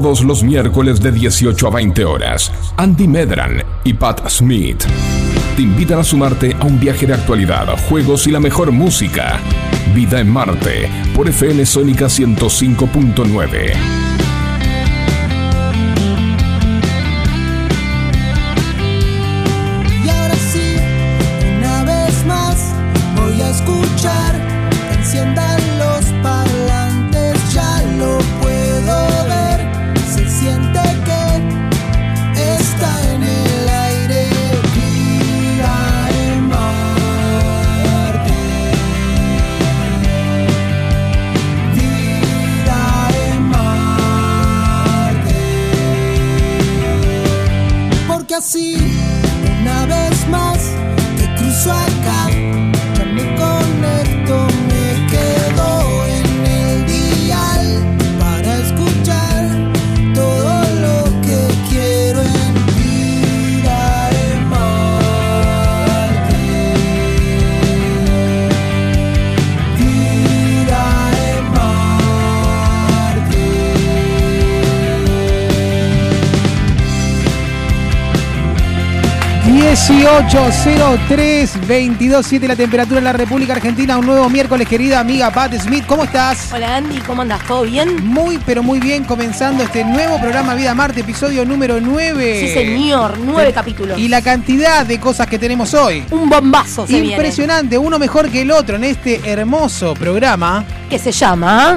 Todos los miércoles de 18 a 20 horas, Andy Medran y Pat Smith te invitan a sumarte a un viaje de actualidad, juegos y la mejor música. Vida en Marte por FM Sónica 105.9. 1803 227 la temperatura en la República Argentina. Un nuevo miércoles, querida amiga Pat Smith. ¿Cómo estás? Hola Andy, ¿cómo andas? ¿Todo bien? Muy, pero muy bien, comenzando este nuevo programa Vida Marte, episodio número 9. Sí, señor, nueve capítulos. Y la cantidad de cosas que tenemos hoy. Un bombazo se viene. Impresionante, uno mejor que el otro en este hermoso programa. Que se llama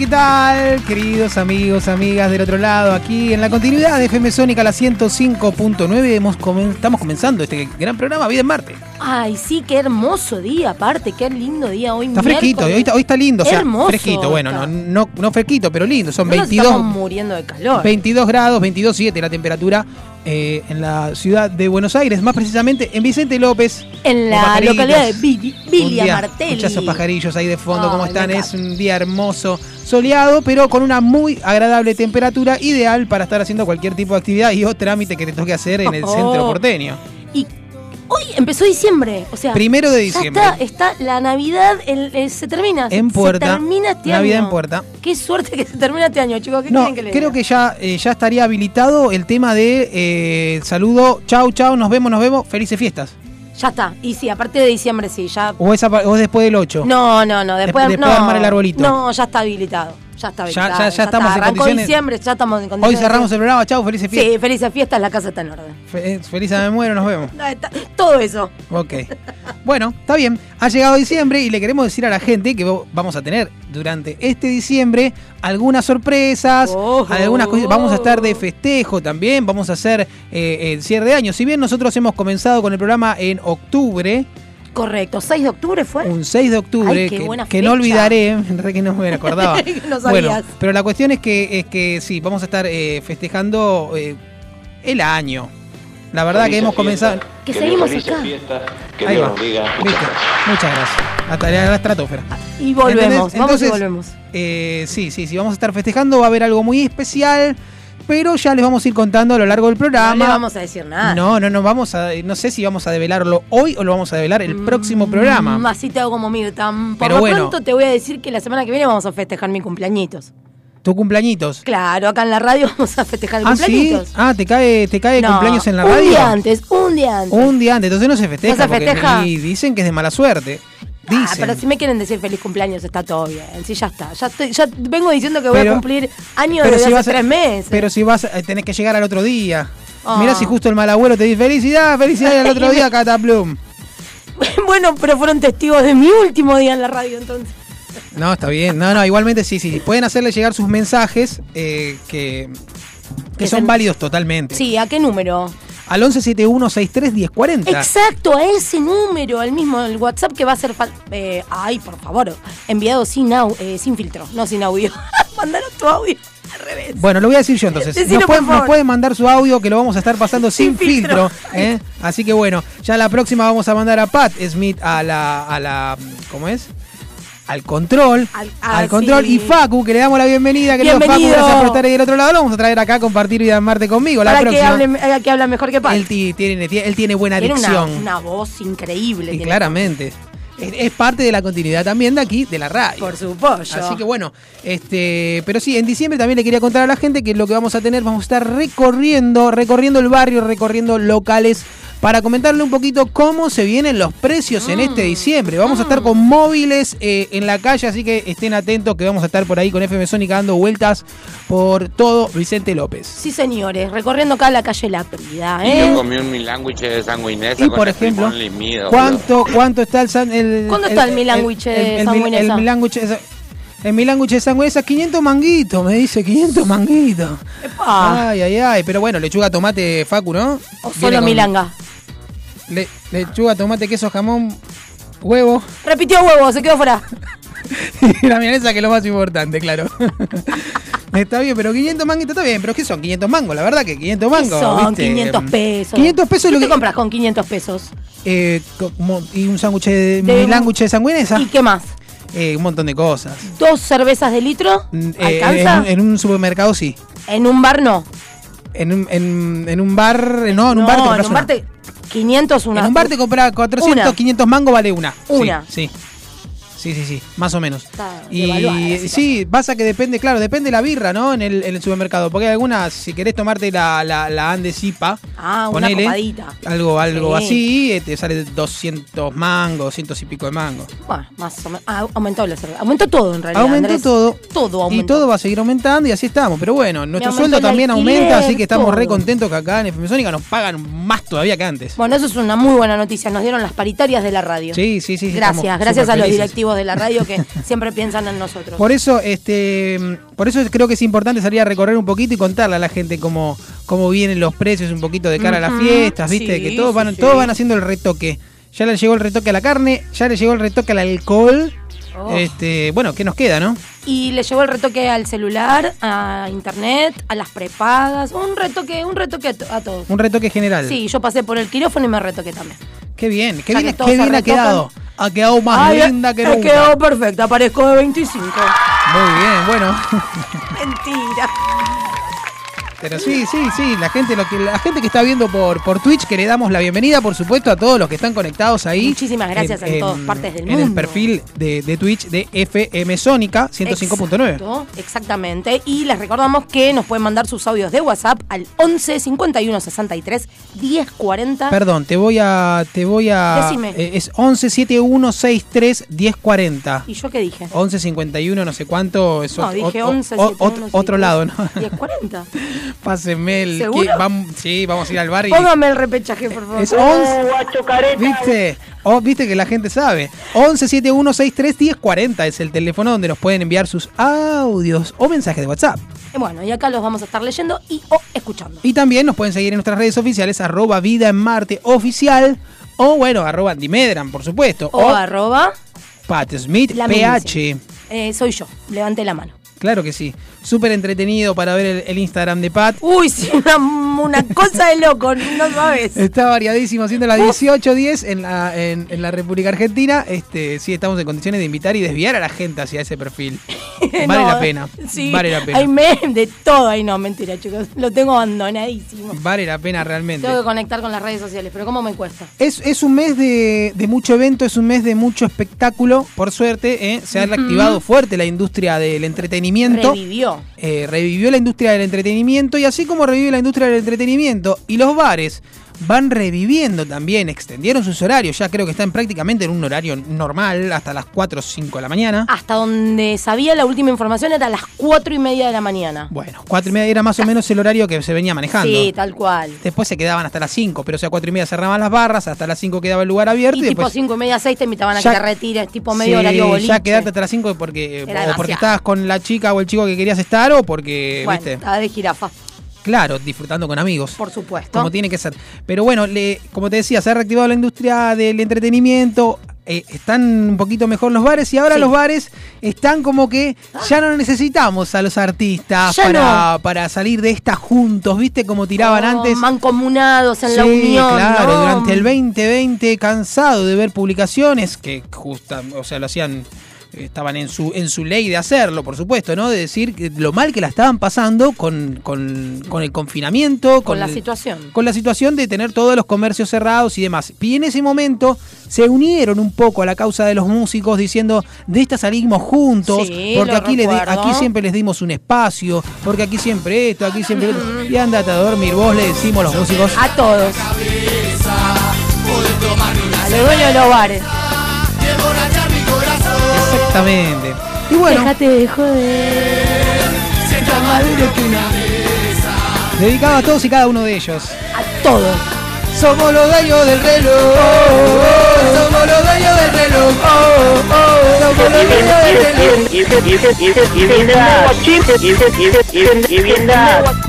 ¿qué tal? Queridos amigos, amigas del otro lado, aquí en la continuidad de FM Sónica, la 105.9, hemos comen- estamos comenzando este gran programa Vida en Marte. Ay, sí, qué hermoso día, aparte, qué lindo día hoy. Está fresquito, hoy está, hoy está lindo, o sea, Hermoso fresquito, bueno, no, no, no fresquito, pero lindo, son No nos 22, estamos muriendo de calor. 22 grados, 22,7 la temperatura eh, en la ciudad de Buenos Aires, más precisamente en Vicente López. en la localidad de Villa, Villa día, Martelli. esos pajarillos ahí de fondo, cómo me están. Es un día hermoso, soleado, pero con una muy agradable temperatura, ideal para estar haciendo cualquier tipo de actividad y o trámite que te toque hacer en el Oh. centro porteño. Hoy empezó diciembre, o sea, Primero de ya diciembre. está, está la Navidad, el- el- se termina. En puerta. Se termina este Navidad año. en puerta. Qué suerte que se termina este año, chicos. ¿Qué No, quieren que le creo que ya, eh, ya estaría habilitado el tema de eh, el saludo, chau, chau, nos vemos, nos vemos, felices fiestas. Ya está. Y sí, a partir de diciembre sí, ya. O es, a o es después del 8. No, no, no. Después, después no, de armar el arbolito. No, ya está habilitado. Ya está Ya- ya- ya estamos en condiciones- diciembre, ya estamos en Hoy cerramos el programa, chau, felices fiestas. Sí, felices fiestas, la casa está en orden. Fe- eh, feliz me muero, nos vemos. No, está- todo eso. Ok. Bueno, está bien. Ha llegado diciembre y le queremos decir a la gente que vamos a tener durante este diciembre algunas sorpresas, Oh. algunas cosas. Vamos a estar de festejo también. Vamos a hacer eh, el cierre de año. Si bien nosotros hemos comenzado con el programa en octubre, Correcto. 6 de octubre fue. un 6 de octubre, Ay, qué que, buena que no olvidaré, re que no me acordaba. No bueno, sabías. pero la cuestión es que, es que sí, vamos a estar eh, festejando eh, el año. La verdad que hemos comenzado. Que Dios seguimos acá. fiestas, que Ahí Dios va. nos diga. Muchas gracias. Muchas gracias. Hasta la, la estratosfera. Y volvemos. ¿Entendés? Vamos y volvemos. Eh, sí, sí, sí, vamos a estar festejando, va a haber algo muy especial, pero ya les vamos a ir contando a lo largo del programa. No le vamos a decir nada. No, no, no vamos a, no sé si vamos a develarlo hoy o lo vamos a develar el próximo Mm, programa. Así te hago como Mirta. Por Pero lo bueno. pronto te voy a decir que la semana que viene vamos a festejar mi cumpleañitos. Tu cumpleañitos. Claro, acá en la radio vamos a festejar el Ah, sí. Ah, te cae, te cae No, cumpleaños en la un radio. día antes, un día antes. Un día antes, entonces no se festeja. ¿No se porque festeja? y dicen que es de mala suerte. Dicen. Ah, pero si me quieren decir feliz cumpleaños está todo bien. Sí, ya está. Ya, estoy- ya vengo diciendo que voy Pero- a cumplir años pero desde si hace vas a- tres meses. Pero si vas, a- tenés que llegar al otro día. Ah. Mirá si justo el mal abuelo te dice felicidad, felicidad y al otro día Cataplum. bueno, pero fueron testigos de mi último día en la radio entonces. No, está bien. No, no, igualmente sí, sí. Pueden hacerle llegar sus mensajes eh, que, que Que son válidos totalmente. Sí, ¿a qué número? Al 1171631040. Exacto, a ese número, al mismo, el WhatsApp que va a ser. eh, ay, por favor, enviado sin, au- eh, sin filtro, no sin audio. Mandaron tu audio al revés. Bueno, lo voy a decir yo entonces. Decilo, Nos pueden, nos favor. pueden mandar su audio que lo vamos a estar pasando sin, Sin filtro. filtro. ¿eh? Así que bueno, ya la próxima vamos a mandar a Pat Smith a la. A la ¿Cómo es? Al control. Al- Al, ah, control. sí. Y Facu, que le damos la bienvenida. Querido Facu, gracias por estar ahí del otro lado. Lo vamos a traer acá a compartir Vida en Marte conmigo. La Para que próxima. hable, eh, que habla mejor que Pat. él, ti- tiene, él tiene buena Tiene una, dicción. una voz increíble. y tiene. claramente. Es, es parte de la continuidad también de aquí, de la radio. Por supuesto. Así que bueno, este, pero sí, en diciembre también le quería contar a la gente que lo que vamos a tener, vamos a estar recorriendo, recorriendo el barrio, recorriendo locales para comentarle un poquito cómo se vienen los precios en Mm. este diciembre. Vamos a estar con móviles eh, en la calle, así que estén atentos que vamos a estar por ahí con FM Sónica dando vueltas por todo Vicente López. Sí, señores, recorriendo acá la calle La Prida, Y ¿eh? Yo comí un milanguiche de sanguinesa Y con por el ejemplo, limón limido. ¿cuánto, cuánto está el, san- el ¿Cuánto está el de el, el, el, sanguinesa? el milanguiche de- el milanguiche de sanguinesa, 500 manguitos, me dice, 500 manguitos. Epa. Ay, ay, ay, pero bueno, lechuga, tomate, facu, ¿no? o solo con milanga. le- lechuga, tomate, queso, jamón, huevo Repitió huevo, se quedó fuera. la milanesa que es lo más importante, claro. Está bien, pero 500 manguitos está bien, pero ¿qué son? 500 mangos, la verdad que 500 ¿Qué mangos. son ¿viste? 500 pesos? 500 pesos es ¿Qué lo te que compras con 500 pesos? eh, como- y un sándwich de, De- de sanguinesa, ¿Y qué más? eh, un montón de cosas. ¿Dos cervezas de litro? Mm, eh, ¿Alcanza? en, en un supermercado sí. En un bar no. En un, en, en un bar, eh, no, en un bar te en compras un bar te- 500 una. En un bar te compras 400, Una. 500 mango vale una. Una. Sí. Sí, sí, sí, más o menos. Está Y sí, pasa que depende, claro, depende de la birra, ¿no? En el, en el supermercado. Porque hay algunas, si querés tomarte la, la, la Andes IPA, Ah, una copadita. algo, algo Sí. así, eh, te sale 200 mangos, 200 y pico de mango. Bueno, más o menos. Ah, aumentó la cerveza. Aumentó todo en realidad. Aumentó Andrés. todo. Todo aumentó. Y todo va a seguir aumentando y así estamos. Pero bueno, nuestro sueldo el también aumenta, así que estamos todo. re contentos que acá en FM Sónica nos pagan más todavía que antes. Bueno, eso es una muy buena noticia. Nos dieron las paritarias de la radio. Sí, sí, sí. sí, Gracias, gracias a los superfelices. De la radio que siempre piensan en nosotros. Por eso, este, por eso creo que es importante salir a recorrer un poquito y contarle a la gente cómo, cómo vienen los precios un poquito de cara a las fiestas, viste, sí, que todos van, sí. todos van haciendo el retoque. Ya le llegó el retoque a la carne, ya le llegó el retoque al alcohol. Oh. Este, bueno, ¿qué nos queda, no? Y le llevó el retoque al celular, a internet, a las prepagas. Un retoque, un retoque a, to- a todos. Un retoque general. Sí, yo pasé por el quirófano y me retoqué también. Qué bien, qué bien, que qué bien ha quedado. Ha quedado más Ay, linda que nunca. Quedó perfecta, parezco de 25. Muy bien, bueno. Mentira. Pero sí, sí, sí, la gente, lo que, la gente que está viendo por, por Twitch, que le damos la bienvenida, por supuesto, a todos los que están conectados ahí. Muchísimas gracias en todas partes del En el mundo. perfil de, de Twitch de FM Sónica 105.9. Exacto, Exactamente. Y les recordamos que nos pueden mandar sus audios de WhatsApp al 11 51 63 10 40. Perdón, te voy a. Te voy a. Decime. eh, es 117163 1040. ¿Y yo qué dije? 1151, no sé cuánto. Es No, ot- dije ot- 11 ot- ot- otro lado, ¿no? 10 40. Pásenme el. ¿Seguro? que- vam- sí, vamos a ir al bar y. Póngame el repechaje, por favor. Es 11. ¿Viste? Oh, Viste que la gente sabe. 1171631040 es el teléfono donde nos pueden enviar sus audios o mensajes de WhatsApp. Eh, Bueno, y acá los vamos a estar leyendo y o escuchando. Y también nos pueden seguir en nuestras redes oficiales, arroba vida en Marte oficial, o bueno, arroba Dimedran, por supuesto, O o, arroba, Pat Smith La PH. eh, soy yo. Levante la mano. Claro que sí. Súper entretenido para ver el, el Instagram de Pat. Uy, sí, una, una cosa de loco, no sabes. Está variadísimo, siendo las 18.10 en la, en, en la República Argentina. Este, sí, estamos en condiciones de invitar y desviar a la gente hacia ese perfil. Vale No, la pena. Sí, Vale la pena. Hay memes de todo. Ay, no, mentira, chicos. Lo tengo abandonadísimo. Vale la pena realmente. Tengo que conectar con las redes sociales, pero ¿cómo me cuesta? Es, es un mes de, de mucho evento, es un mes de mucho espectáculo. Por suerte, ¿eh? se ha reactivado fuerte la industria del entretenimiento. Revivió. Eh, revivió la industria del entretenimiento y así como revive la industria del entretenimiento y los bares van reviviendo también, extendieron sus horarios, ya creo que están prácticamente en un horario normal hasta las 4 o 5 de la mañana. Hasta donde sabía la última información era a las cuatro y media de la mañana. Bueno, 4 y media era más o menos el horario que se venía manejando. Sí, tal cual. Después se quedaban hasta las 5, pero o sea, 4 y media cerraban las barras, hasta las 5 quedaba el lugar abierto Y y, tipo después... cinco y media, seis te invitaban a Ya- que te retires, tipo medio Sí, horario boliche. Ya quedarte hasta las 5 porque, o porque estabas con la chica o el chico que querías estar o porque, Bueno, viste. de jirafa. Claro, disfrutando con amigos. Por supuesto. Como tiene que ser. Pero bueno, le, como te decía, se ha reactivado la industria del entretenimiento. eh, están un poquito mejor los bares y ahora Sí. los bares están como que ya no necesitamos a los artistas para, para salir de esta juntos, ¿viste? Como tiraban Oh, antes. Mancomunados en la Sí, unión. claro, ¿no? durante el 2020, cansado de ver publicaciones que justa, o sea, lo hacían, estaban en su, en su ley de hacerlo, por supuesto, ¿no? De decir que lo mal que la estaban pasando con, con, con el confinamiento, Con la el- situación. Con la situación de tener todos los comercios cerrados y demás. Y en ese momento se unieron un poco a la causa de los músicos diciendo, de esta salimos juntos, Sí, porque aquí, le di- recuerdo. aquí siempre les dimos un espacio, porque aquí siempre esto, aquí siempre. Y andate a dormir, vos le decimos los músicos. A todos. A los dueños de los bares. Exactamente. Y bueno, Déjate de joder. dedicado a todos y cada uno de ellos. A todos. Somos los dueños del reloj. Somos los dueños del reloj. Somos los dueños del reloj.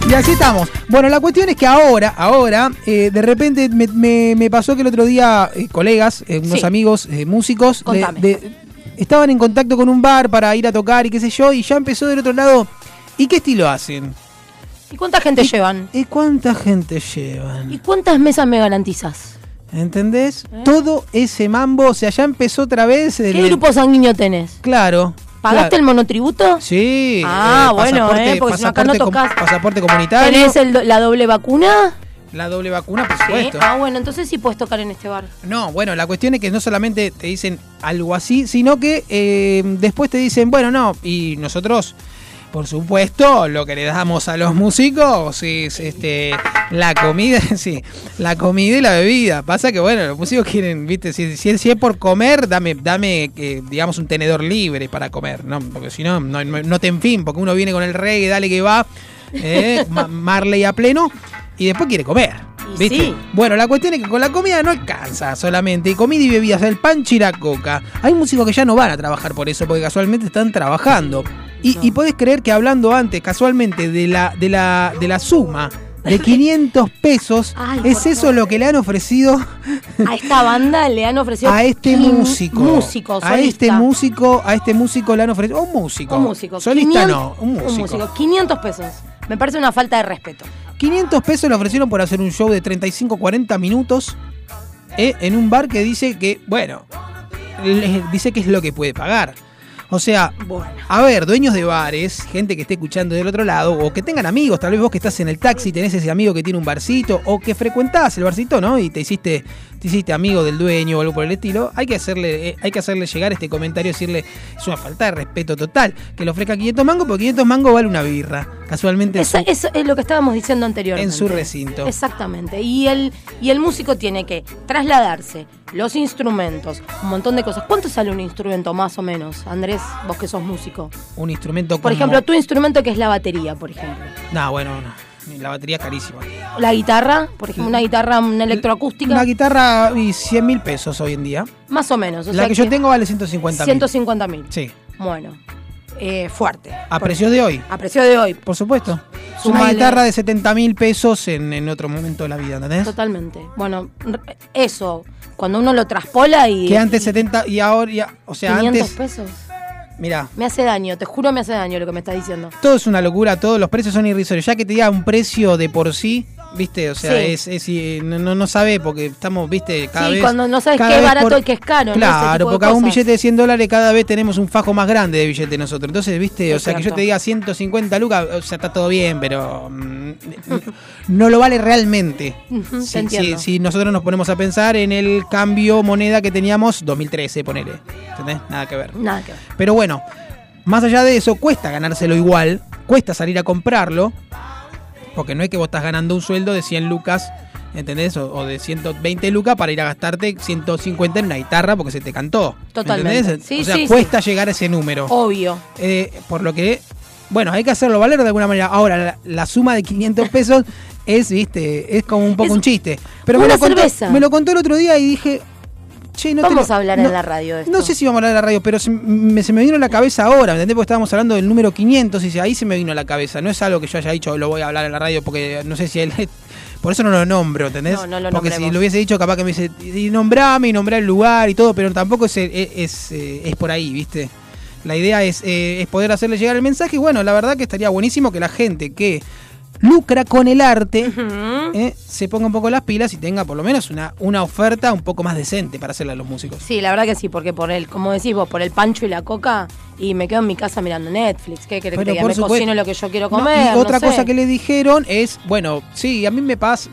Y así estamos. Bueno, la cuestión es que ahora, ahora, eh, de repente me, me- me pasó que el otro día eh, colegas, eh, unos Sí. amigos músicos, de- estaban en contacto con un bar para ir a tocar y qué sé yo, y ya empezó del otro lado. ¿Y qué estilo hacen? ¿Y cuánta gente llevan? ¿Y cuánta gente llevan? ¿Y cuántas mesas me garantizas? ¿Entendés? Todo ese mambo, o sea, ya empezó otra vez. el- ¿Qué grupo sanguíneo tenés? Claro. ¿Pagaste claro. el monotributo? Sí. Ah, bueno, pasaporte- eh, porque si no acá no pasaporte com- tocas. Pasaporte comunitario. ¿Tenés el la doble vacuna? La doble vacuna, por Sí. supuesto. Ah, bueno, entonces sí puedes tocar en este bar. No, bueno, la cuestión es que no solamente te dicen algo así, sino que eh, después te dicen, bueno, no, y nosotros, por supuesto, lo que le damos a los músicos es este la comida, sí, la comida y la bebida. Pasa que, bueno, los músicos quieren, viste, si, si, es- si es por comer, dame, dame eh, digamos, un tenedor libre para comer, ¿no? Porque si no, no, no, no te en fin, porque uno viene con el reggae, dale que va, eh, Ma- Marley a pleno, y después quiere comer. ¿Viste? sí. Bueno, la cuestión es que con la comida no alcanza solamente. Y comida y bebidas, el pancho y la coca. Hay músicos que ya no van a trabajar por eso, porque casualmente están trabajando. Y, y podés creer que hablando antes, casualmente, de la, de la, de la suma de 500 pesos, Ay, es eso favor. lo que le han ofrecido A esta banda le han ofrecido a este músico. Músico, a este músico, a este músico le han ofrecido. Un músico. Un músico. Solista 500 no, un músico. 500 pesos. Me parece una falta de respeto. 500 pesos le ofrecieron por hacer un show de 35-40 minutos eh, en un bar que dice que, bueno, dice que es lo que puede pagar. O sea, Bueno. a ver, dueños de bares, gente que esté escuchando del otro lado, o que tengan amigos, tal vez vos que estás en el taxi, tenés ese amigo que tiene un barcito, o que frecuentás el barcito, ¿no? Y te hiciste, te hiciste amigo del dueño o algo por el estilo, hay que hacerle, eh, hay que hacerle llegar este comentario, decirle, es una falta de respeto total, que le ofrezca 500 mangos, porque 500 mangos vale una birra, casualmente. su- eso es lo que estábamos diciendo anteriormente. En su recinto. Exactamente. Y el, y el músico tiene que trasladarse, los instrumentos, un montón de cosas. ¿Cuánto sale un instrumento más o menos, Andrés, vos que sos músico? un instrumento como... Por ejemplo, tu instrumento que es la batería, por ejemplo. No, bueno, no. La batería es carísima. La guitarra, por ejemplo, una guitarra una electroacústica, Una guitarra y 100 mil pesos hoy en día. más o menos. O la sea que, yo tengo vale 150 mil. 150 mil. Sí. Bueno, eh, fuerte. A precios de hoy. A precio de hoy, Por supuesto. Es una guitarra de 70 mil pesos en, en otro momento de la vida, ¿entendés? totalmente. Bueno, eso, cuando uno lo traspola y... Que antes 70 y ahora, ya- o sea, 500 antes, pesos. Mira, Me hace daño, te juro me hace daño lo que me estás diciendo. todo es una locura, todos los precios son irrisorios. Ya que te diga un precio de por sí, viste, o sea, Sí. es, es- no, no, sabe porque estamos, viste, cada Sí, vez. cuando no sabes qué es barato y qué es caro, Claro, porque a un billete de 100 dólares cada vez tenemos un fajo más grande de billete nosotros. Entonces, viste, o Es sea, que yo te diga 150 lucas, o sea, está todo bien, pero mm, no lo vale realmente. Si- si nosotros nos ponemos a pensar en el cambio moneda que teníamos 2013, ponele. ¿Entendés? Nada que ver. Nada que ver. Pero bueno, más allá de eso, cuesta ganárselo igual, cuesta salir a comprarlo, porque no es que vos estás ganando un sueldo de 100 lucas, ¿entendés? O, o de 120 lucas para ir a gastarte 150 en una guitarra porque se te cantó. ¿me Totalmente. ¿entendés? Sí, o sea, sí, cuesta llegar a ese número. Obvio. Eh, por lo que, bueno, hay que hacerlo valer de alguna manera. Ahora, la, la suma de 500 pesos es, viste, es como un poco Es un chiste. Pero me lo, contó, me lo contó el otro día y dije, che, no Vamos te lo- a hablar no- en la radio esto. No sé si vamos a hablar en la radio, pero se me, se me vino a la cabeza ahora, ¿me entendés? Porque estábamos hablando del número 500 y ahí se me vino a la cabeza. No es algo que yo haya dicho, lo voy a hablar en la radio porque no sé si él... Por eso no lo nombro, ¿entendés? No, no lo porque si lo hubiese dicho, capaz que me dice, y nombrame y nombré el lugar y todo, pero tampoco es, es, es, eh, es por ahí, ¿viste? La idea es, eh, es poder hacerle llegar el mensaje y bueno, la verdad que estaría buenísimo que la gente que lucra con el arte eh, se ponga un poco las pilas y tenga por lo menos una, una oferta un poco más decente para hacerle a los músicos. Sí, la verdad que sí, porque por el, como decís vos, por el pancho y la coca, y me quedo en mi casa mirando Netflix. ¿Qué querés que Me cocino lo que yo quiero No, comer. y otra no sé. cosa que le dijeron es, bueno, sí, a mí me pasa,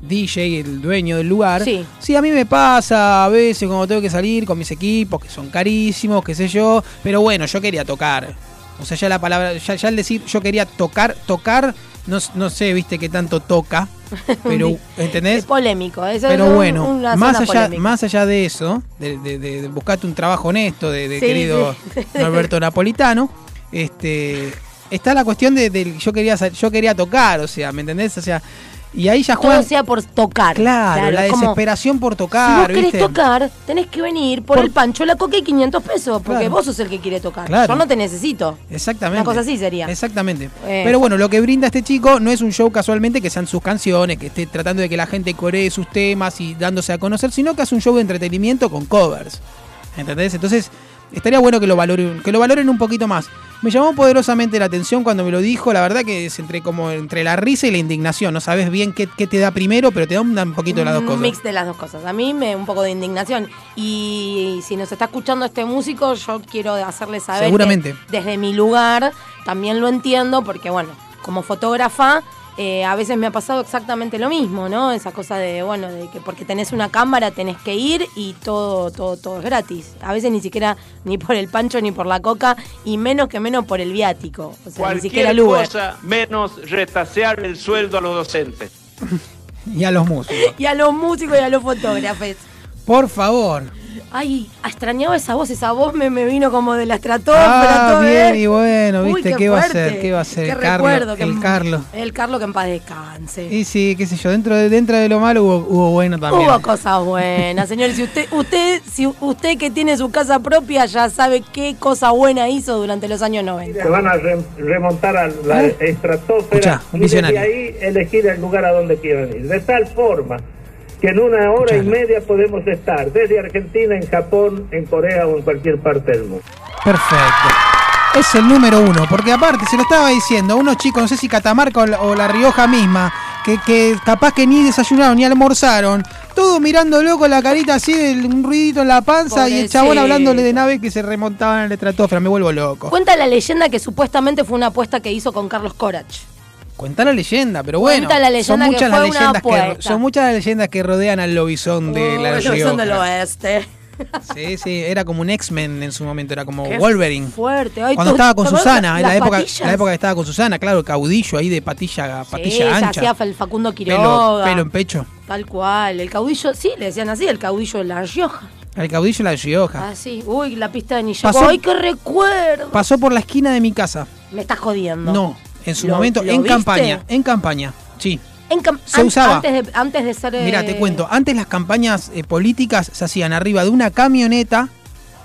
DJ, el dueño del lugar, Sí. a mí me pasa a veces cuando tengo que salir con mis equipos, que son carísimos, qué sé yo, pero bueno, yo quería tocar. O sea, ya la palabra, ya, ya al decir yo quería tocar, tocar, no, no sé, viste, qué tanto toca, pero, Es ¿entendés? polémico. eso Pero es un- bueno, una más allá, polémica. más allá de eso, de, de- de- de buscarte un trabajo honesto, de, Sí, querido sí. Norberto Napolitano, este, está la cuestión de, yo quería yo quería tocar, o sea, ¿me entendés? O sea, y ahí ya Todo juegan, sea por tocar. claro, la desesperación por Si tocar, vos querés ¿viste? tocar, tenés que venir por, Por- el pancho, la coca y 500 pesos, porque Claro. vos sos el que quiere tocar. Claro. Yo no te necesito. Exactamente. Una cosa así sería. Exactamente. Eh. Pero bueno, lo que brinda este chico no es un show casualmente que sean sus canciones, que esté tratando de que la gente coree sus temas y dándose a conocer, sino que hace un show de entretenimiento con covers. ¿Entendés? Entonces, estaría bueno que lo valoren, que lo valoren un poquito más. Me llamó poderosamente la atención cuando me lo dijo, la verdad que es entre como entre la risa y la indignación. No sabes bien qué, qué te da primero, pero te da un, un poquito de las dos Un cosas. mix de las dos cosas. A mí me un poco de indignación. Y si nos está escuchando este músico, yo quiero hacerle saber Seguramente. que desde mi lugar también lo entiendo, porque bueno, como fotógrafa, eh, a veces me ha pasado exactamente lo mismo, ¿no? Esa cosa de, bueno, de que porque tenés una cámara tenés que ir y todo, todo, todo es gratis. A veces ni siquiera ni por el pancho ni por la coca, y menos que menos por el viático. O sea, ni siquiera el Uber. cosa menos retasear el sueldo a los docentes. Y a los músicos. Y a los músicos y a los fotógrafos. Por favor. Ay, extrañaba esa voz, esa voz me, me vino como de la estratosfera. Ah, todo, bien, ¿eh? y bueno, Uy, viste, qué ¿qué, va a fuerte. ser? ¿Qué va a ser? Qué El Carlos. recuerdo, que- El Carlos. El Carlos que en paz descanse. Y sí, qué sé yo, dentro de, dentro de lo malo hubo, hubo bueno también. Hubo cosas buenas, señores. Si usted, usted, si usted que tiene su casa propia ya sabe qué cosa buena hizo durante los años 90. Se van a re- remontar a la ¿Eh? estratosfera Escuchá, un y desde ahí elegir el lugar a donde quieren ir. De tal forma que en una hora y media podemos estar desde Argentina, en Japón, en Corea o en cualquier parte del mundo. Perfecto. Es el número uno, porque aparte se lo estaba diciendo a unos chicos, no sé si Catamarca o la, o La Rioja misma, que, que capaz que ni desayunaron ni almorzaron, todo mirando loco la carita así, el- un ruidito en la panza y el chabón hablándole de naves que se remontaban en la estratosfera, me vuelvo loco. Cuenta la leyenda que supuestamente fue una apuesta que hizo con Carlos Corach. Cuenta la leyenda, pero bueno. Cuenta la leyenda son que muchas fue las leyendas que apuesta. son muchas las leyendas que rodean al lobizón de la los son del Rioja. oeste. Sí, sí, era como un X-Men en su momento, era como Qué Wolverine. Fuerte. Ay, Cuando tú- estaba con ¿te acuerdas Susana, en la época, patillas? la época que estaba con Susana, claro, el caudillo ahí de patilla, Sí, patilla se ancha. hacía el Facundo pelo, Quiroga. pelo en pecho. Tal cual. El caudillo, sí, le decían así, el caudillo de La Rioja. El caudillo de la Rioja. Ah, sí. Uy, la pista de. Pasó- ¡Ay, qué recuerdo! Pasó por la esquina de mi casa. Me estás jodiendo. No, en su ¿Lo- momento, lo en viste? campaña. En campaña, sí. En cam- Se an- usaba. Antes de, antes de ser. Mira, eh, te cuento. Antes las campañas eh, políticas se hacían arriba de una camioneta,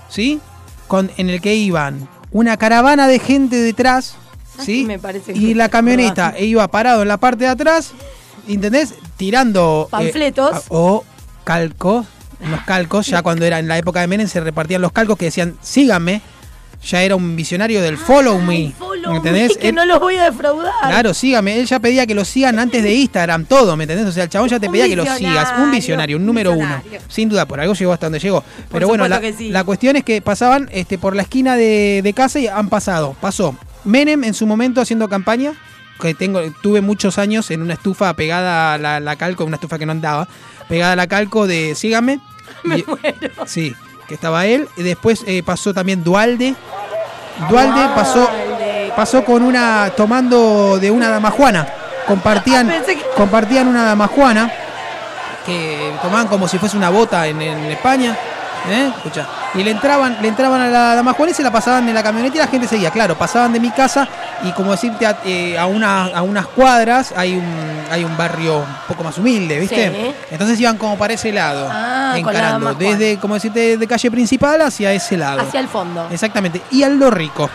¿sí? Con, en el que iban una caravana de gente detrás, ¿sí? Me parece que- y la camioneta iba parado en la parte de atrás, ¿entendés? Tirando... eh, Panfletos. o calcos, unos calcos, ya cuando era en la época de Menem se repartían los calcos que decían, síganme. Ya era un visionario del follow me. Follow ¿Entendés? me, que Él- no los voy a defraudar. Claro, sígame. Él ya pedía que lo sigan antes de Instagram, todo, ¿me entendés? O sea, el chabón ya te Un pedía que lo sigas. Un visionario, un número visionario. uno. Sin duda, por algo llegó hasta donde llegó. Pero bueno, la, sí. cuestión es que pasaban este, por la esquina de, de casa y han pasado. Pasó Menem en su momento haciendo campaña. Que tengo, tuve muchos años en una estufa pegada a la, la calco, una estufa que no andaba, pegada a la calco de Sígame. Y- Sí, que estaba él. Y después eh, pasó también Dualde. Dualde pasó, pasó con una, tomando de una damajuana. Compartían, que- compartían una damajuana que tomaban como si fuese una bota en, en España. ¿Eh? Escucha. Y le entraban, le entraban a la Juana y se la pasaban en la camioneta y la gente seguía. Claro, pasaban de mi casa y como decirte a, eh, a, una- a unas cuadras hay un, hay un barrio un poco más humilde, ¿viste? Sí. Entonces iban como para ese lado, Ah, la encarando. Desde, como decirte, de calle principal hacia ese lado. Hacia el fondo. Exactamente. Y Aldo Rico.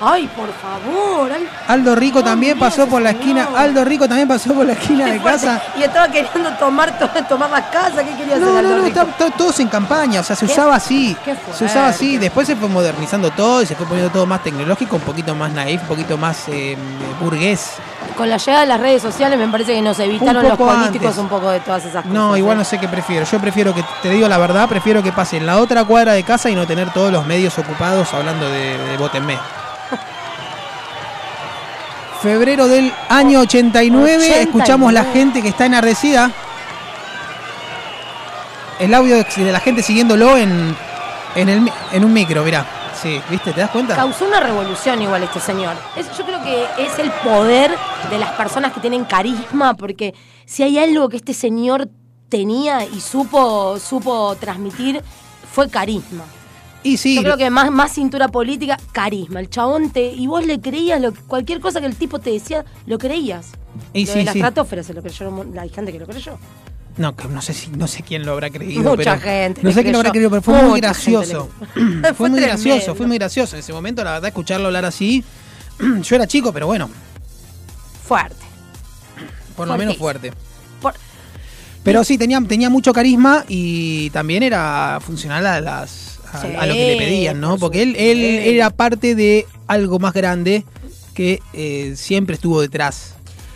Ay, por favor. ay, Aldo Rico también mira pasó por la señor. esquina. Aldo Rico también pasó por la esquina de casa. Y estaba queriendo tomar, to- tomar la casa. ¿Qué quería hacer? No, no, Aldo no, Rico? todos en campaña, o sea, se Qué- usaba así. qué Se usaba así, después se fue modernizando todo y se fue poniendo todo más tecnológico, un poquito más naif, un poquito más eh, burgués. Con la llegada de las redes sociales me parece que nos evitaron los políticos antes. un poco de todas esas cosas. No, igual ¿eh? no sé qué prefiero. Yo prefiero que, te digo la verdad, prefiero que pase en la otra cuadra de casa y no tener todos los medios ocupados hablando de, de Votenme. Febrero del año 89, 89. escuchamos la gente que está enardecida. El audio de la gente siguiéndolo en, en, el, mi- en un micro, mirá. Sí, ¿viste? ¿Te das cuenta? Causó una revolución igual este señor. Es- yo creo que es el poder de las personas que tienen carisma, porque si hay algo que este señor tenía y supo, supo transmitir, fue carisma. Y sí, Yo creo que más, más cintura política, carisma. El chabón te. Y vos le creías lo, cualquier cosa que el tipo te decía, lo creías. Y lo sí, de la sí. estratosfera se lo creyó. Hay gente que lo creyó. No, que no sé si no sé quién lo habrá creído. Mucha pero- gente No sé quién lo habrá creído, pero fue muy gracioso. le- fue, muy tremendo. gracioso, fue muy gracioso. En ese momento, la verdad, escucharlo hablar así. Yo era chico, pero bueno, Fuerte. por lo menos fuerte. Por- Pero sí, tenía, tenía mucho carisma y también era funcional a las a, Sí, a lo que le pedían, ¿no? por Porque él, él era parte de algo más grande que eh, siempre estuvo detrás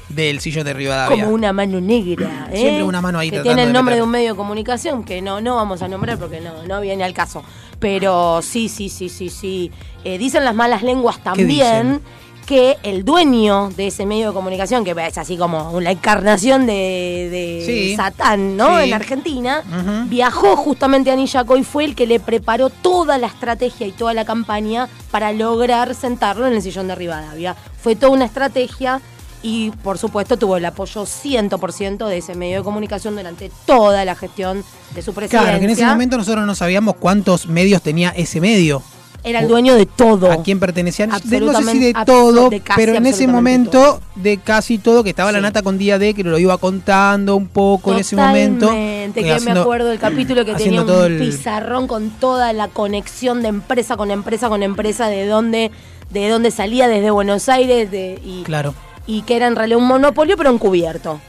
del sillón de Rivadavia. como una mano negra. ¿eh? Siempre una mano ahí Que tiene el nombre de un medio de comunicación que no, no vamos a nombrar porque no, no viene al caso. Pero sí, sí, sí, sí, sí. Eh, dicen las malas lenguas también? Que el dueño de ese medio de comunicación, que es así como la encarnación de, de Sí. Satán, ¿no? Sí. En Argentina, viajó justamente a Nillaco y fue el que le preparó toda la estrategia y toda la campaña para lograr sentarlo en el sillón de Rivadavia. Fue toda una estrategia y por supuesto tuvo el apoyo 100% de ese medio de comunicación durante toda la gestión de su presidencia. Claro, que en ese momento nosotros no sabíamos cuántos medios tenía ese medio. Era el dueño de todo. a quién pertenecían. No sé si de todo, de casi pero en ese momento de casi todo, que estaba la nata con día D, que lo iba contando un poco en ese momento. Totalmente, eh, que me acuerdo del capítulo que tenía un todo el- pizarrón con toda la conexión de empresa con empresa con empresa, de dónde, de dónde salía desde Buenos Aires de, y, Claro, y que era en realidad un monopolio pero encubierto.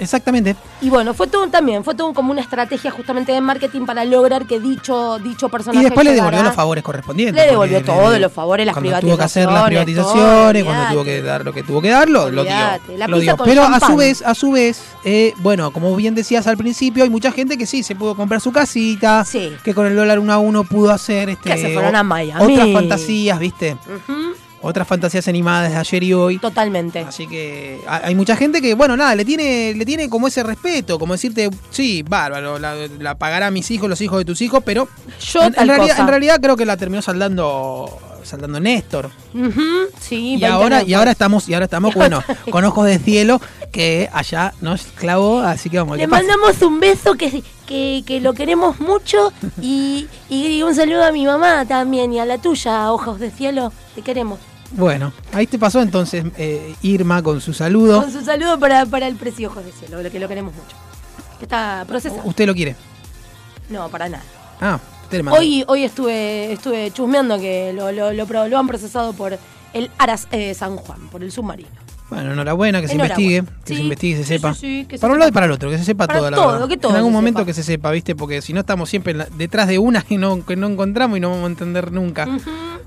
Exactamente. Y bueno, fue todo también, fue todo como una estrategia justamente de marketing para lograr que dicho, dicho personaje Y después le devolvió los favores correspondientes. Le devolvió todos los favores, las cuando tuvo que hacer las privatizaciones, privatizaciones, todo, cuando tuvo que dar lo que tuvo que dar, lo, lo dio. La lo dio. Pero a su vez, a su vez, eh, bueno, como bien decías al principio, hay mucha gente que sí se pudo comprar su casita, Sí. que con el dólar uno a uno pudo hacer este, Que se fueron a o- Miami. otras fantasías, ¿viste? Ujú, Otras fantasías animadas de ayer y hoy. Totalmente. Así que ha- hay mucha gente que, bueno, nada, le tiene, le tiene como ese respeto, como decirte, sí, bárbaro, la, la pagará mis hijos, los hijos de tus hijos, pero Yo en, en realidad, cosa. en realidad creo que la terminó saldando, saldando Néstor. Sí, Y 20 ahora, y ahora estamos, y ahora estamos, bueno, con ojos de cielo, que allá nos clavó, así que vamos, Le mandamos un beso que, que, que lo queremos mucho y, y un saludo a mi mamá también y a la tuya, ojos de cielo, te queremos. Bueno, ahí te pasó entonces eh, Irma con su saludo. Con su saludo para, para el precio ojos de cielo, lo que lo queremos mucho. Está procesado. ¿Usted lo quiere? No, para nada. Ah, usted le. Hoy, hoy estuve, estuve chusmeando que lo, lo, lo han procesado por el Aras eh, San Juan, por el submarino. Bueno, enhorabuena, que se investigue, que Sí, se investigue y se sepa. sí, sí, que se para un lado y para el otro, que se sepa Para todo, la verdad. que todo En algún momento sepa. que se sepa, ¿viste? Porque si no estamos siempre la- detrás de una que no, que no encontramos y no vamos a entender nunca.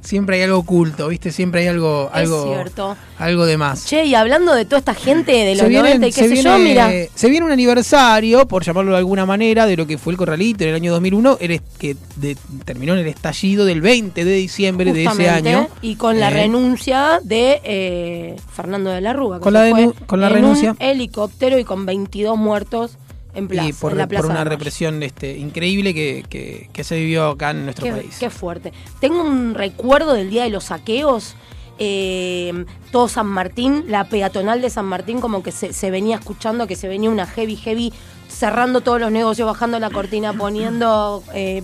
Siempre hay algo oculto, ¿viste? Siempre hay algo, Es algo, cierto. algo de más. Che, y hablando de toda esta gente de los Se viene- 90 y qué se sé yo, mira. Se viene un aniversario, por llamarlo de alguna manera, de lo que fue el Corralito en el año 2001, el es- que de- terminó en el estallido del 20 de diciembre de ese año. Y con la Eh, renuncia de eh, Fernando de la Con la fue con la en renuncia. Un helicóptero y con 22 muertos en, plaza, y por, en la por Plaza una de Mayo. represión este, increíble que, que- que se vivió acá en nuestro Qué, país. qué fuerte. Tengo un recuerdo del día de los saqueos. eh, todo San Martín, la peatonal de San Martín, como que se, se venía escuchando que se venía una heavy, heavy, cerrando todos los negocios, bajando la cortina, poniendo eh,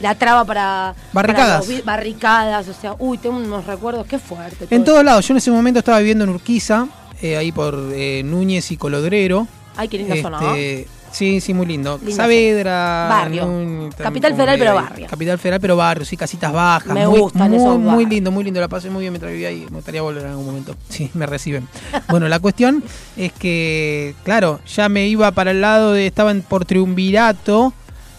la traba para. Barricadas. para los vi- barricadas, o sea, uy, tengo unos recuerdos, qué fuerte. todo En todos lados. Yo en ese momento estaba viviendo en Urquiza, eh, ahí por eh, Núñez y Colodrero. Ay, qué linda zona. Este, Sí, sí, muy lindo. Linda Saavedra. Barrio. Núñez, Capital Federal, pero barrio. Capital Federal, pero barrio, sí, casitas bajas. Me muy, gustan muy, esos Muy lindo, muy lindo. La pasé muy bien mientras vivía ahí. Me gustaría volver en algún momento. Sí, me reciben. bueno, la cuestión es que, claro, ya me iba para el lado de. Estaba en, por Triunvirato.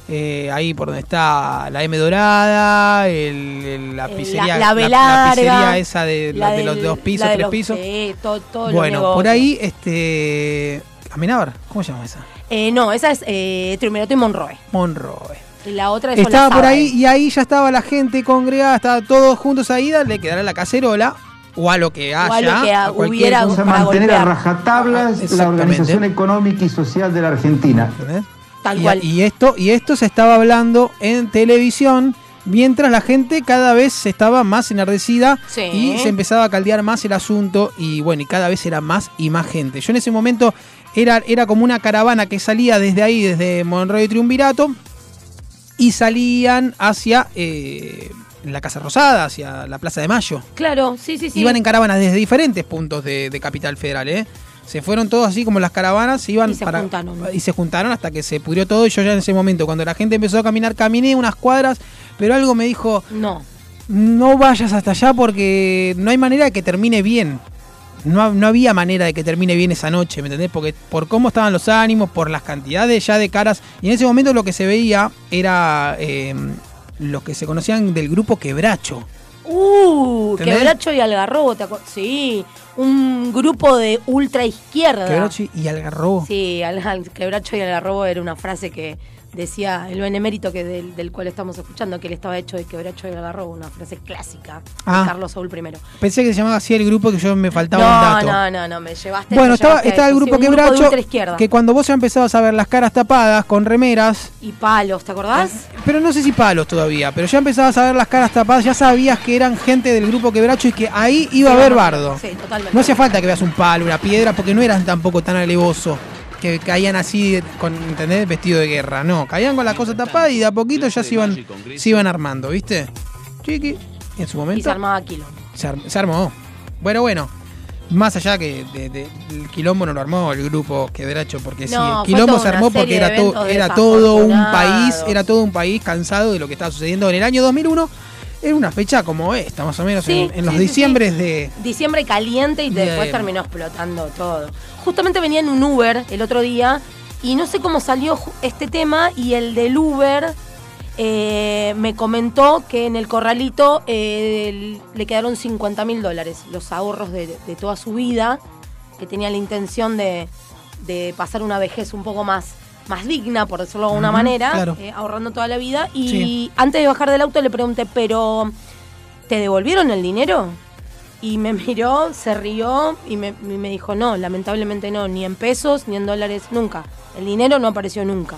Eh, ahí por donde está la M Dorada, el, el- la Eh, pizzería, la, la pizzería esa de, la la de los dos pisos, la de tres los- pisos. Todo, todo bueno, por ahí, este. Amenábar, ¿cómo se llama esa? Eh, no, esa es eh, Triunvirato y Monroe. Monroe. Y la otra es Estaba por ahí y ahí ya estaba la gente congregada, estaba todos juntos ahí, le quedará la cacerola o a lo que haya. O a lo que a cualquier hubiera cosa. Vamos a mantener a rajatablas la organización económica y social de la Argentina. ¿entendés? Tal y, cual. y esto, y esto se estaba hablando en televisión mientras la gente cada vez estaba más enardecida Sí. y se empezaba a caldear más el asunto y bueno, y cada vez era más y más gente. Yo en ese momento era, era como una caravana que salía desde ahí, desde Monroe y Triunvirato, y salían hacia eh, la Casa Rosada, hacia la Plaza de Mayo. Claro, sí, sí, sí. Iban en caravanas desde diferentes puntos de, de Capital Federal, ¿eh? Se fueron todos así como las caravanas, se iban Y se para juntaron. y se juntaron hasta que se pudrió todo y yo ya en ese momento cuando la gente empezó a caminar caminé unas cuadras, pero algo me dijo, No. no vayas hasta allá porque no hay manera de que termine bien. No, no había manera de que termine bien esa noche, ¿me entendés? Porque por cómo estaban los ánimos, por las cantidades ya de caras. Y en ese momento lo que se veía era eh, los que se conocían del grupo Quebracho. Uh. Quebracho y Algarrobo, ¿te acuerdas? Sí, un grupo de ultra izquierda. Quebracho y Algarrobo. Sí, al, al- Quebracho y Algarrobo era una frase que decía el benemérito que del, del cual estamos escuchando, que él estaba hecho de Quebracho y Algarrobo, una frase clásica Ah. de Carlos Saúl I. Pensé que se llamaba así el grupo que yo me faltaba un No, dato. no, no, no, me llevaste Bueno, me estaba, llevaste estaba el grupo sí, un Quebracho, de ultraizquierda. que cuando vos ya empezabas a ver las caras tapadas con remeras, Y palos, ¿te acordás? pero no sé si palos todavía, pero ya empezabas a ver las caras tapadas, ya sabías que eran gente del grupo Quebracho y que ahí iba a haber bardo. Sí, totalmente. No hacía falta que veas un palo, una piedra, porque no eran tampoco tan alevosos. Que caían así, con, ¿entendés? Vestido de guerra. No, caían con la cosa tapada y de a poquito ya se iban, se iban armando, ¿viste? Chiqui. Y en su y momento se armaba quilombo. se, arm- se armó. Bueno, bueno. Más allá que de- de- el quilombo no lo armó el grupo Quebracho, porque sí, No, el fue quilombo se armó porque era, to- era todo un país, era todo un país cansado de lo que estaba sucediendo en el año 2001. Era una fecha como esta, más o menos, Sí, en, en los sí, sí, diciembres de... Diciembre caliente y Bien. después terminó explotando todo. Justamente venía en un Uber el otro día y no sé cómo salió este tema y el del Uber eh, me comentó que en el corralito eh, le quedaron 50 mil dólares, los ahorros de, de toda su vida, que tenía la intención de, de pasar una vejez un poco más, más digna, por decirlo de alguna manera, claro. eh, ahorrando toda la vida. Y Sí. antes de bajar del auto le pregunté, pero ¿te devolvieron el dinero? Y me miró, se rió y me, y me dijo, no, lamentablemente no, ni en pesos ni en dólares, nunca. El dinero no apareció nunca.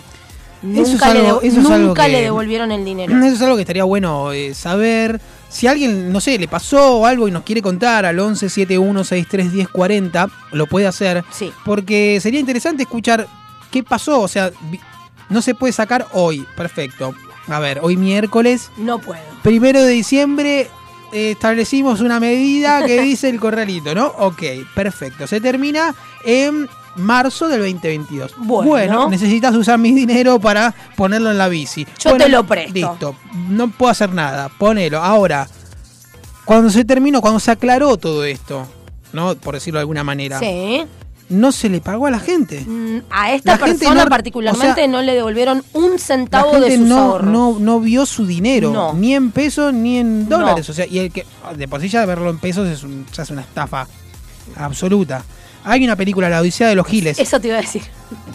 Nunca, le, algo- nunca que- devolvieron el dinero. Eso es algo que estaría bueno eh, saber. Si alguien, no sé, le pasó algo y nos quiere contar al 11 71 63 10 40, lo puede hacer. Sí. Porque sería interesante escuchar qué pasó. O sea, no se puede sacar hoy. Perfecto. A ver, hoy miércoles, No puedo. primero de diciembre, eh, establecimos una medida que dice el corralito, ¿no? Ok, perfecto. Se termina en marzo del 2022. Bueno. necesitas usar mi dinero para ponerlo en la bici. Yo Bueno, te lo presto. Listo, no puedo hacer nada, ponelo. Ahora, cuando se terminó, cuando se aclaró todo esto, ¿no? Por decirlo de alguna manera, Sí. No se le pagó a la gente. Mm, A esta La persona no- particularmente o sea, no le devolvieron un La centavo gente de sus no, ahorros. no, no vio su dinero, No. ni en pesos ni en dólares. O sea, y el que de por sí ya verlo en pesos es, un- ya es una estafa absoluta. Hay una película, La Odisea de los Giles. Eso te iba a decir.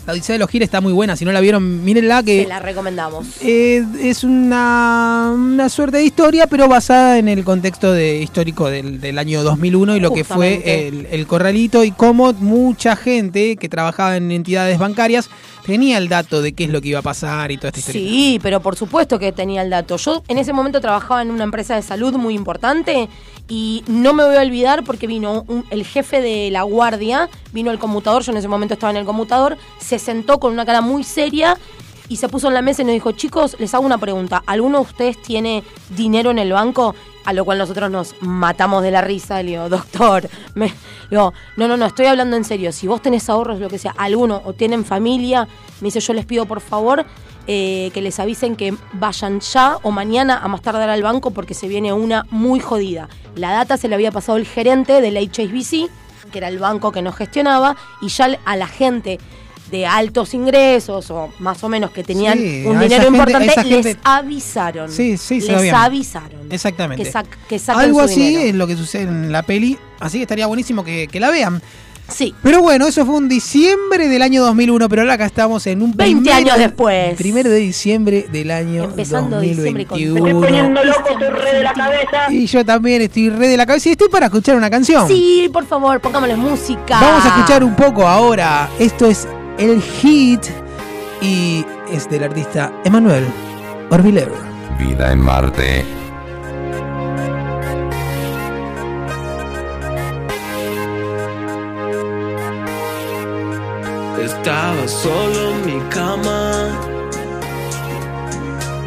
La Odisea de los Giles está muy buena. Si no la vieron, mírenla que Te la recomendamos. eh, es una, una suerte de historia, pero basada en el contexto de, histórico del, del año 2001 y lo que fue el, el corralito y cómo mucha gente que trabajaba en entidades bancarias tenía el dato de qué es lo que iba a pasar y toda esta historia. Sí, pero por supuesto que tenía el dato. Yo en ese momento trabajaba en una empresa de salud muy importante y no me voy a olvidar porque vino el jefe de la guardia, vino el conmutador, yo en ese momento estaba en el conmutador, se sentó con una cara muy seria y se puso en la mesa y nos dijo, chicos, les hago una pregunta. ¿Alguno de ustedes tiene dinero en el banco? A lo cual nosotros nos matamos de la risa. Le digo, doctor, me... digo, no, no, no, estoy hablando en serio. Si vos tenés ahorros, lo que sea, alguno o tienen familia, me dice, yo les pido por favor eh, que les avisen que vayan ya o mañana a más tardar al banco porque se viene una muy jodida. La data se le había pasado el gerente del HSBC, que era el banco que nos gestionaba, y ya a la gente de altos ingresos o más o menos que tenían Sí, un dinero gente- importante, gente- les avisaron. Sí, sí, se Les avisaron. Exactamente. Que, sac- que saquen Algo su así dinero. es lo que sucede en la peli, así que estaría buenísimo que, que la vean. Sí. Pero bueno, eso fue un diciembre del año 2001, pero ahora acá estamos en un 20 primero- años después. Primero de diciembre del año Empezando diciembre con 2021. loco, estoy re de la cabeza. Y yo también estoy re de la cabeza y estoy para escuchar una canción. Sí, por favor, pongámosle música. Vamos a escuchar un poco ahora. Esto es el hit y es del artista Emanuel Orbiler. Vida en Marte. Estaba solo en mi cama,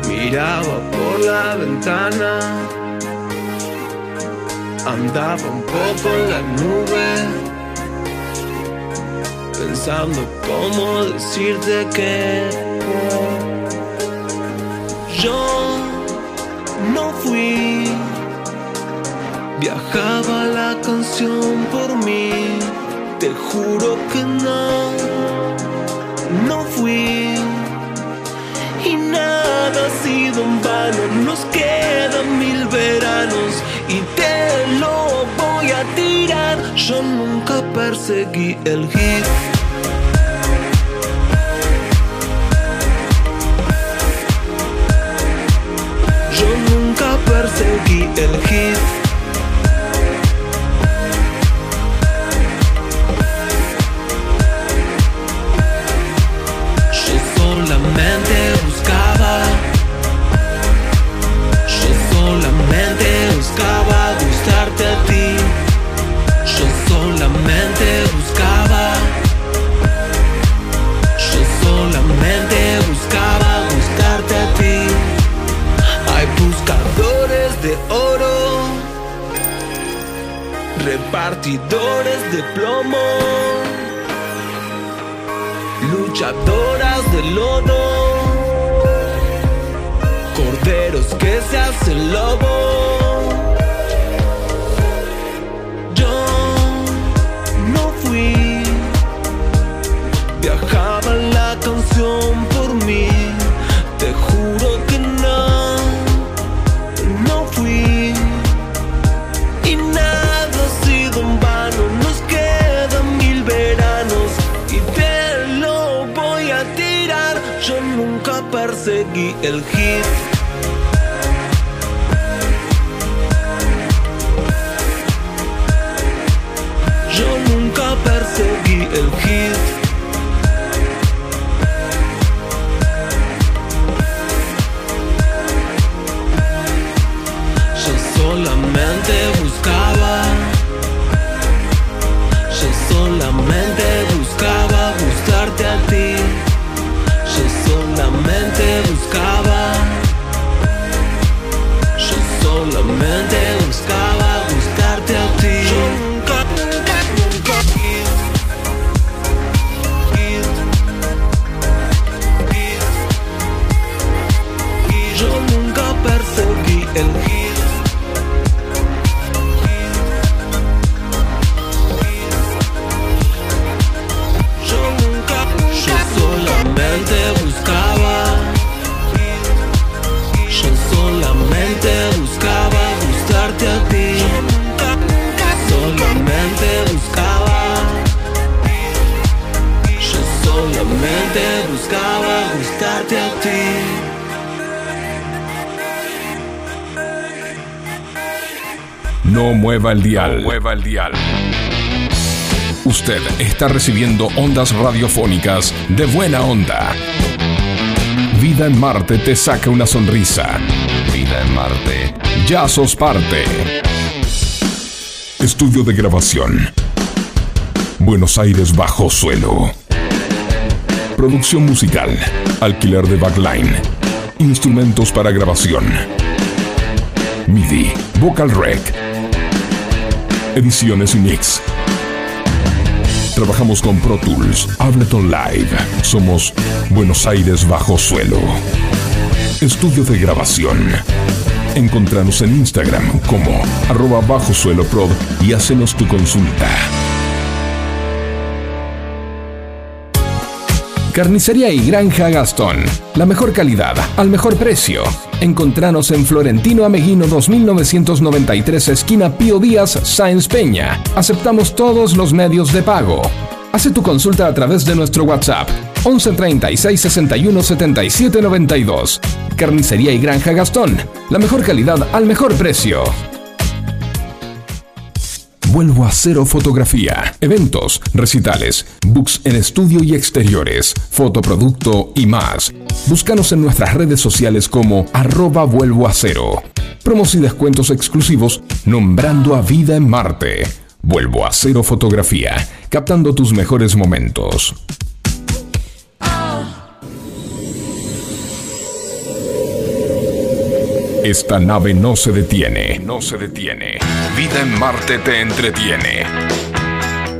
miraba por la ventana, andaba un poco en la nube, pensando cómo decirte que yo no fui, viajaba la canción por mí. Te juro que no, no fui. Y nada ha sido en vano, nos quedan mil veranos y te lo Yo nunca perseguí el hit. Yo nunca perseguí el hit. Yo solamente buscaba, yo solamente buscaba gustarte a ti. Solamente buscaba, yo solamente buscaba gustarte a ti. Hay buscadores de oro, repartidores de plomo luchadoras de lodo, corderos que se hacen lobo. Está recibiendo ondas radiofónicas de buena onda. Vida en Marte te saca una sonrisa. Vida en Marte. Ya sos parte. Estudio de grabación. Buenos Aires bajo suelo. Producción musical. Alquiler de backline. Instrumentos para grabación. MIDI. Vocal Rec. Ediciones y mix. Trabajamos con Pro Tools, Ableton Live. Somos Buenos Aires Bajo Suelo. Estudio de grabación. Encontranos en Instagram como arroba bajo suelo y hacenos tu consulta. Carnicería y Granja Gastón. La mejor calidad, al mejor precio. Encontranos en Florentino Ameguino 2993, esquina Pío Díaz, Sáenz Peña. Aceptamos todos los medios de pago. Hace tu consulta a través de nuestro WhatsApp 11 36 61 77 92. Carnicería y Granja Gastón. La mejor calidad al mejor precio. Vuelvo a cero fotografía, eventos, recitales, books en estudio y exteriores, fotoproducto y más. Búscanos en nuestras redes sociales como arroba vuelvo a cero. Promos y descuentos exclusivos nombrando a vida en Marte. Vuelvo a cero fotografía, captando tus mejores momentos. Esta nave no se detiene, no se detiene. Vida en Marte te entretiene.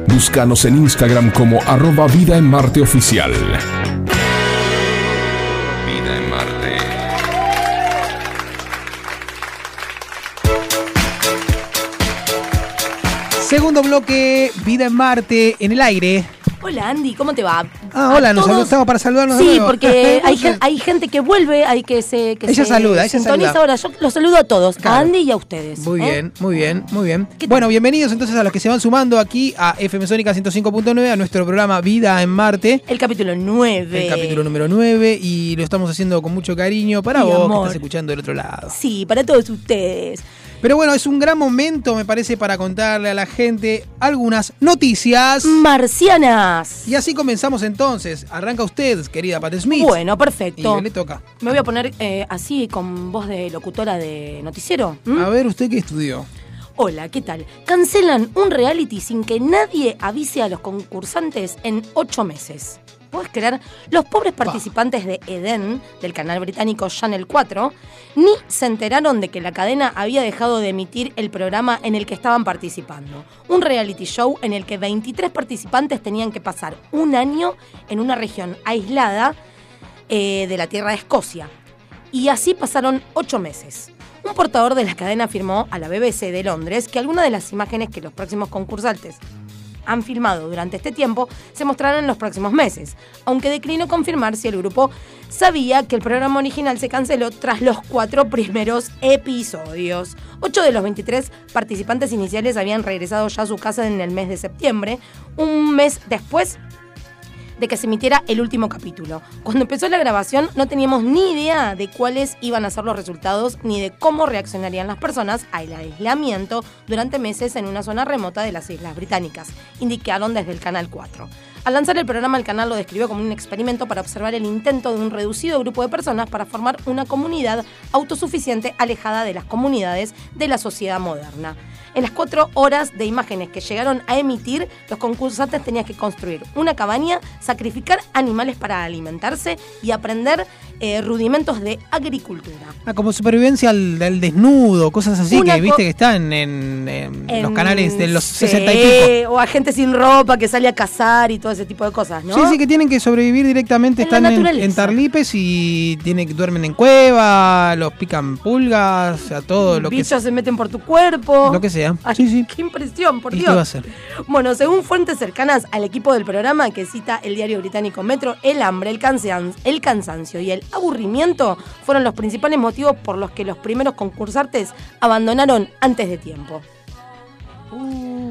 Búscanos en Instagram como arroba Vida en Marte Oficial. Segundo bloque, Vida en Marte, en el aire. Hola Andy, ¿cómo te va? Ah, hola, nos saludamos para saludarnos de Sí, nuevo. porque hay, gen- hay gente que vuelve, hay que se que Ella se saluda, ella sintoniza saluda. ahora. Yo los saludo a todos, Claro. a Andy y a ustedes. Muy ¿eh? bien, muy bien, muy bien. ¿Qué tal? Bueno, bienvenidos entonces a los que se van sumando aquí a FM Sónica 105.9, a nuestro programa Vida en Marte. El capítulo 9. El capítulo número 9 y lo estamos haciendo con mucho cariño para vos que amor. estás escuchando del otro lado. Sí, para todos ustedes. Pero bueno, es un gran momento, me parece, para contarle a la gente algunas noticias. Marcianas. Y así comenzamos entonces. Arranca usted, querida Pat Smith. Bueno, Y perfecto. le toca. Me voy a poner eh, así con voz de locutora de noticiero. A ver, ¿usted qué estudió? Hola, ¿qué tal? Cancelan un reality sin que nadie avise a los concursantes en ocho meses. ¿Puedes creer? Los pobres participantes de Eden, del canal británico Channel 4, ni se enteraron de que la cadena había dejado de emitir el programa en el que estaban participando. Un reality show en el que 23 participantes tenían que pasar un año en una región aislada eh, de la tierra de Escocia. Y así pasaron ocho meses. Un portador de la cadena afirmó a la BBC de Londres que algunas de las imágenes que los próximos concursantes han filmado durante este tiempo se mostrarán en los próximos meses, aunque declinó confirmar si el grupo sabía que el programa original se canceló tras los cuatro primeros episodios. Ocho de los 23 participantes iniciales habían regresado ya a su casa en el mes de septiembre, un mes después de que se emitiera el último capítulo. Cuando empezó la grabación no teníamos ni idea de cuáles iban a ser los resultados ni de cómo reaccionarían las personas al aislamiento durante meses en una zona remota de las Islas Británicas, indicaron desde el Canal 4. Al lanzar el programa, el canal lo describió como un experimento para observar el intento de un reducido grupo de personas para formar una comunidad autosuficiente alejada de las comunidades de la sociedad moderna. En las cuatro horas de imágenes que llegaron a emitir, los concursantes tenían que construir una cabaña, sacrificar animales para alimentarse y aprender eh, rudimentos de agricultura. Ah, como supervivencia al, del desnudo, cosas así Una que viste que están en, en los canales de los sí, 60 y pico. O a gente sin ropa que sale a cazar y todo ese tipo de cosas, ¿no? Sí, sí, que tienen que sobrevivir directamente, En están en, Tarlipes y tienen que duermen en cueva, los pican pulgas, a todo lo que, Bichos se meten por tu cuerpo. lo que sea. Ay, Sí, sí. Qué impresión, por ¿Y Dios. qué va a hacer? Bueno, según fuentes cercanas al equipo del programa que cita el diario británico Metro, el hambre, el, cansan- el cansancio y el aburrimiento fueron los principales motivos por los que los primeros concursantes abandonaron antes de tiempo.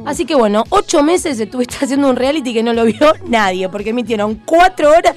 Así que bueno, ocho meses estuviste haciendo un reality que no lo vio nadie, porque emitieron cuatro horas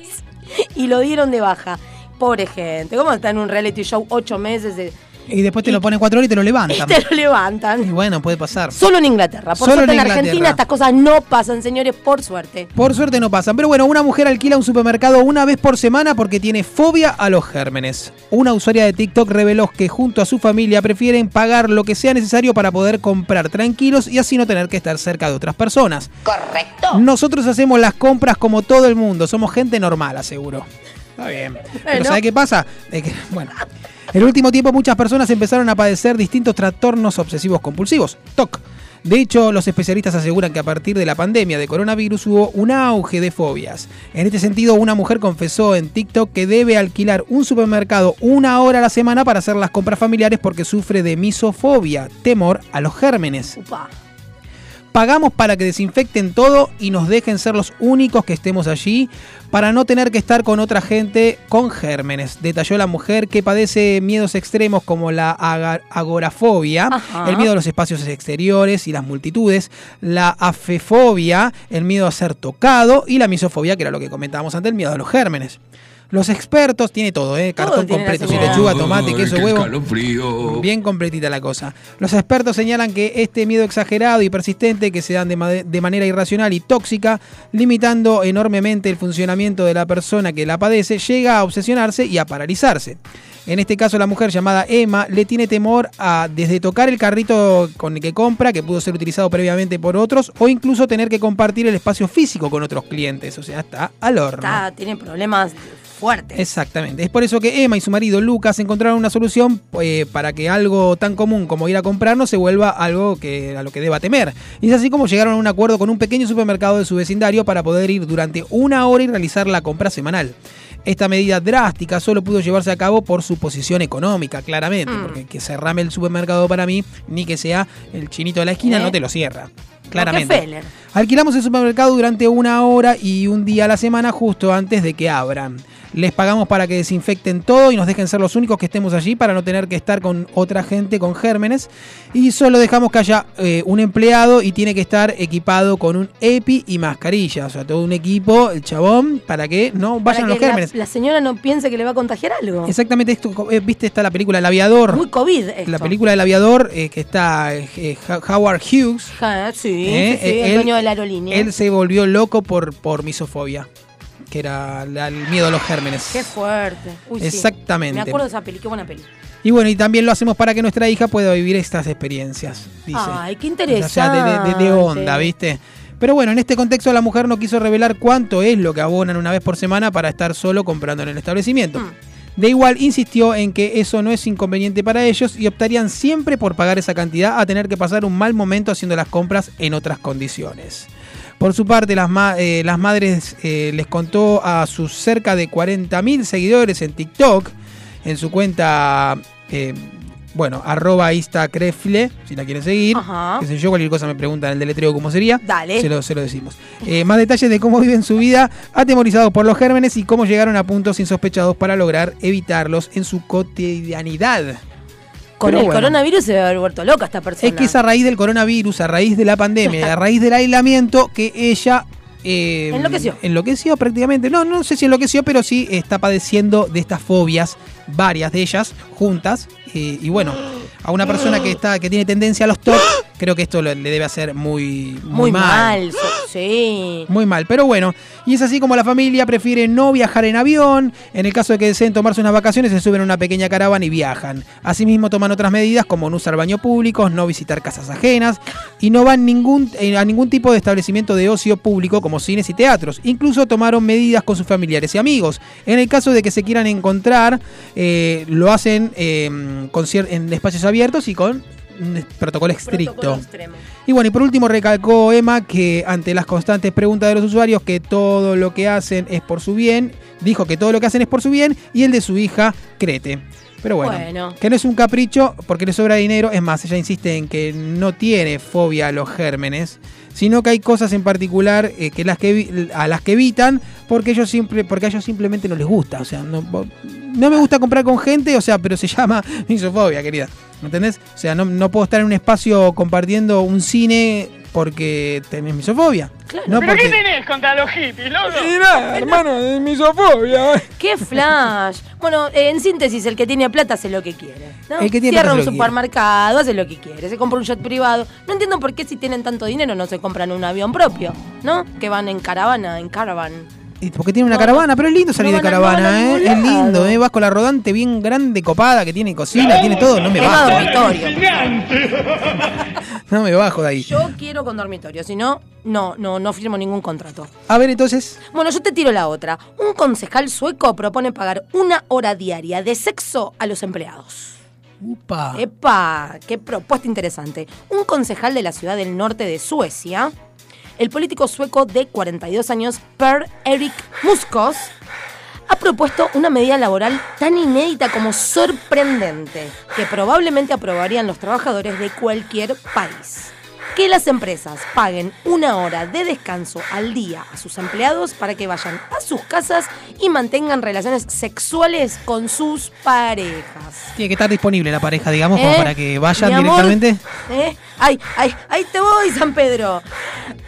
y lo dieron de baja. Pobre gente, ¿cómo está en un reality show ocho meses? de- Y después te lo ponen cuatro horas y te lo levantan. Te lo levantan. Y bueno, puede pasar. Solo en Inglaterra. Por Solo suerte en en, Argentina estas cosas no pasan, señores, por suerte. Por suerte no pasan. Pero bueno, una mujer alquila un supermercado una vez por semana porque tiene fobia a los gérmenes. Una usuaria de TikTok reveló que junto a su familia prefieren pagar lo que sea necesario para poder comprar tranquilos y así no tener que estar cerca de otras personas. Correcto. Nosotros hacemos las compras como todo el mundo. Somos gente normal, aseguro. Está bien. Pero Bueno. ¿sabe qué pasa? Es que, bueno, en el último tiempo muchas personas empezaron a padecer distintos trastornos obsesivos compulsivos, TOC. De hecho, los especialistas aseguran que a partir de la pandemia de coronavirus hubo un auge de fobias. En este sentido, una mujer confesó en TikTok que debe alquilar un supermercado una hora a la semana para hacer las compras familiares porque sufre de misofobia, temor a los gérmenes. Pagamos para que desinfecten todo y nos dejen ser los únicos que estemos allí para no tener que estar con otra gente con gérmenes. Detalló la mujer que padece miedos extremos como la agorafobia, Ajá. el miedo a los espacios exteriores y las multitudes, la afefobia, el miedo a ser tocado y la misofobia, que era lo que comentábamos antes, el miedo a los gérmenes. Los expertos, tiene todo, ¿eh? Cartón completo, si señora. lechuga, tomate, queso, huevo. Bien completita la cosa. Los expertos señalan que este miedo exagerado y persistente que se dan de, ma- de manera irracional y tóxica, limitando enormemente el funcionamiento de la persona que la padece, llega a obsesionarse y a paralizarse. En este caso, la mujer llamada Emma le tiene temor a desde tocar el carrito con el que compra, que pudo ser utilizado previamente por otros, o incluso tener que compartir el espacio físico con otros clientes. O sea, está al horno. Está, tiene problemas fuertes. Exactamente. Es por eso que Emma y su marido Lucas encontraron una solución eh, para que algo tan común como ir a comprar no se vuelva algo que, a lo que deba temer. Y es así como llegaron a un acuerdo con un pequeño supermercado de su vecindario para poder ir durante una hora y realizar la compra semanal. Esta medida drástica solo pudo llevarse a cabo por su posición económica, claramente, Mm. porque que cerrame el supermercado para mí, ni que sea el chinito de la esquina, ¿Eh? no te lo cierra. Claramente. Alquilamos el supermercado durante una hora y un día a la semana justo antes de que abran. Les pagamos para que desinfecten todo y nos dejen ser los únicos que estemos allí para no tener que estar con otra gente con gérmenes. Y solo dejamos que haya eh, un empleado y tiene que estar equipado con un EPI y mascarilla. O sea, todo un equipo, el chabón, para que no Para vayan los que la, gérmenes. la señora no piense que le va a contagiar algo. Exactamente esto, eh, viste, está la película El Aviador. Muy COVID esto. La película del aviador eh, que está eh, Howard Hughes. Sí, sí, sí, el dueño de la aerolínea. Él se volvió loco por, por misofobia, que era la- el miedo a los gérmenes. Qué fuerte. Uy, sí. Exactamente. Me acuerdo de esa peli, qué buena peli. Y bueno, y también lo hacemos para que nuestra hija pueda vivir estas experiencias, dice. Ay, qué O sea, de, de- de- de onda, ¿viste? Pero bueno, en este contexto la mujer no quiso revelar cuánto es lo que abonan una vez por semana para estar solo comprando en el establecimiento. Mm. De igual insistió en que eso no es inconveniente para ellos y optarían siempre por pagar esa cantidad a tener que pasar un mal momento haciendo las compras en otras condiciones. Por su parte, las, eh, las madres eh, les contó a sus cerca de 40.000 seguidores en TikTok, en su cuenta, eh, bueno, arroba instacrefle, si la quieren seguir. Ajá. Qué sé yo, cualquier cosa me preguntan en el deletreo cómo sería. Dale. Se lo, se lo decimos. Eh, más detalles de cómo viven su vida, atemorizados por los gérmenes y cómo llegaron a puntos insospechados para lograr evitarlos en su cotidianidad. Con Pero el bueno. coronavirus se debe haber vuelto loca esta persona. Es que es a raíz del coronavirus, a raíz de la pandemia a raíz del aislamiento que ella... eh, Enloqueció. Enloqueció prácticamente. No, no sé si enloqueció, pero sí está padeciendo de estas fobias, varias de ellas, juntas. eh, y bueno, a una persona que está que tiene tendencia a los TOC, creo que esto le debe hacer muy, muy, Muy mal. sí. Muy mal, pero bueno, y es así como la familia prefiere no viajar en avión, en el caso de que deseen tomarse unas vacaciones se suben a una pequeña caravana y viajan. Asimismo toman otras medidas como no usar baños públicos, no visitar casas ajenas y no van ningún, eh, a ningún tipo de establecimiento de ocio público como cines y teatros. Incluso tomaron medidas con sus familiares y amigos. En el caso de que se quieran encontrar, eh, lo hacen eh, con en espacios abiertos y con un protocolo estricto. Protocolo. Y bueno, y por último recalcó Emma que ante las constantes preguntas de los usuarios que todo lo que hacen es por su bien, dijo que todo lo que hacen es por su bien y el de su hija Crete. Pero bueno, Bueno. que no es un capricho porque le sobra dinero, es más, ella insiste en que no tiene fobia a los gérmenes, sino que hay cosas en particular eh, que las que a las que evitan porque ellos siempre porque a ellos simplemente no les gusta, o sea, no, no me gusta comprar con gente, o sea, pero se llama misofobia, querida. ¿Me entendés? O sea, no, no puedo estar en un espacio compartiendo un cine porque tenés misofobia. Claro. No ¿Pero porque... qué tenés contra los hippies, loco? Mirá, hermano, es misofobia. ¡Qué flash! Bueno, eh, en síntesis, el que tiene plata hace lo que quiere. ¿no? El que tiene Cierra plata un supermercado, hace lo que quiere. Se compra un jet privado. No entiendo por qué si tienen tanto dinero no se compran un avión propio, ¿no? Que van en caravana, en caravan. Porque tiene una No, caravana, pero es lindo salir no de caravana, ¿eh? Es lindo. ¿eh? Vas con la rodante bien grande, copada, que tiene cocina, tiene todo. No me bajo. dormitorio. No me bajo de ahí. Yo quiero con dormitorio, si no, no, no, no firmo ningún contrato. A ver, entonces. Bueno, yo te tiro la otra. Un concejal sueco propone pagar una hora diaria de sexo a los empleados. Upa. ¡Epa! ¡Qué propuesta interesante! Un concejal de la ciudad del norte de Suecia, el político sueco de 42 años, Per Erik Muskos, ha propuesto una medida laboral tan inédita como sorprendente, que probablemente aprobarían los trabajadores de cualquier país. Que las empresas paguen una hora de descanso al día a sus empleados para que vayan a sus casas y mantengan relaciones sexuales con sus parejas. Tiene que estar disponible la pareja, digamos, como ¿Eh? para que vayan directamente. ¿eh? Ay, ay, ahí te voy, San Pedro.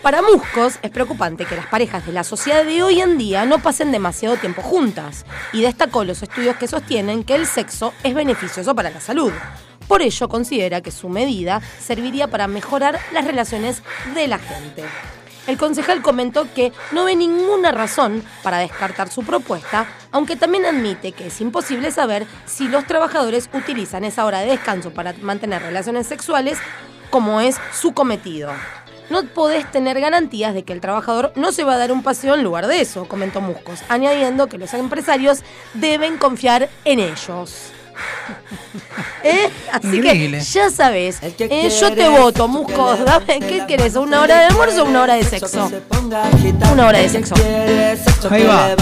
Para Muscos es preocupante que las parejas de la sociedad de hoy en día no pasen demasiado tiempo juntas y destacó los estudios que sostienen que el sexo es beneficioso para la salud. Por ello considera que su medida serviría para mejorar las relaciones de la gente. El concejal comentó que no ve ninguna razón para descartar su propuesta, aunque también admite que es imposible saber si los trabajadores utilizan esa hora de descanso para mantener relaciones sexuales como es su cometido. No podés tener garantías de que el trabajador no se va a dar un paseo en lugar de eso, comentó Muscos, añadiendo que los empresarios deben confiar en ellos. ¿Eh? Así Increíble. que ya sabes, eh, yo te voto, Muscos. Dame, ¿Qué querés? ¿Una hora de almuerzo o una hora de sexo? Una hora de sexo. Ahí va.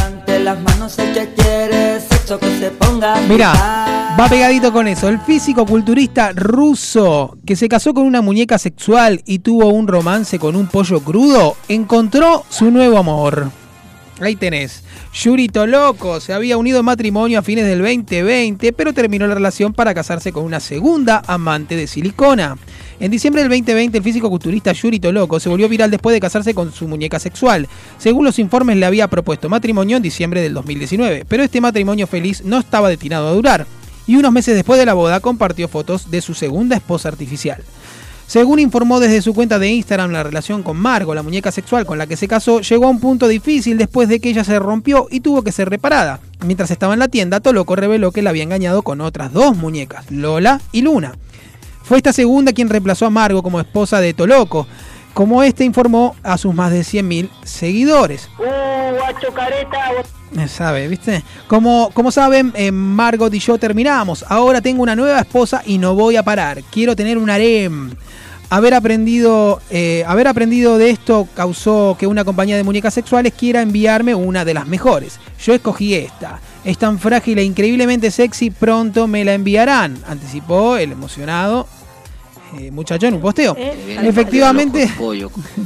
Mirá, va pegadito con eso. El físico culturista ruso que se casó con una muñeca sexual y tuvo un romance con un pollo crudo, encontró su nuevo amor. Ahí tenés. Yuri Toloco se había unido en matrimonio a fines del 2020, pero terminó la relación para casarse con una segunda amante de silicona. En diciembre del 2020, el físico culturista Yuri Toloco se volvió viral después de casarse con su muñeca sexual. Según los informes, le había propuesto matrimonio en diciembre del 2019, pero este matrimonio feliz no estaba destinado a durar. Y unos meses después de la boda compartió fotos de su segunda esposa artificial. Según informó desde su cuenta de Instagram, la relación con Margo, la muñeca sexual con la que se casó, llegó a un punto difícil después de que ella se rompió y tuvo que ser reparada. Mientras estaba en la tienda, Toloco reveló que la había engañado con otras dos muñecas, Lola y Luna. Fue esta segunda quien reemplazó a Margo como esposa de Toloco, como este informó a sus más de 100.000 seguidores. Uh, guacho careta. Eh, Sabe, ¿viste? Como, como saben, eh, Margot y yo terminamos. Ahora tengo una nueva esposa y no voy a parar. Quiero tener un harem. Haber aprendido, eh, haber aprendido de esto causó que una compañía de muñecas sexuales quiera enviarme una de las mejores. Yo escogí esta. Es tan frágil e increíblemente sexy, pronto me la enviarán, anticipó el emocionado eh, muchacho en un posteo. Eh, Efectivamente,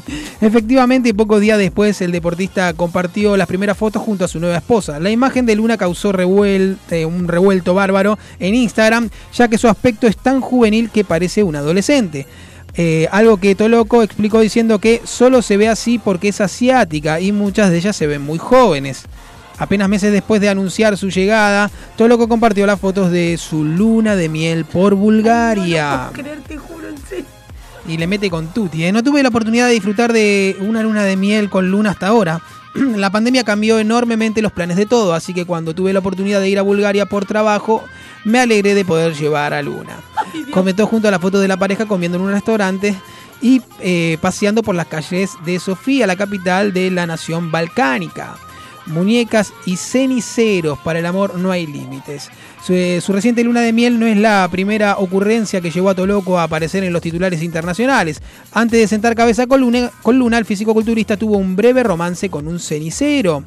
Efectivamente, pocos días después el deportista compartió las primeras fotos junto a su nueva esposa. La imagen de Luna causó revuel- eh, un revuelto bárbaro en Instagram, ya que su aspecto es tan juvenil que parece un adolescente. Eh, algo que Toloco explicó diciendo que solo se ve así porque es asiática y muchas de ellas se ven muy jóvenes. Apenas meses después de anunciar su llegada, Toloco compartió las fotos de su luna de miel por Bulgaria creer, te juro, en serio. y le mete con Tuti. ¿eh? No tuve la oportunidad de disfrutar de una luna de miel con Luna hasta ahora. La pandemia cambió enormemente los planes de todo, así que cuando tuve la oportunidad de ir a Bulgaria por trabajo, me alegré de poder llevar a Luna. Comentó junto a la foto de la pareja comiendo en un restaurante y eh, paseando por las calles de Sofía, la capital de la nación balcánica. Muñecas y ceniceros, para el amor no hay límites. Su, eh, su reciente luna de miel no es la primera ocurrencia que llevó a Toloco a aparecer en los titulares internacionales. Antes de sentar cabeza con Luna, con Luna el físico-culturista tuvo un breve romance con un cenicero.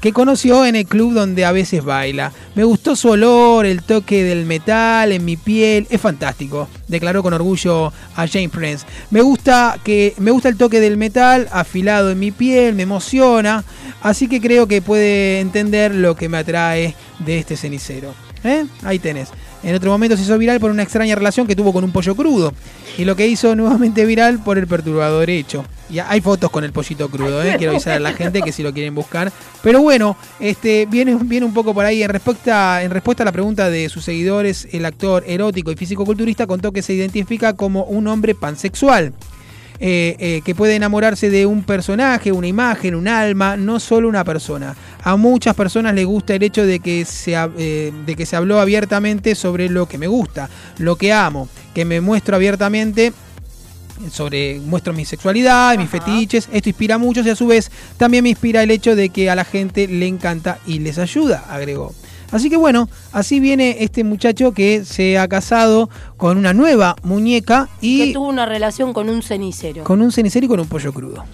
que conoció en el club donde a veces baila. Me gustó su olor, el toque del metal en mi piel, es fantástico, declaró con orgullo a Jane Prince. Me gusta que me gusta el toque del metal afilado en mi piel, me emociona, así que creo que puede entender lo que me atrae de este cenicero. ¿Eh? Ahí tenés. En otro momento se hizo viral por una extraña relación que tuvo con un pollo crudo. Y lo que hizo nuevamente viral por el perturbador hecho. Y hay fotos con el pollito crudo, ¿eh? quiero avisar a la gente que si lo quieren buscar. Pero bueno, este viene, viene un poco por ahí. En respuesta, en respuesta a la pregunta de sus seguidores, el actor erótico y físico-culturista contó que se identifica como un hombre pansexual. Eh, eh, que puede enamorarse de un personaje, una imagen, un alma, no solo una persona. A muchas personas les gusta el hecho de que, se, eh, de que se habló abiertamente sobre lo que me gusta, lo que amo, que me muestro abiertamente sobre muestro mi sexualidad, mis fetiches, esto inspira a muchos y a su vez también me inspira el hecho de que a la gente le encanta y les ayuda, agregó. Así que bueno, así viene este muchacho que se ha casado con una nueva muñeca Que y tuvo una relación con un cenicero. con un cenicero y con un pollo crudo.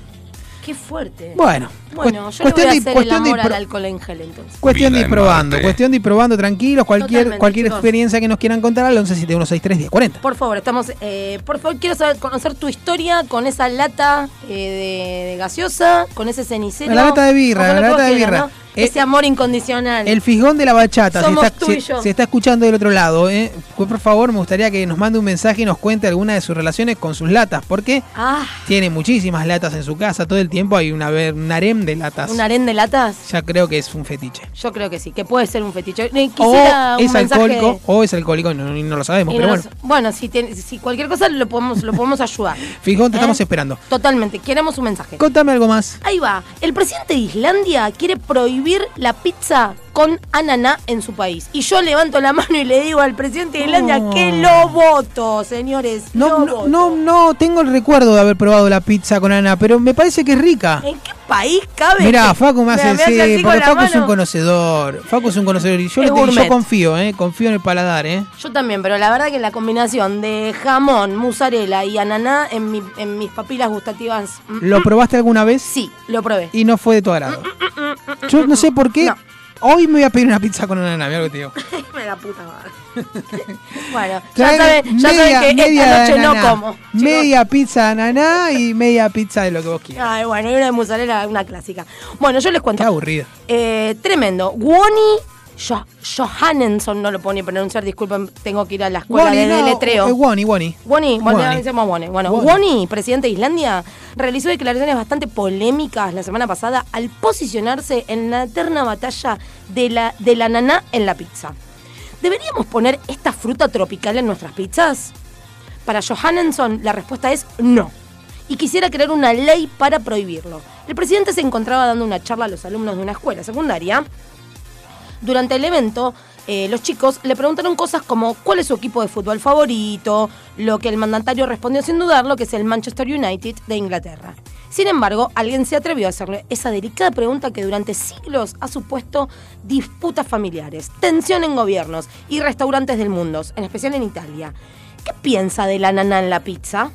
Qué fuerte. Bueno, Bueno, yo le voy a hacer el cuestión de amor al alcohol en gel entonces. Cuestión de ir probando, cuestión de ir probando tranquilos, cualquier, Totalmente, cualquier chicos. experiencia que nos quieran contar al 1171631040. Por favor, estamos. eh, por favor, quiero saber, conocer tu historia con esa lata eh, de, de gaseosa, con ese cenicero. La lata de birra, la que lata de birra. ¿no? Eh, Ese amor incondicional. El fijón de la bachata, se Somos está, tú y se- yo. se está escuchando del otro lado. ¿eh? Pues, Por favor, me gustaría que nos mande un mensaje y nos cuente alguna de sus relaciones con sus latas, porque Ah, tiene muchísimas latas en su casa. Todo el tiempo hay una, un harem de latas. un harén de latas. Ya creo que es un fetiche. Yo creo que sí, que puede ser un fetiche. Eh, O Quisiera un es mensaje- alcohólico, o es alcohólico, no, y no lo sabemos, y pero no bueno. bueno, si, si cualquier cosa lo podemos, lo podemos ayudar. Fijón, te ¿Eh? estamos esperando. Totalmente, queremos un mensaje. Contame algo más. Ahí va. El presidente de Islandia quiere prohibir la pizza con ananá en su país. Y yo levanto la mano y le digo al presidente de Islandia que lo voto, señores. No, lo no, voto. no, no tengo el recuerdo de haber probado la pizza con Ana, pero me parece que es rica. ¿En qué país cabe? Mirá, que- Facu me hace hace sí, porque la Facu es un conocedor. Facu es un conocedor y yo, confío, eh, confío en el paladar, eh. Yo también, pero la verdad que la combinación de jamón, mozzarella y ananá en, mi- en mis papilas gustativas. mm, ¿Lo probaste alguna vez? Sí, lo probé. Y no fue de tu agrado. Yo no sé por qué. No. Hoy me voy a pedir una pizza con ananá, mira lo que te digo. Me da puta madre. bueno, ya saben, ya saben que media esta noche no como. chicos. Media pizza de ananá y media pizza de lo que vos quieras. Ay, bueno, y una de mozzarella, una clásica. Bueno, yo les cuento. Qué aburrido. Eh, tremendo. Woni Johannesson, no lo puedo ni pronunciar, disculpen, tengo que ir a la escuela de no, deletreo. eh, Woni, Woni. Woni, Woni. Bueno. Woni, presidente de Islandia, realizó declaraciones bastante polémicas la semana pasada al posicionarse en la eterna batalla de la, de la naná en la pizza. ¿Deberíamos poner esta fruta tropical en nuestras pizzas? Para Johannesson, la respuesta es no. Y quisiera crear una ley para prohibirlo. El presidente se encontraba dando una charla a los alumnos de una escuela secundaria durante el evento, eh, los chicos le preguntaron cosas como cuál es su equipo de fútbol favorito, lo que el mandatario respondió sin dudarlo, que es el Manchester United de Inglaterra. Sin embargo, alguien se atrevió a hacerle esa delicada pregunta que durante siglos ha supuesto disputas familiares, tensión en gobiernos y restaurantes del mundo, en especial en Italia. ¿Qué piensa de la nana en la pizza?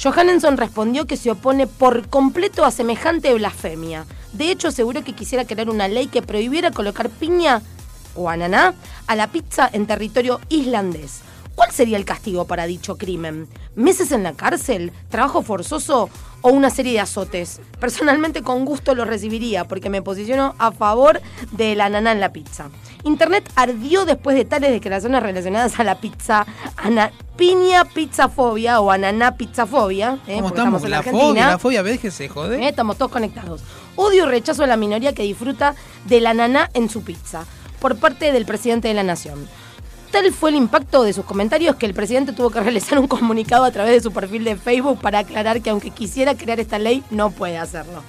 Johannesson respondió que se opone por completo a semejante blasfemia. De hecho, aseguró que quisiera crear una ley que prohibiera colocar piña o ananá a la pizza en territorio islandés. ¿Cuál sería el castigo para dicho crimen? ¿Meses en la cárcel? ¿Trabajo forzoso? ¿O una serie de azotes? Personalmente con gusto lo recibiría porque me posiciono a favor del ananá en la pizza. Internet ardió después de tales declaraciones relacionadas a la pizza, ana, piña pizzafobia o ananá pizzafobia. ¿eh? ¿Cómo estamos? en La Argentina. fobia, la fobia, ¿ves que se jode? Eh, Estamos todos conectados. Odio y rechazo a la minoría que disfruta de la naná en su pizza, por parte del presidente de la nación. Tal fue el impacto de sus comentarios que el presidente tuvo que realizar un comunicado a través de su perfil de Facebook para aclarar que aunque quisiera crear esta ley, no puede hacerlo.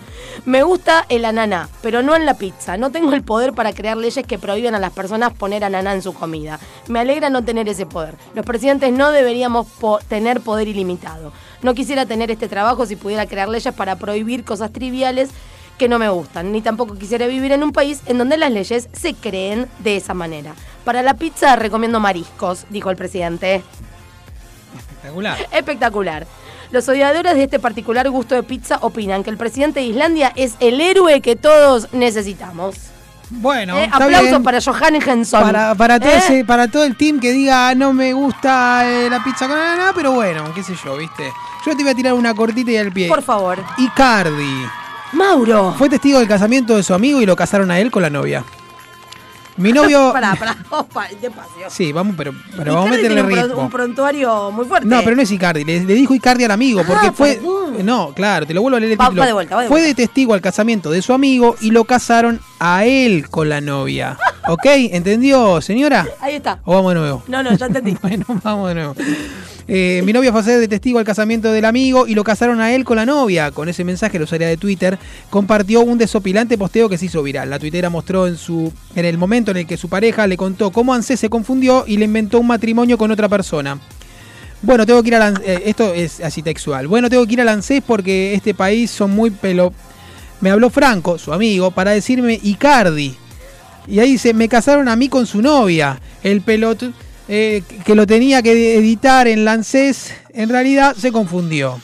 Me gusta el ananá, pero no en la pizza. No tengo el poder para crear leyes que prohíban a las personas poner ananá en su comida. Me alegra no tener ese poder. Los presidentes no deberíamos tener poder ilimitado. No quisiera tener este trabajo si pudiera crear leyes para prohibir cosas triviales que no me gustan, ni tampoco quisiera vivir en un país en donde las leyes se creen de esa manera. Para la pizza recomiendo mariscos, dijo el presidente. Espectacular. Espectacular. Los odiadores de este particular gusto de pizza opinan que el presidente de Islandia es el héroe que todos necesitamos. Bueno, Eh, aplausos para Johannes Henson. Para, para, todo Eh, ese- para todo el team que diga "Ah, no me gusta eh, la pizza con ananá, pero bueno, qué sé yo, ¿viste? Yo te voy a tirar una cortita y al pie. Por favor. Icardi. Mauro. Fue testigo del casamiento de su amigo y lo casaron a él con la novia. Mi novio. Pará, pará, opa, despacio. Sí, vamos, pero, pero vamos a meterle tiene un, pro- un prontuario muy fuerte. No, pero no es Icardi, le, le dijo Icardi al amigo, porque Ah, fue. perdón. No, claro, te lo vuelvo a leer el Va- título. va de vuelta, va de fue vuelta. de testigo al casamiento de su amigo y lo casaron a él con la novia. ¿Ok? ¿Entendió, señora? Ahí está. ¿O vamos de nuevo? No, no, ya entendí. Bueno, vamos de nuevo. Eh, mi novia fue a ser de testigo al casamiento del amigo y lo casaron a él con la novia. Con ese mensaje, la usuaria de Twitter compartió un desopilante posteo que se hizo viral. La tuitera mostró en su en el momento en el que su pareja le contó cómo ANSES se confundió y le inventó un matrimonio con otra persona. Bueno, tengo que ir a Lan- eh, esto es así textual. Bueno, tengo que ir al ANSES porque este país son muy pelo. Me habló Franco, su amigo, para decirme Icardi. Y ahí dice, me casaron a mí con su novia. El pelot eh, que lo tenía que editar en Lancés, en realidad se confundió.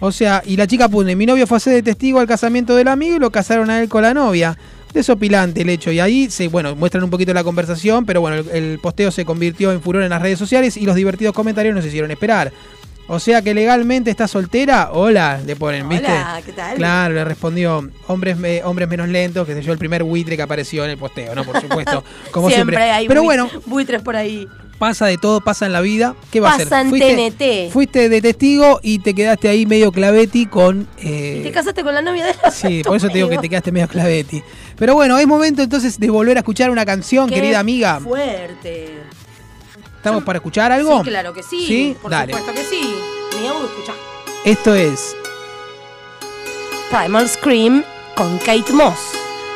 O sea, y la chica pone, mi novio fue a ser de testigo al casamiento del amigo y lo casaron a él con la novia. Desopilante el hecho. Y ahí se, bueno, muestran un poquito la conversación, pero bueno, el, el posteo se convirtió en furor en las redes sociales y los divertidos comentarios nos hicieron esperar. O sea que legalmente está soltera. Hola, le ponen, ¿viste? Hola, ¿qué tal? Claro, le respondió hombres hombres menos lentos, que sé yo, el primer buitre que apareció en el posteo, ¿no? Por supuesto, como siempre. hay Pero bueno, buitres por ahí. pasa de todo, pasa en la vida. ¿Qué va a hacer? en TNT. Fuiste de testigo y te quedaste ahí medio clavetti con... eh, ¿Te casaste con la novia de la Sí, por eso te digo que te quedaste medio clavetti. Pero bueno, es momento entonces de volver a escuchar una canción, Qué querida amiga. Fuerte. ¿Estamos para escuchar algo? Sí, claro que sí. ¿Sí? Por Dale. supuesto que sí. Mi audio, escucha. Esto es Primal Scream con Kate Moss.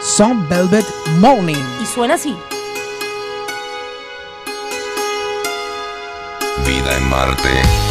Some Velvet Morning. Y suena así. Vida en Marte.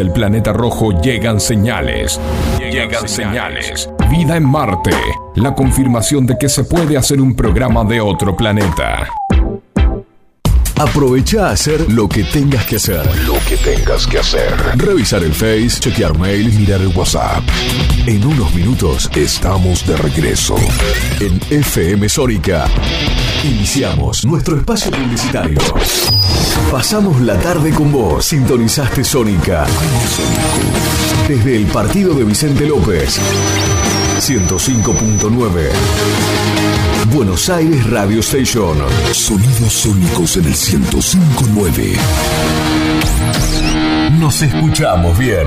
Desde el planeta rojo llegan señales. Llegan señales. Vida en Marte. La confirmación de que se puede hacer un programa de otro planeta. Aprovecha a hacer lo que tengas que hacer. Lo que tengas que hacer. Revisar el Face, chequear mail, Mirar el WhatsApp. En unos minutos Estamos de regreso. en FM Sónica. Iniciamos nuestro espacio publicitario. Pasamos la tarde con vos. Sintonizaste Sónica. Desde el partido de Vicente López. 105.9. Buenos Aires Radio Station. Sonidos sónicos en el 1059. Nos escuchamos bien.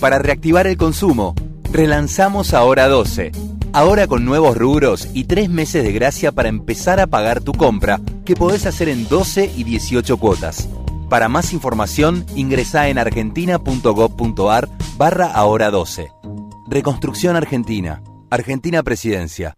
Para reactivar el consumo, relanzamos Ahora 12. Ahora con nuevos rubros y tres meses de gracia para empezar a pagar tu compra, que podés hacer en 12 y 18 cuotas. Para más información, ingresá en argentina.gov.ar barra Ahora 12. Reconstrucción Argentina. Argentina Presidencia.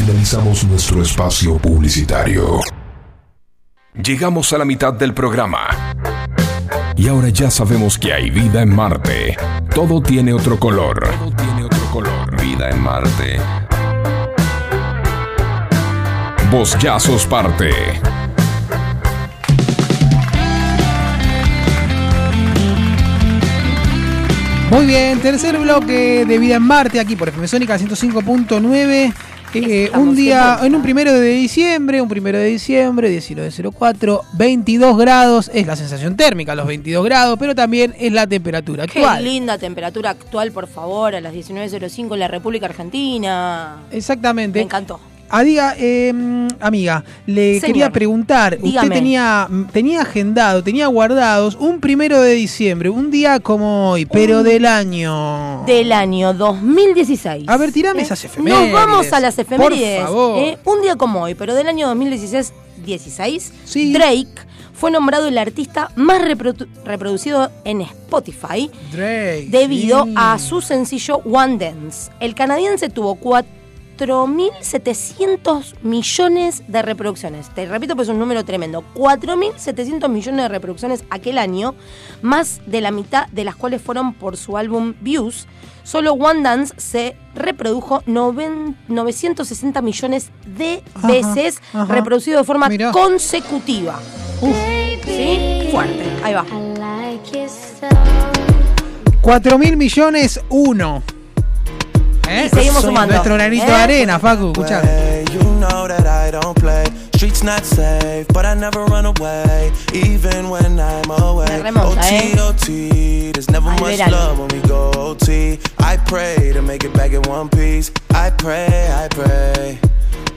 Finalizamos nuestro espacio publicitario. Llegamos a la mitad del programa. Y ahora ya sabemos que hay vida en Marte. Todo tiene otro color. Todo tiene otro color. Vida en Marte. Vos ya sos parte. Muy bien, tercer bloque de Vida en Marte, aquí por FM Sónica 105.9. Eh, un día, en un primero de diciembre, un primero de diciembre, 19.04, 22 grados, es la sensación térmica, los 22 grados, pero también es la temperatura Qué actual. linda temperatura actual, por favor, a las 19.05 en la República Argentina. Exactamente. Me encantó. Adiga, eh, amiga, le Señor, quería preguntar, dígame. usted tenía, tenía agendado, tenía guardados un primero de diciembre, un día como hoy, pero Un- del año... Del año 2016. A ver, tirame ¿Eh? esas efemérides. Nos vamos a las efemérides. Por favor. ¿eh? Un día como hoy, pero del año 2016, 16, Sí. Drake fue nombrado el artista más reprodu- reproducido en Spotify Drake, debido sí. a su sencillo One Dance. El canadiense tuvo 4 4.700 millones de reproducciones. Te repito, pues es un número tremendo. 4.700 millones de reproducciones aquel año, más de la mitad de las cuales fueron por su álbum Views. Solo One Dance se reprodujo noven- 960 millones de veces, ajá. reproducido de forma Mirá. consecutiva. ¿Sí? Fuerte. Ahí va. 4 mil millones, uno. ¿Eh? Y seguimos sumando. Nuestro granito ¿Eh? de arena, Facu, escuchá. You know that I don't play. Streets not safe, but I never run away, even when I'm away. Me remonta, OT, eh. OT, there's never Al much verano. love when we go OT. I pray to make it back in one piece. I pray, I pray.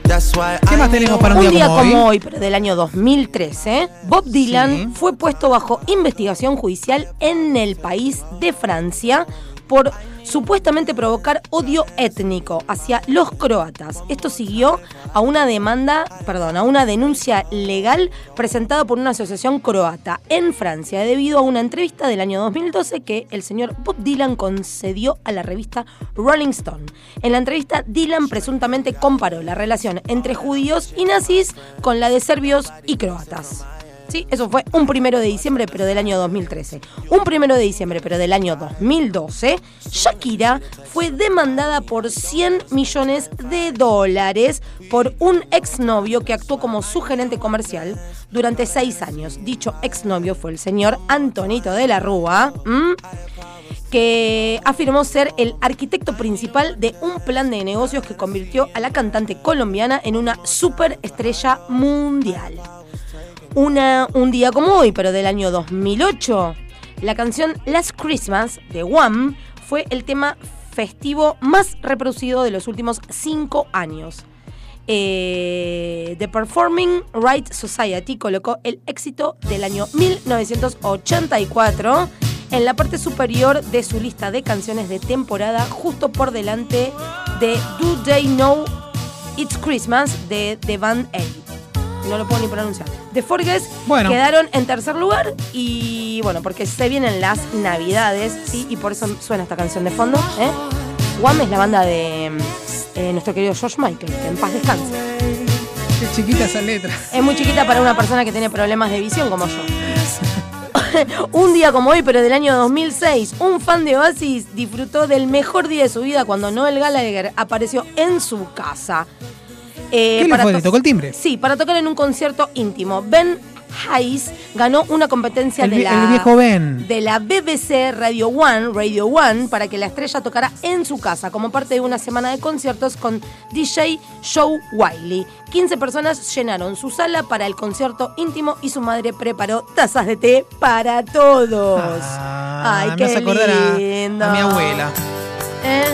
That's why ¿Qué I más tenemos para un, Un día, como, hoy? pero del año 2013, Bob Dylan fue puesto bajo investigación judicial en el país de Francia por supuestamente provocar odio étnico hacia los croatas. Esto siguió a una demanda, perdón, a una denuncia legal presentada por una asociación croata en Francia debido a una entrevista del año 2012 que el señor Bob Dylan concedió a la revista Rolling Stone. En la entrevista, Dylan presuntamente comparó la relación entre judíos y nazis con la de serbios y croatas. Sí, eso fue un primero de diciembre, pero del año 2013. Un primero de diciembre, pero del año 2012, Shakira fue demandada por 100 millones de dólares por un exnovio que actuó como su gerente comercial durante seis años. Dicho exnovio fue el señor Antonito de la Rúa. que afirmó ser el arquitecto principal de un plan de negocios que convirtió a la cantante colombiana en una superestrella mundial. Una, un día como hoy, pero del año 2008, la canción Last Christmas de Wham fue el tema festivo más reproducido de los últimos cinco años. Eh, The Performing Rights Society colocó el éxito del año 1984 en la parte superior de su lista de canciones de temporada, justo por delante de Do They Know It's Christmas de The Band Aid. No lo puedo ni pronunciar. The Forges Bueno. quedaron en tercer lugar y bueno, porque se vienen las navidades, ¿sí? Y por eso suena esta canción de fondo, ¿eh? Wham es la banda de eh, nuestro querido George Michael, que en paz descanse. Qué chiquita esa letra. Es muy chiquita para una persona que tiene problemas de visión como yo. un día como hoy, pero del año 2006, un fan de Oasis disfrutó del mejor día de su vida cuando Noel Gallagher apareció en su casa. Eh, ¿Qué le fue? to- ¿Le tocó el timbre? Sí, para tocar en un concierto íntimo. Ben Hayes ganó una competencia El de la, el viejo Ben. de la BBC Radio One, Radio One, para que la estrella tocara en su casa, como parte de una semana de conciertos con DJ Joe Wiley. 15 personas llenaron su sala para el concierto íntimo y su madre preparó tazas de té para todos. Ay, me qué a- lindo. a mi abuela. ¿Eh?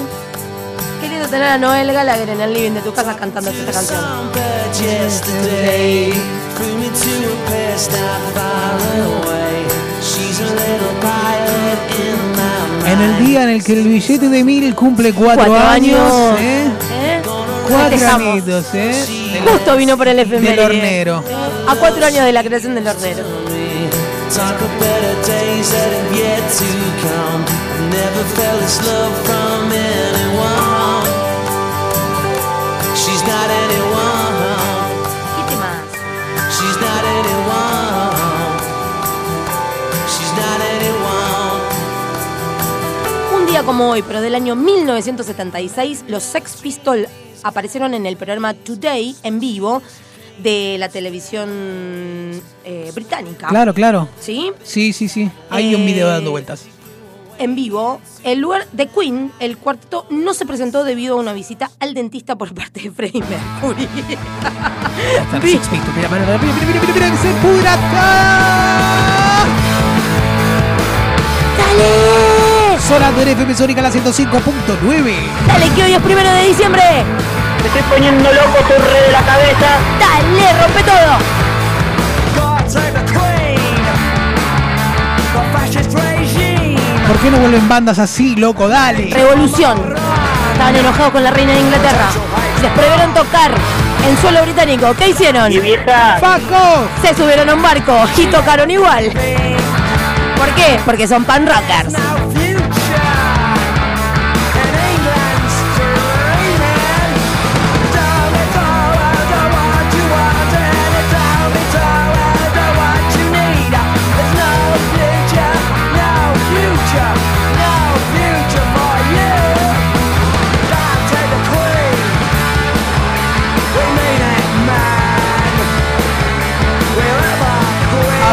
Qué lindo tener a Noel Gallagher en el living de tu casa cantando esta canción. En el día en el que el billete de mil cumple cuatro, Cuatro años, años. ¿eh? ¿Eh? Cuatro añitos, ¿eh? Justo vino por el efeméride. Del hornero. A cuatro años de la creación del hornero. Never felt this love from anyone. Un día como hoy, pero del año 1976, los Sex Pistols aparecieron en el programa Today en vivo de la televisión eh, británica. Claro, claro. ¿Sí? Sí, sí, sí. Hay un video dando vueltas. En vivo, el lugar de Queen, el cuarteto, no se presentó debido a una visita al dentista por parte de Freddie Mercury. Mira, mira, mira, mira, mira, mira, mira, que se pudra. ¡Dale! Sonando en FM Sónica la 105.9. ¡Dale, que hoy es primero de diciembre! Me estoy poniendo loco, re de la cabeza. ¡Dale, rompe todo! ¿Por qué no vuelven bandas así, loco? Dale. Revolución. Estaban enojados con la reina de Inglaterra. Les prohibieron tocar en suelo británico. ¿Qué hicieron? Y vieja, ¡Paco! Se subieron a un barco y tocaron igual. ¿Por qué? Porque son pan rockers.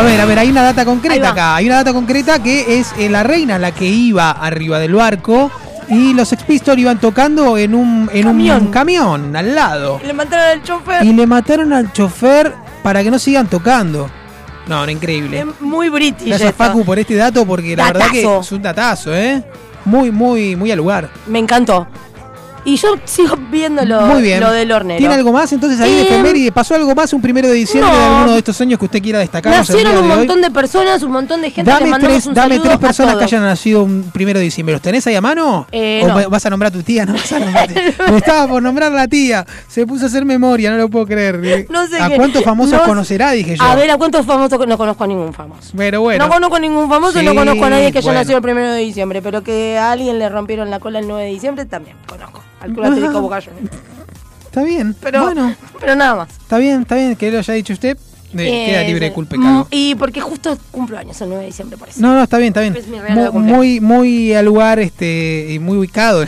Ver, a ver, hay una data concreta acá. Hay una data concreta que es eh, la reina la que iba arriba del barco y los Sex Pistols iban tocando en un, en un Camión. camión al lado. Le mataron al chofer. Y le mataron al chofer para que no sigan tocando. No, no, increíble. Es muy british. Gracias esto. Facu por este dato porque la verdad que es un datazo, ¿eh? Muy, muy, muy al lugar. Me encantó. Y yo sigo viendo lo, Muy bien. lo del hornero. ¿Tiene algo más entonces ahí de Eh, efeméride? ¿Pasó algo más un primero de diciembre de no. alguno de estos años que usted quiera destacar? Nacieron un montón de personas, un montón de gente. Dame mandamos tres, un dame saludo tres a personas que todos. hayan nacido un primero de diciembre. ¿Los tenés ahí a mano? Eh, ¿O no. va- vas a nombrar a tu tía? No vas a nombrar. Me estaba por nombrar la tía. Se puso a hacer memoria, no lo puedo creer. No sé ¿A qué- cuántos famosos no- conocerá? Dije yo. A ver, ¿a cuántos famosos? No conozco a ningún famoso. Pero bueno. No conozco a ningún famoso y no Sí, conozco a nadie que haya bueno. nacido el primero de diciembre, pero que a alguien le rompieron la cola el 9 de diciembre también conozco. Al culo asterisco Bocayo. Está bien. Pero, bueno, pero nada más. está bien, está bien que lo haya dicho usted. De- Eh, queda libre de culpa y mm, cargo. Y porque justo cumplo años el 9 de diciembre, por eso. No, no, está bien, está bien. Es mi. Muy, muy al lugar, este, y muy ubicado Eh,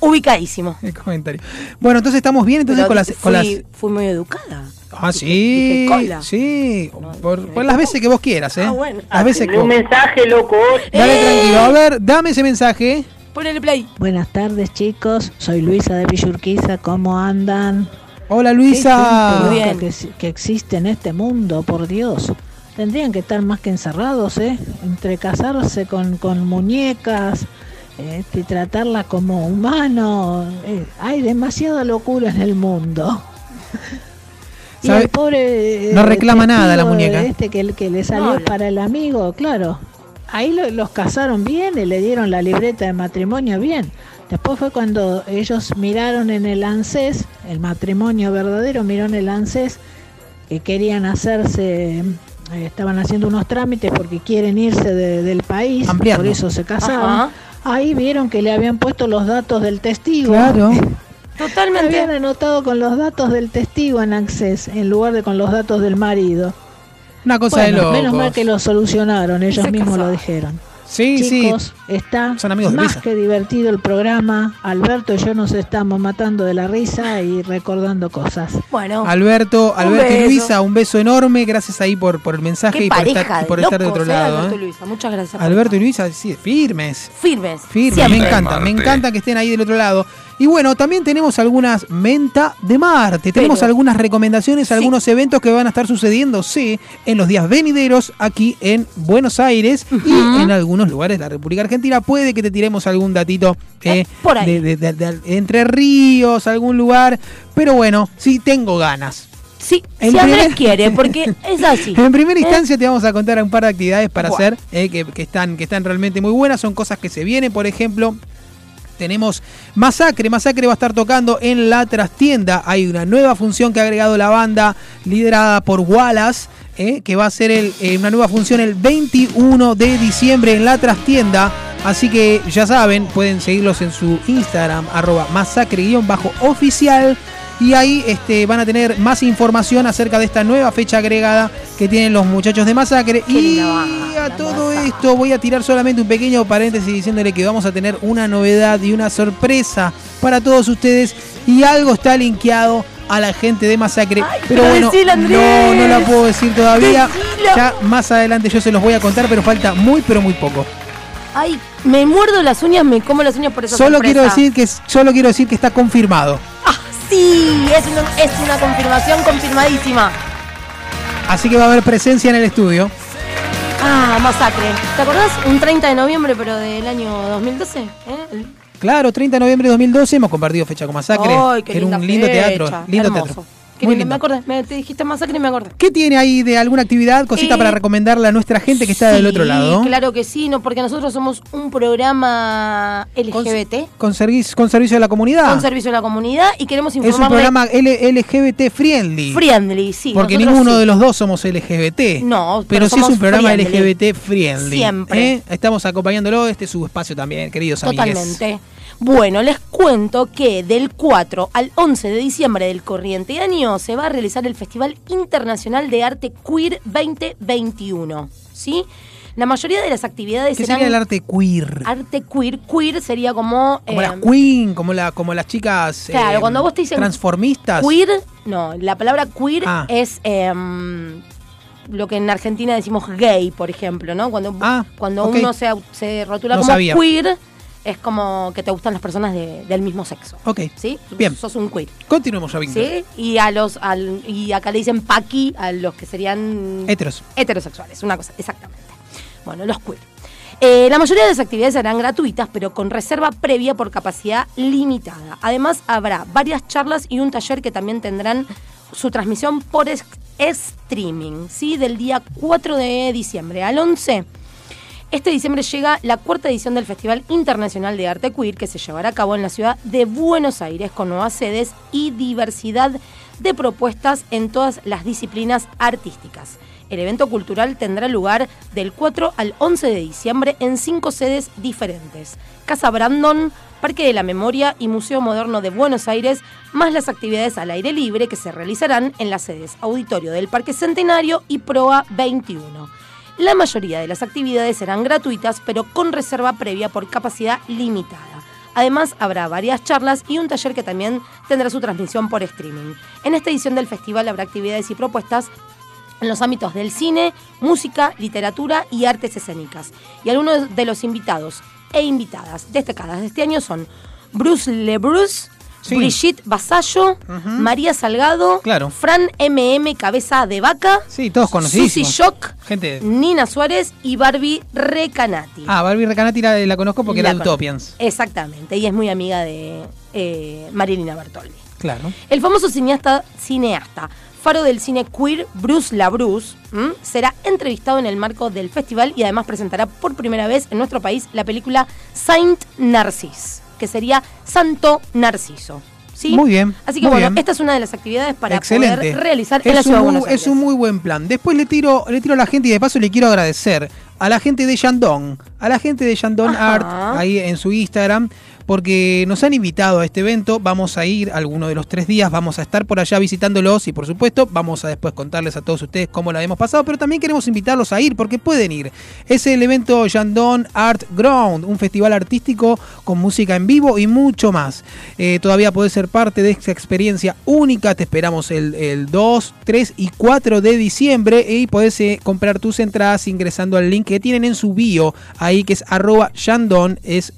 Ubicadísimo. el comentario. Bueno, entonces estamos bien entonces Pero con las, fui, con las. fui muy educada. Ah, sí, dije cola. sí. Por, por las veces que vos quieras, ¿eh? Ah, bueno. Las veces que Un vos. mensaje, loco. Dale ¡Eh! tranquilo. A ver, dame ese mensaje. Ponele play. Buenas tardes chicos, soy Luisa de Villurquiza, ¿cómo andan? Hola Luisa. Muy bien. Que, existe en este mundo, por Dios. Tendrían que estar más que encerrados, ¿eh? Entre casarse con, con muñecas eh, y tratarla como humano. eh, hay demasiada locura en el mundo. Y el pobre. eh, No reclama nada la muñeca. Este que, que le salió no. para el amigo, claro. Ahí lo- los casaron bien y le dieron la libreta de matrimonio bien. Después fue cuando ellos miraron en el ANSES, el matrimonio verdadero, miró en el ANSES que querían hacerse, eh, estaban haciendo unos trámites porque quieren irse de- del país, Ampliando. por eso se casaron. Ajá. Ahí vieron que le habían puesto los datos del testigo. Claro. Totalmente. Habían anotado con los datos del testigo en Access en lugar de con los datos del marido. Una cosa Bueno, de locos. menos mal que lo solucionaron, ellos Se mismos lo dijeron. Sí, Chicos, está Son amigos de más que divertido el programa. Alberto y yo nos estamos matando de la risa y recordando cosas. Bueno. sí. Alberto, Alberto y. Luisa, un beso enorme. Gracias ahí por, por el mensaje Qué y por estar, por estar de otro eh, lado. Alberto ¿eh? y Luisa. Muchas gracias. Alberto y. Luisa, sí, firmes. Firmes. Firme, Siempre. me encanta, me encanta que estén ahí del otro lado. Y bueno, también tenemos algunas menta de Marte, tenemos Pero- algunas recomendaciones, Sí. algunos eventos que van a estar sucediendo, sí, en los días venideros aquí en Buenos Aires y en algunos lugares de la República Argentina. Puede que te tiremos algún datito eh, Eh, por ahí. de, de- de- de- Entre Ríos, algún lugar, pero bueno, sí tengo ganas. Sí, En si Andrés primer- quiere, porque es así. En primera ¿Eh? instancia te vamos a contar un par de actividades para Buah. hacer eh, que, que están, que están realmente muy buenas. Son cosas que se vienen, por ejemplo. Tenemos Masacre, Masacre va a estar tocando en la trastienda. Hay una nueva función que ha agregado la banda liderada por Wallace, eh, que va a ser eh, una nueva función el 21 de diciembre en la trastienda. Así que ya saben, pueden seguirlos en su Instagram, arroba masacre-oficial. Y ahí este, van a tener más información acerca de esta nueva fecha agregada que tienen los muchachos de Masacre. Qué y a todo esto voy a tirar solamente un pequeño paréntesis diciéndole que vamos a tener una novedad y una sorpresa para todos ustedes. Y algo está linkeado a la gente de Masacre. Ay, pero bueno, decilo, no, no la puedo decir todavía. Decilo. Ya más adelante yo se los voy a contar, pero falta muy, pero muy poco. Ay, me muerdo las uñas, me como las uñas por esa Solo sorpresa. quiero decir que solo quiero decir que está confirmado. Ah, sí, es una, es una confirmación confirmadísima. Así que va a haber presencia en el estudio. Ah, masacre. ¿Te acordás? Un 30 de noviembre, pero del año 2012. ¿eh? El- Claro, 30 de noviembre de 2012 hemos compartido fecha con Masacre. Ay, qué Era linda un lindo fecha, teatro. Lindo hermoso. teatro. Me acordé, me, te dijiste masacre y me acordé. ¿Qué tiene ahí de alguna actividad, cosita Eh, para recomendarle a nuestra gente que está del otro lado? Claro que sí, no, porque nosotros somos un programa LGBT. Con, servis- con servicio de la comunidad. Con servicio a la comunidad y queremos es un programa L- LGBT friendly. friendly, sí. porque ninguno sí. de los dos somos LGBT. No, pero, pero sí es un programa friendly. LGBT friendly. Siempre. ¿eh? Estamos acompañándolo, este es su espacio también, queridos amigos. Totalmente. Bueno, les cuento que del 4 al 11 de diciembre del corriente año se va a realizar el Festival Internacional de Arte Queer 2021. ¿Sí? La mayoría de las actividades ¿Qué serán sería el arte queer? arte queer. Queer sería como. Como eh, las queen, como, la, como las chicas Claro, eh, cuando vos te dicen transformistas. Queer, no, la palabra queer Ah. es. em, lo que en Argentina decimos gay, por ejemplo, ¿no? Cuando, cuando ok. uno se, se rotula No como sabía. queer, es como que te gustan las personas de- del mismo sexo. Ok. ¿Sí? Bien. Sos un queer. Continuemos, ya Víctor. ¿Sí? Y a los al- y acá le dicen paqui a los que serían Heteros. heterosexuales, una cosa, exactamente. Bueno, los queer. Eh, la mayoría de las actividades serán gratuitas, pero con reserva previa por capacidad limitada. Además, habrá varias charlas y un taller que también tendrán su transmisión por streaming, ¿sí? Del día 4 de diciembre al 11. Este diciembre llega la cuarta edición del Festival Internacional de Arte Queer que se llevará a cabo en la ciudad de Buenos Aires con nuevas sedes y diversidad de propuestas en todas las disciplinas artísticas. El evento cultural tendrá lugar del 4 al 11 de diciembre en cinco sedes diferentes. Casa Brandon, Parque de la Memoria y Museo Moderno de Buenos Aires, más las actividades al aire libre que se realizarán en las sedes Auditorio del Parque Centenario y Proa 21. La mayoría de las actividades serán gratuitas, pero con reserva previa por capacidad limitada. Además, habrá varias charlas y un taller que también tendrá su transmisión por streaming. En esta edición del festival habrá actividades y propuestas en los ámbitos del cine, música, literatura y artes escénicas. Y algunos de los invitados e invitadas destacadas de este año son Bruce LeBruce, Sí. Brigitte Basallo, María Salgado, Claro. Fran MM Cabeza de Vaca, Sí, todos Susi. Shock, Gente. Nina Suárez y Barbie Recanati. Ah, Barbie Recanati la, la conozco porque La era de. Utopians. Exactamente, y es muy amiga de eh, Marilina Bertoldi. Claro. El famoso cineasta, cineasta, faro del cine queer, Bruce LaBruce, ¿m? será entrevistado en el marco del festival y además presentará por primera vez en nuestro país la película Saint Narcis, que sería Santo Narciso. ¿sí? Muy bien, Así que bueno, bien. esta es una de las actividades para Excelente. poder realizar en es la ciudad de un, Buenos Aires. es un muy buen plan. Después le tiro, le tiro a la gente y de paso le quiero agradecer a la gente de Yandong, a la gente de Yandong Ajá. Art, ahí en su Instagram, porque nos han invitado a este evento. Vamos a ir alguno de los tres días, vamos a estar por allá visitándolos y por supuesto vamos a después contarles a todos ustedes cómo la hemos pasado, pero también queremos invitarlos a ir porque pueden ir. Es el evento Yandong Art Ground, un festival artístico con música en vivo y mucho más. Eh, todavía podés ser parte de esta experiencia única. Te esperamos el, el 2, 3 y 4 de diciembre y podés eh, comprar tus entradas ingresando al link que tienen en su bio, ahí que es arroba Yandon, es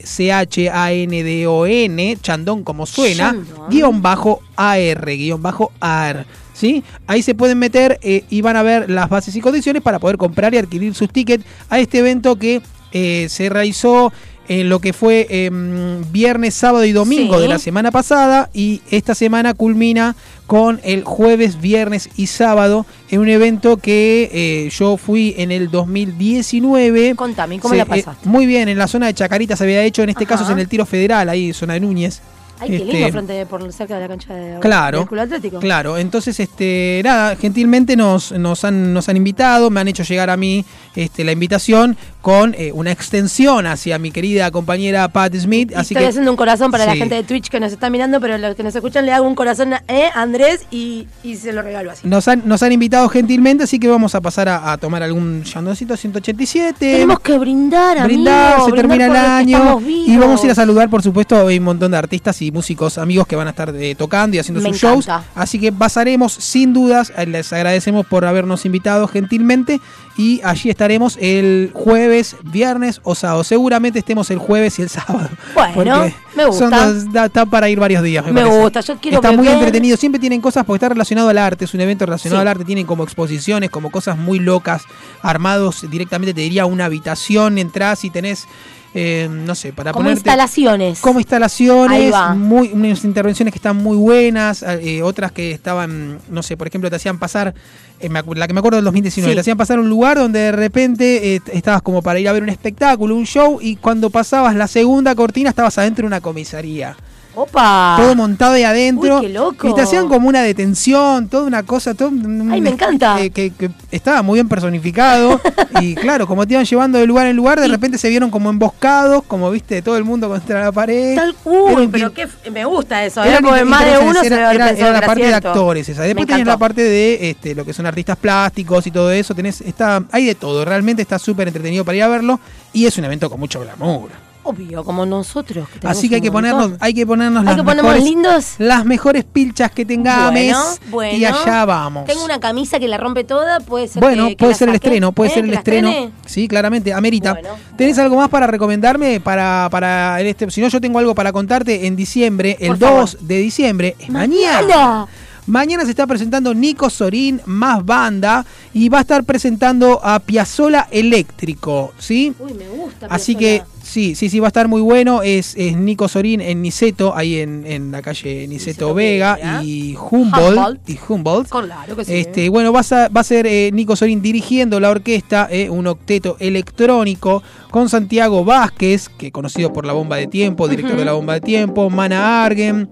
C-H-A-N-D-O-N, Chandon como suena, guion bajo AR, guion bajo AR. ¿Sí? Ahí se pueden meter eh, y van a ver las bases y condiciones para poder comprar y adquirir sus tickets a este evento que eh, se realizó en lo que fue em, viernes, sábado y domingo Sí. de la semana pasada y esta semana culmina con el jueves, viernes y sábado en un evento que eh, yo fui en el 2019. Contame, ¿cómo Se- la eh, pasaste? muy bien, en la zona de Chacarita se había hecho, en este caso es en el tiro federal, ahí zona de Núñez. Ay, qué Este, lindo frente por cerca de la cancha de Claro, del Club Atlético. claro. Entonces, este, nada, gentilmente nos, nos, han, nos han invitado, me han hecho llegar a mí este, la invitación con eh, una extensión hacia mi querida compañera Pat Smith. Así estoy que haciendo un corazón para la gente de Twitch que nos está mirando, pero los que nos escuchan le hago un corazón a eh, Andrés y, y se lo regalo así. nos han, nos han invitado gentilmente, así que vamos a pasar a, a tomar algún chandoncito 187. Tenemos que brindar, amigo, brindar, se brindar termina el año y vamos a ir a saludar, por supuesto, hay un montón de artistas y músicos amigos que van a estar eh, tocando y haciendo Me sus shows. Así que pasaremos sin dudas, eh, les agradecemos por habernos invitado gentilmente y allí estaremos el jueves, viernes o sábado. Seguramente estemos el jueves y el sábado. Bueno, me gusta. son dos- está para ir varios días. Me, Me gusta, yo quiero Está muy entretenido, siempre tienen cosas porque está relacionado al arte, es un evento relacionado Sí. al arte, tienen como exposiciones, como cosas muy locas, armados directamente, te diría una habitación, entras y tenés, eh, no sé, para Como ponerte... instalaciones. Como instalaciones, muy, unas intervenciones que están muy buenas, eh, otras que estaban, no sé, por ejemplo, te hacían pasar, eh, la que me acuerdo del 2019, Sí. te hacían pasar un lugar donde de repente eh, estabas como para ir a ver un espectáculo, un show, y cuando pasabas la segunda cortina estabas adentro de una comisaría. Opa. Todo montado ahí adentro. Uy, qué loco. Y te hacían como una detención, toda una cosa. Todo, un- Ay, me encanta. eh, que, que estaba muy bien personificado. y claro, como te iban llevando de lugar en lugar, de repente se vieron como emboscados, como viste, todo el mundo contra la pared. Tal, uy, pero qué, me gusta eso, ¿eh? Porque más de uno se era, era- la parte de actores esa. Después tenés la parte de este, lo que son artistas plásticos y todo eso. Tenés, está, hay de todo. Realmente está súper entretenido para ir a verlo. Y es un evento con mucho glamour. Obvio, como nosotros. que Así que hay que ponernos, montón. hay que ponernos Hay las que ponernos mejores, lindos. las mejores pilchas que tengamos Bueno, bueno. y allá vamos. Tengo una camisa que la rompe toda, puede ser Bueno, que- puede ser el saque, estreno, puede ¿eh? ser ¿Que el estreno. Sí, claramente, amerita. ¿Tenés algo más para recomendarme para para en este? Si no, yo tengo algo para contarte en diciembre, el Por 2 de diciembre, es mañana. Mañana. Mañana se está presentando Nico Sorín más banda y va a estar presentando a Piazzola Eléctrico, ¿sí? Uy, me gusta. Así que sí, sí, sí, va a estar muy bueno. Es, es Nico Sorín en Niceto, ahí en, en la calle Niceto Vega Vega. y Humboldt. Humboldt. Y Humboldt. Claro que sí. Este, bueno, va a, ser- va a ser eh, Nico Sorín dirigiendo la orquesta, eh, un octeto electrónico, con Santiago Vázquez, que conocido por la bomba de tiempo, director de la bomba de tiempo, Mana Argen,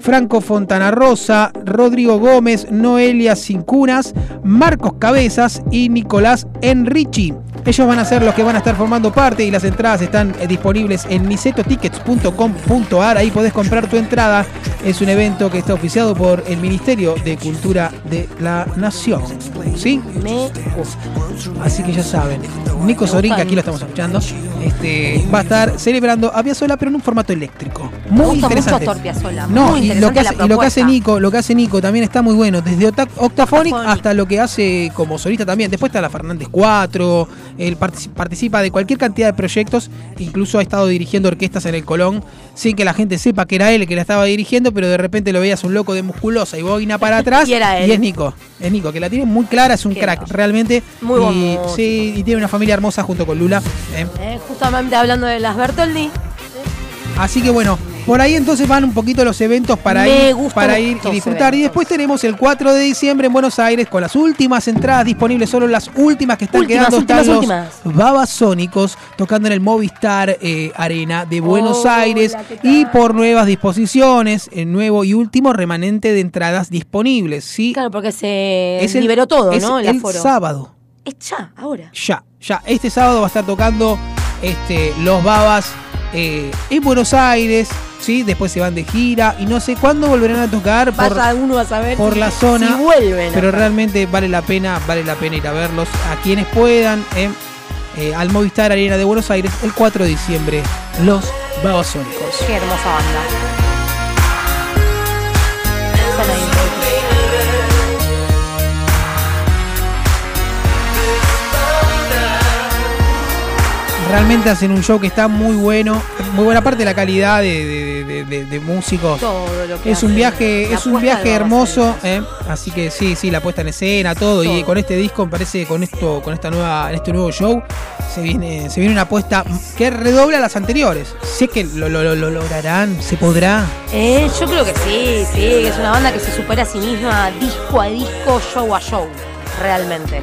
Franco Fontana Rosa, Rodrigo Gómez, Noelia Cincunas, Marcos Cabezas y Nicolás Enrichi. Ellos van a ser los que van a estar formando parte y las entradas están eh, disponibles en nisetotickets.com.ar. Ahí podés comprar tu entrada. Es un evento que está oficiado por el Ministerio de Cultura de la Nación. ¿Sí? Me gusta. Así que ya saben. Nico Sorín, que aquí lo estamos escuchando, este, va a estar celebrando a Piazzolla, pero en un formato eléctrico. Me Muy gusta mucho interesante. Astor Piazzolla, No, y lo que, hace, la y lo que hace. Nico, lo que hace Nico también está muy bueno, desde Octa- Octaphonic hasta lo que hace como solista también. Después está la Fernández 4, él partici- participa de cualquier cantidad de proyectos, incluso ha estado dirigiendo orquestas en el Colón, sin que la gente sepa que era él que la estaba dirigiendo, pero de repente lo veías un loco de musculosa y boina para atrás Y era él. es Nico, es Nico, que la tiene muy clara, es un Qué crack, realmente. Muy y, sí, y tiene una familia hermosa junto con Lula. ¿eh? Eh, justamente hablando de las Bertoldi. Así que bueno, por ahí entonces van un poquito los eventos para Me ir, para ir y disfrutar. Y después tenemos el 4 de diciembre en Buenos Aires con las últimas entradas disponibles, solo las últimas que están Últimas, quedando. últimas, están últimas. los Babasónicos tocando en el Movistar eh, Arena de Buenos Aires ¿qué y por nuevas disposiciones, el nuevo y último remanente de entradas disponibles. ¿sí? Claro, porque se Es el- liberó todo, es ¿no? El, el aforo. sábado. Es ya, ahora. Ya, ya. Este sábado va a estar tocando este, los Babas eh, en Buenos Aires, ¿sí? Después se van de gira y no sé cuándo volverán a tocar por, Vaya uno a saber por si- la zona. si vuelven. pero acá. realmente vale la pena, vale la pena ir a verlos a quienes puedan eh, eh, al Movistar Arena de Buenos Aires el 4 de diciembre, los Babasónicos. Qué hermosa banda. Realmente hacen un show que está muy bueno, muy buena parte de la calidad de, de- de- de- de músicos. Todo lo que Es un hacen. viaje, es un viaje hermoso, ¿eh? así que sí, sí, la puesta en escena, todo, y con este disco me parece que con esto, con esta nueva, este nuevo show, se viene, se viene una apuesta que redobla las anteriores. Sé que lo, lo- lo- lo lograrán, se podrá. Eh, yo creo que sí, sí, que es una banda que se supera a sí misma disco a disco, show a show, realmente.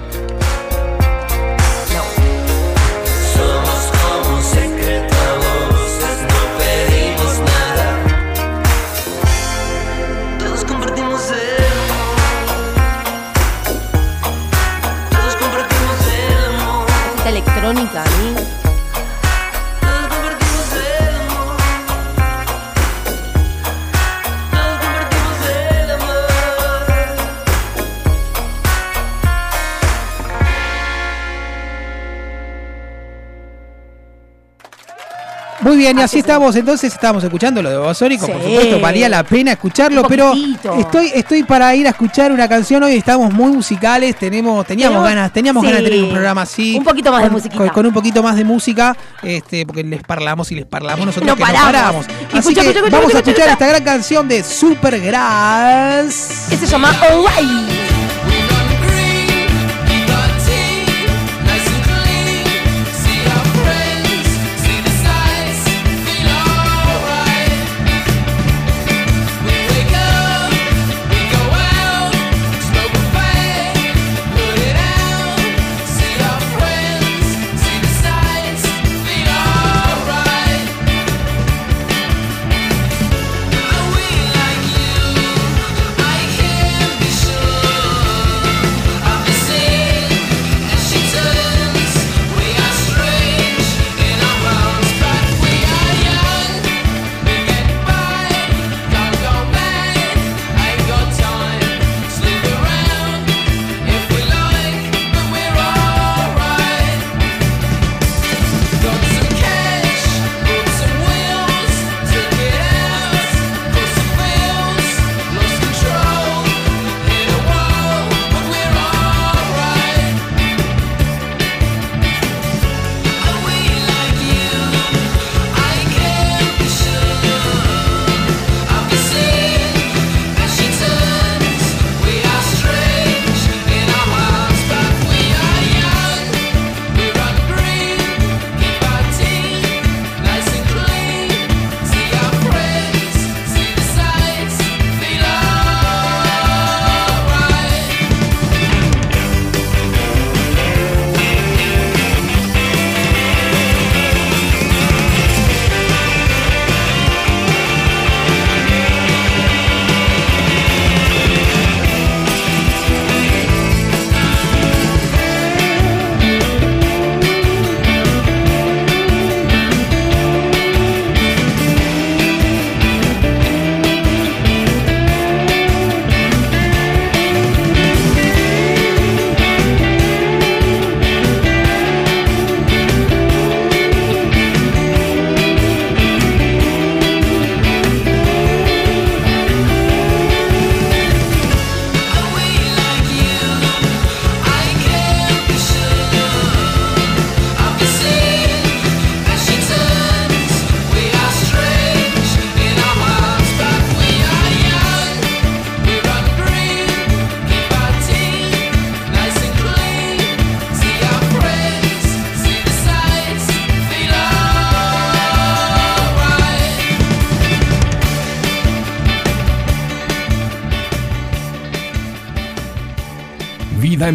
Muy bien, y así estamos, entonces estábamos escuchando lo de Babasónico, por supuesto, valía la pena escucharlo, pero estoy, estoy para ir a escuchar una canción hoy, estamos muy musicales, tenemos, teníamos Pero- ganas, teníamos sí. ganas de tener un programa así. Un poquito más de musiquita. Con, con un poquito más de música, este, porque les parlamos y les parlamos nosotros No que paramos. Escucha, Así que escucha, escucha, vamos a escucha, escuchar escucha. esta gran canción de Supergrass. Que se llama Alright.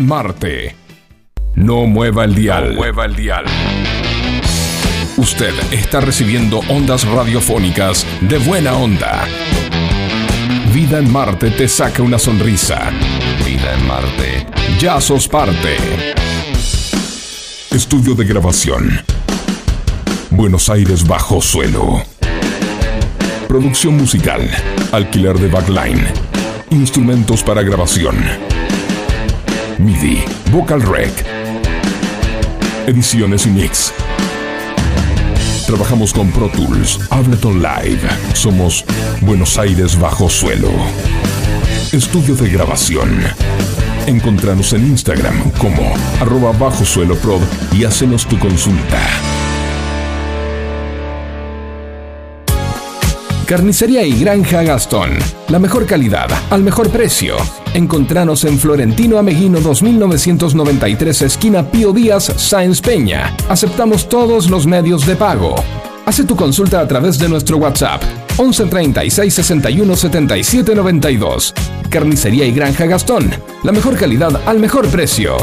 Marte. No mueva el dial. mueva el dial. Usted está recibiendo ondas radiofónicas de buena onda. Vida en Marte te saca una sonrisa. Vida en Marte. Ya sos parte. Estudio de grabación. Buenos Aires bajo suelo. Producción musical. Alquiler de backline. Instrumentos para grabación. MIDI. Vocal Rec. Ediciones y mix. Trabajamos con Pro Tools, Ableton Live. Somos Buenos Aires bajo suelo. Estudio de grabación. Encontranos en Instagram como arroba bajo suelo y hacenos tu consulta. Carnicería y Granja Gastón. La mejor calidad, al mejor precio. Encontranos en Florentino Ameguino 2993, esquina Pío Díaz, Sáenz Peña. Aceptamos todos los medios de pago. Hace tu consulta a través de nuestro WhatsApp 11 36 61 77 92. Carnicería y Granja Gastón. La mejor calidad al mejor precio.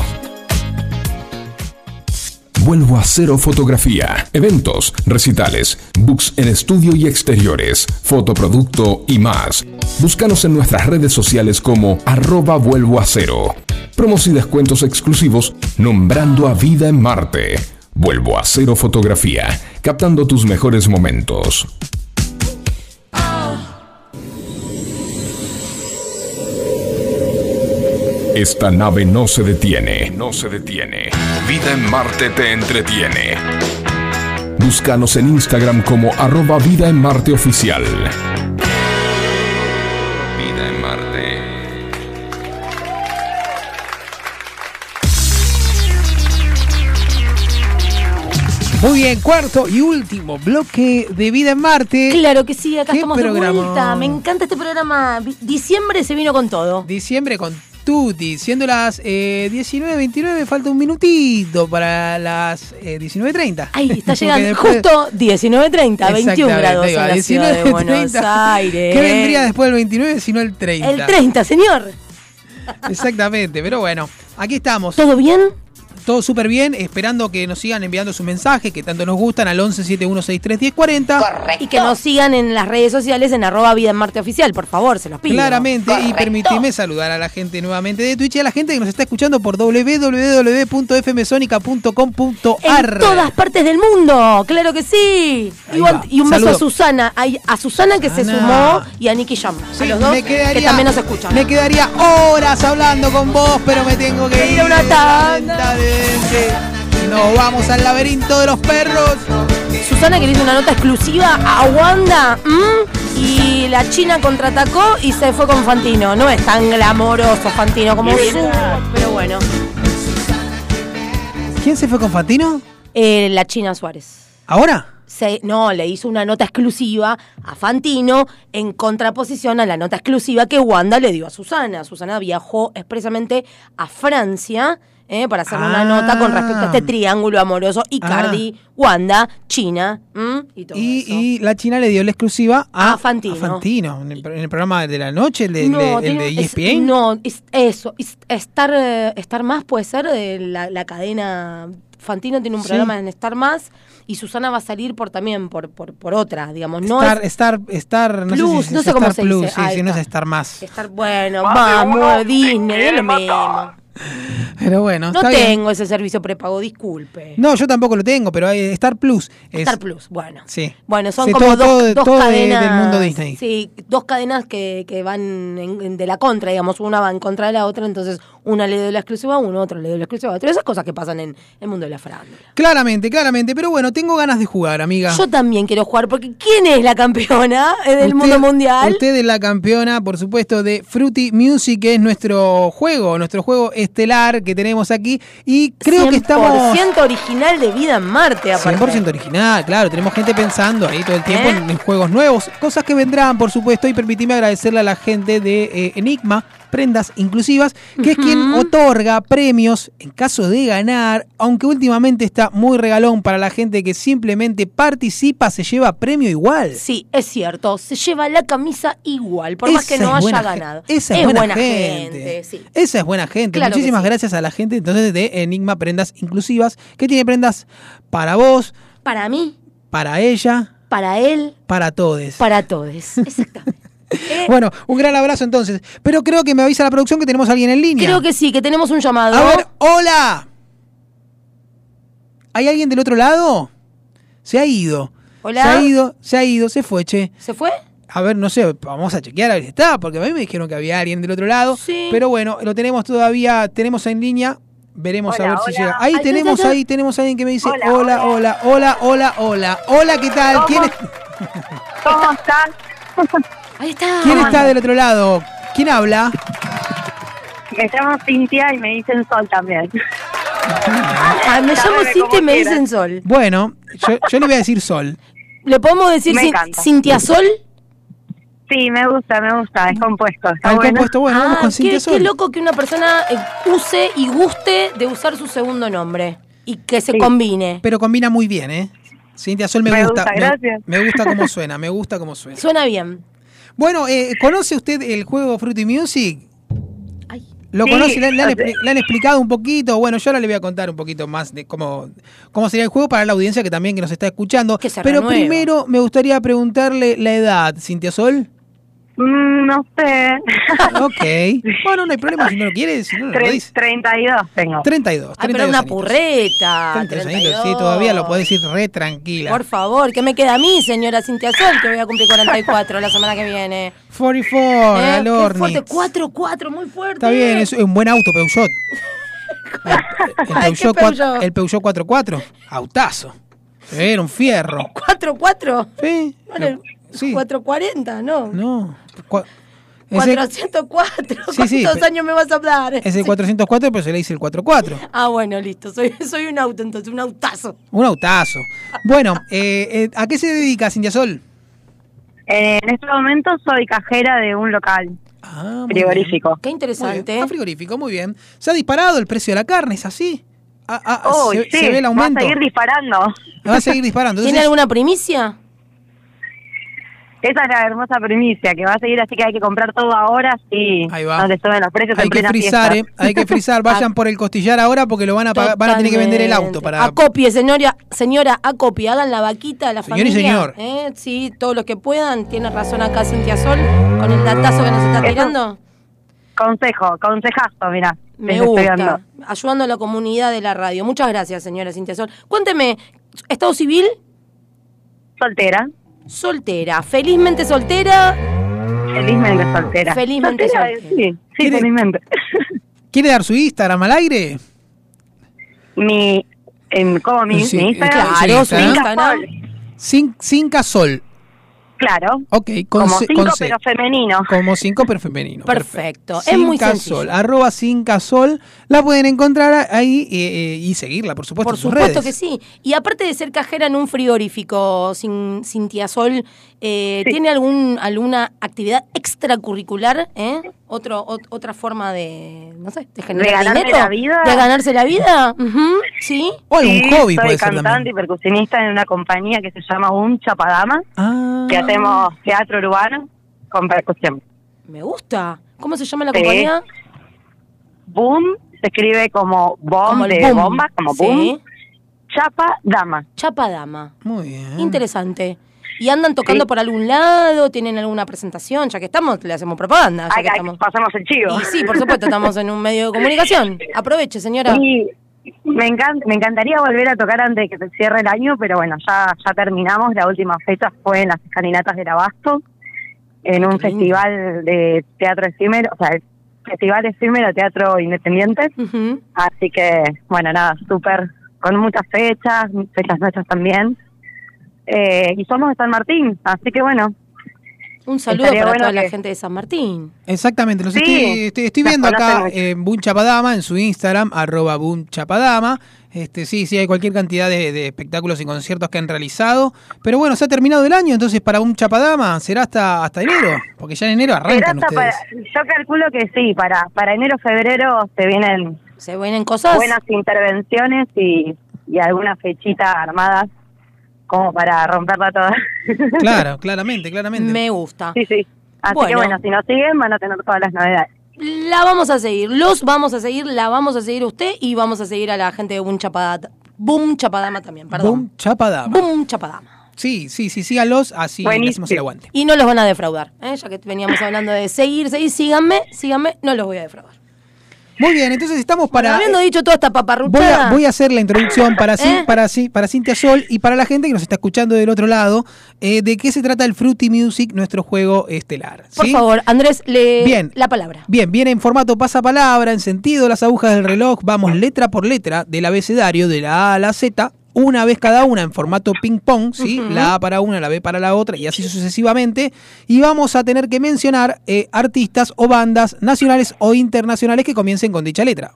Vuelvo a cero fotografía, eventos, recitales, books en estudio y exteriores, fotoproducto y más. Búscanos en nuestras redes sociales como arroba vuelvo a cero. Promos y descuentos exclusivos nombrando a Vida en Marte. Vuelvo a cero fotografía, captando tus mejores momentos. Esta nave no se detiene, no se detiene. Vida en Marte te entretiene. Búscanos en Instagram como arroba Vida en Marte Oficial. Vida en Marte. Muy bien, cuarto y último bloque de Vida en Marte. Claro que sí, acá ¿Qué estamos de programa? vuelta. Me encanta este programa. Diciembre se vino con todo. Diciembre con Tutti, siendo las eh, 19.29, falta un minutito para las eh, 19.30. Ay, está llegando después- justo 19.30, 21 Exactamente, grados ahí en la ciudad de 19, Buenos 30. Aires. ¿Qué vendría después del 29 sino el 30? El 30, señor. Exactamente, pero bueno, aquí estamos. ¿Todo bien? Todo súper bien, esperando que nos sigan enviando sus mensajes que tanto nos gustan al 11 7163 1040. Y que nos sigan en las redes sociales en arroba vida en Marte Oficial, por favor, se los pido. Claramente, y permitime saludar a la gente nuevamente de Twitch y a la gente que nos está escuchando por www.fmsonica.com.ar. En todas partes del mundo, claro que sí. Ahí Y, un- y un beso a Susana, a, a Susana que se sumó y a Nicky Jam. Sí, a los dos me quedaría, que también nos escuchan. Me quedaría horas hablando con vos, pero me tengo que ir. A una tanda. Lamentablemente. Nos vamos al laberinto de los perros. Susana que le hizo una nota exclusiva a Wanda ¿m? y la China contraatacó y se fue con Fantino. No es tan glamoroso Fantino como su, pero bueno. ¿Quién se fue con Fantino? Eh, la China Suárez. ¿Ahora? Se- no, le hizo una nota exclusiva a Fantino en contraposición a la nota exclusiva que Wanda le dio a Susana. Susana viajó expresamente a Francia eh, para hacer una Ah. nota con respecto a este triángulo amoroso Icardi, Wanda, China ¿m? y todo Y, eso. y la China le dio la exclusiva a, A Fantino. Fantino, en, el, pro- en el programa de la noche, el de, No, el de- el tiene- de E es- ESPN. no, es- eso. es- estar, eh, estar más puede ser de la, la cadena. Fantino tiene un Sí. programa en Star Más y Susana va a salir por también por, por, por otra, digamos. No Star, es Star, Star, no Plus, sé si no es sé cómo Star se Plus, dice. sí, Ahí sí, no es. Star más. Star, bueno, vamos, Disney, es lo mismo. Pero bueno, No está bien. tengo ese servicio prepago, disculpe. No, yo tampoco lo tengo, pero hay Star Plus. es- Star Plus, bueno. Sí. Bueno, son Sí, como todo- dos, todo- dos todo de- cadenas. del mundo Disney. Sí, dos cadenas que, que van en- en- de la contra, digamos. Una va en contra de la otra, entonces una le doy la exclusiva a uno, otro le doy la exclusiva a otro. Esas cosas que pasan en el mundo de la farándula. Claramente, claramente. Pero bueno, tengo ganas de jugar, amiga. Yo también quiero jugar, porque ¿quién es la campeona del Usted- mundo mundial? Usted es la campeona, por supuesto, de Fruity Music, que es nuestro juego, nuestro juego estelar que tenemos aquí. Y creo que estamos. 100% original de vida en Marte, aparte. 100% original, claro, tenemos gente pensando ahí todo el tiempo ¿Eh? en, en juegos nuevos, cosas que vendrán, por supuesto, y permitime agradecerle a la gente de eh, Enigma, Prendas Inclusivas, que es quien otorga premios en caso de ganar, aunque últimamente está muy regalón para la gente que simplemente participa, se lleva premio igual. Sí, es cierto, se lleva la camisa igual, por más que no es haya ganado. Esa es, buena, gente. sí. Esa es buena gente. Claro muchísimas sí. gracias a la gente entonces de Enigma Prendas Inclusivas, que tiene prendas para vos, Para mí, para ella, para él, para todos. para todos. Exactamente. Eh, Bueno, un gran abrazo entonces. Pero creo que me avisa la producción que tenemos a alguien en línea. Creo que sí, que tenemos un llamado. A ver, hola. ¿Hay alguien del otro lado? Se ha ido. Hola. Se ha ido, se ha ido, se fue, che. ¿Se fue? A ver, no sé, vamos a chequear a ver si está, porque a mí me dijeron que había alguien del otro lado. Sí. Pero bueno, lo tenemos todavía, tenemos en línea. Veremos a Hola, ver si llega. Ahí Ay, tenemos, ahí tenemos a alguien que me dice Hola, hola, hola, hola, hola, hola. Hola, ¿qué tal? ¿Cómo? ¿Quién, es- ¿Cómo estás? Ahí está. quién está del otro lado? ¿Quién habla? Me llamo Cintia y me dicen Sol también. Ah, me llamo Cintia y me dicen Sol. Bueno, yo, yo le voy a decir Sol. ¿Le podemos decir. Cintia Sol? Sí, me gusta, me gusta, es compuesto. Está Ah, bueno. compuesto, bueno, vamos Ah, con qué, Cintia qué Sol. loco que una persona eh, use y guste de usar su segundo nombre. Y que se Sí. combine. Pero combina muy bien, ¿eh? Cintia Sol me, Me gusta. gusta, me- gracias. Me, gusta cómo suena, me gusta cómo suena. Suena bien. Bueno, eh, ¿conoce usted el juego Fruity Music? Ay. ¿Lo Sí, conoce? ¿Le, le han, le explicado un poquito? Bueno, yo ahora le voy a contar un poquito más de cómo, cómo sería el juego para la audiencia que también que nos está escuchando. Que Pero renueva. primero me gustaría preguntarle la edad, Cintia Sol. Mm, no sé. Ok. Bueno, no hay problema si no lo quiere, si no, no lo Tre- dice. 32 tengo. 32. Ay, 32 pero una añitos. purreta. 32 añitos, 32. sí, todavía lo podés decir re tranquila. Por favor, ¿qué me queda a mí, señora Cintia Sol, que voy a cumplir 44 la semana que viene? 44, Eh, al hornitz. fuerte, 4, 4, muy fuerte. Está bien, es un buen auto, Peugeot. El, Peugeot, Peugeot. el Peugeot 44, autazo. Era un fierro. 4, 4. Sí. Bueno, sí. 440, ¿no? No. Cua- ese- 404. Sí, sí, ¿Cuántos años me vas a dar? es el 404, pero se le dice el 44. Ah, bueno, listo. Soy, soy un auto, entonces, un autazo. Un autazo. Bueno, eh, eh, ¿a qué se dedica Cintia Sol? Eh, en este momento soy cajera de un local Ah, frigorífico. Qué bien. Interesante. bien. Ah, frigorífico, muy bien. ¿Se ha disparado el precio de la carne? ¿Es así? Ah, ah, Uy, se, sí, se ve el aumento. va a seguir disparando. Va a seguir disparando. ¿Tiene alguna primicia? Esa es la hermosa primicia, que va a seguir, así que hay que comprar todo ahora, sí. Ahí va. Donde suben los precios hay en que frizar. ¿eh? Hay que frizar. Vayan por el costillar ahora porque lo van a pagar- van a tener que vender el auto para. Acopie, señora, señora, acopie, hagan la vaquita a la Señor y familia. señor. ¿eh? Sí, todos los que puedan. Tiene razón acá Cintia Sol con el datazo que nos está Eso- tirando. Consejo, consejazo, mirá. Me gusta. dando. Ayudando a la comunidad de la radio. Muchas gracias, señora Cintia Sol. Cuénteme, ¿estado civil? Soltera, Soltera. Felizmente soltera. felizmente soltera. Felizmente Soltera, soltera. Sí, sí, ¿Quiere- felizmente. ¿Quiere dar su Instagram al aire? mi, en, ¿cómo mi, Sí, mi Instagram? Claro, su Instagram. Instagram. Cin- Cinca Sol. Claro, Ok, con como cinco con pero femenino. Como cinco, pero femenino. Perfecto. Es muy sencillo. Sol, arroba Cinca Sol. La pueden encontrar ahí eh, eh, y seguirla, por supuesto. Por en sus supuesto redes. que sí. Y aparte de ser cajera en un frigorífico, sin, Cintia Sol, eh, ¿tiene algún, alguna actividad extracurricular? Otro, ot- otra forma de, no sé, de generar dinero? la vida? ¿De ganarse la vida? Ujú, ¿Sí? O algún Sí, hobby soy puede ser cantante también. y percusionista en una compañía que se llama Un Chapadama, Ah, que hacemos teatro urbano con percusión. Me gusta. ¿Cómo se llama la Sí. compañía? Boom se escribe como bomb Como de boom. bomba, como Sí. boom. Chapa Dama. Chapa Dama. muy bien. Interesante. ¿Y andan tocando Sí. por algún lado? ¿Tienen alguna presentación? Ya que estamos, le hacemos propaganda. Ya Ay, que ay, estamos. pasamos el chivo. Y sí, por supuesto, estamos en un medio de comunicación. Aproveche, señora. Y me, encanta, me encantaría volver a tocar antes de que se cierre el año, pero bueno, ya, ya terminamos. La última fecha fue en las escalinatas del Abasto, en un festival de teatro efímero, o sea, el festival efímero teatro independiente. Así que, bueno, nada, súper, con muchas fechas, fechas nuestras también. Eh, y somos de San Martín, así que bueno, Un saludo para bueno toda la gente de San Martín. Exactamente, los Sí, estoy, estoy, estoy viendo acá en Boom Chapadama, en su Instagram, arroba Boom Chapadama. Este, sí, sí, hay cualquier cantidad de, de espectáculos y conciertos que han realizado. Pero bueno, se ha terminado el año, entonces para Boom Chapadama será hasta, hasta enero, porque ya en enero arrancan hasta ustedes. para- yo calculo que sí, para, para enero, febrero se vienen ¿Se vienen cosas? buenas intervenciones y, y alguna fechita armadas como para romperla toda. Claro, claramente, claramente. Me gusta. sí, sí. Así Bueno. que bueno, si nos siguen van a tener todas las novedades. La vamos a seguir, los vamos a seguir, la vamos a seguir a usted y vamos a seguir a la gente de Boom Chapadama. Boom Chapadama también, perdón. Boom Chapadama. Boom Chapadama. Sí, sí, sí, síganlos, así le hacemos el aguante. Y no los van a defraudar, ¿eh? ya que veníamos hablando de seguir, seguir, síganme, síganme, no los voy a defraudar. Muy bien, entonces estamos para. Habiendo dicho toda esta Voy paparruchada. a, voy a hacer la introducción para, ¿Eh? para, para Cintia Sol y para la gente que nos está escuchando del otro lado, eh, de qué se trata el Fruity Music, nuestro juego estelar. Por ¿sí? favor, Andrés, lee Bien. la palabra. Bien, viene en formato pasapalabra, en sentido las agujas del reloj, vamos letra por letra del abecedario de la A a la Z, una vez cada una en formato ping pong, ¿sí? La A para una, la B para la otra y así sucesivamente. Y vamos a tener que mencionar eh, artistas o bandas nacionales o internacionales que comiencen con dicha letra.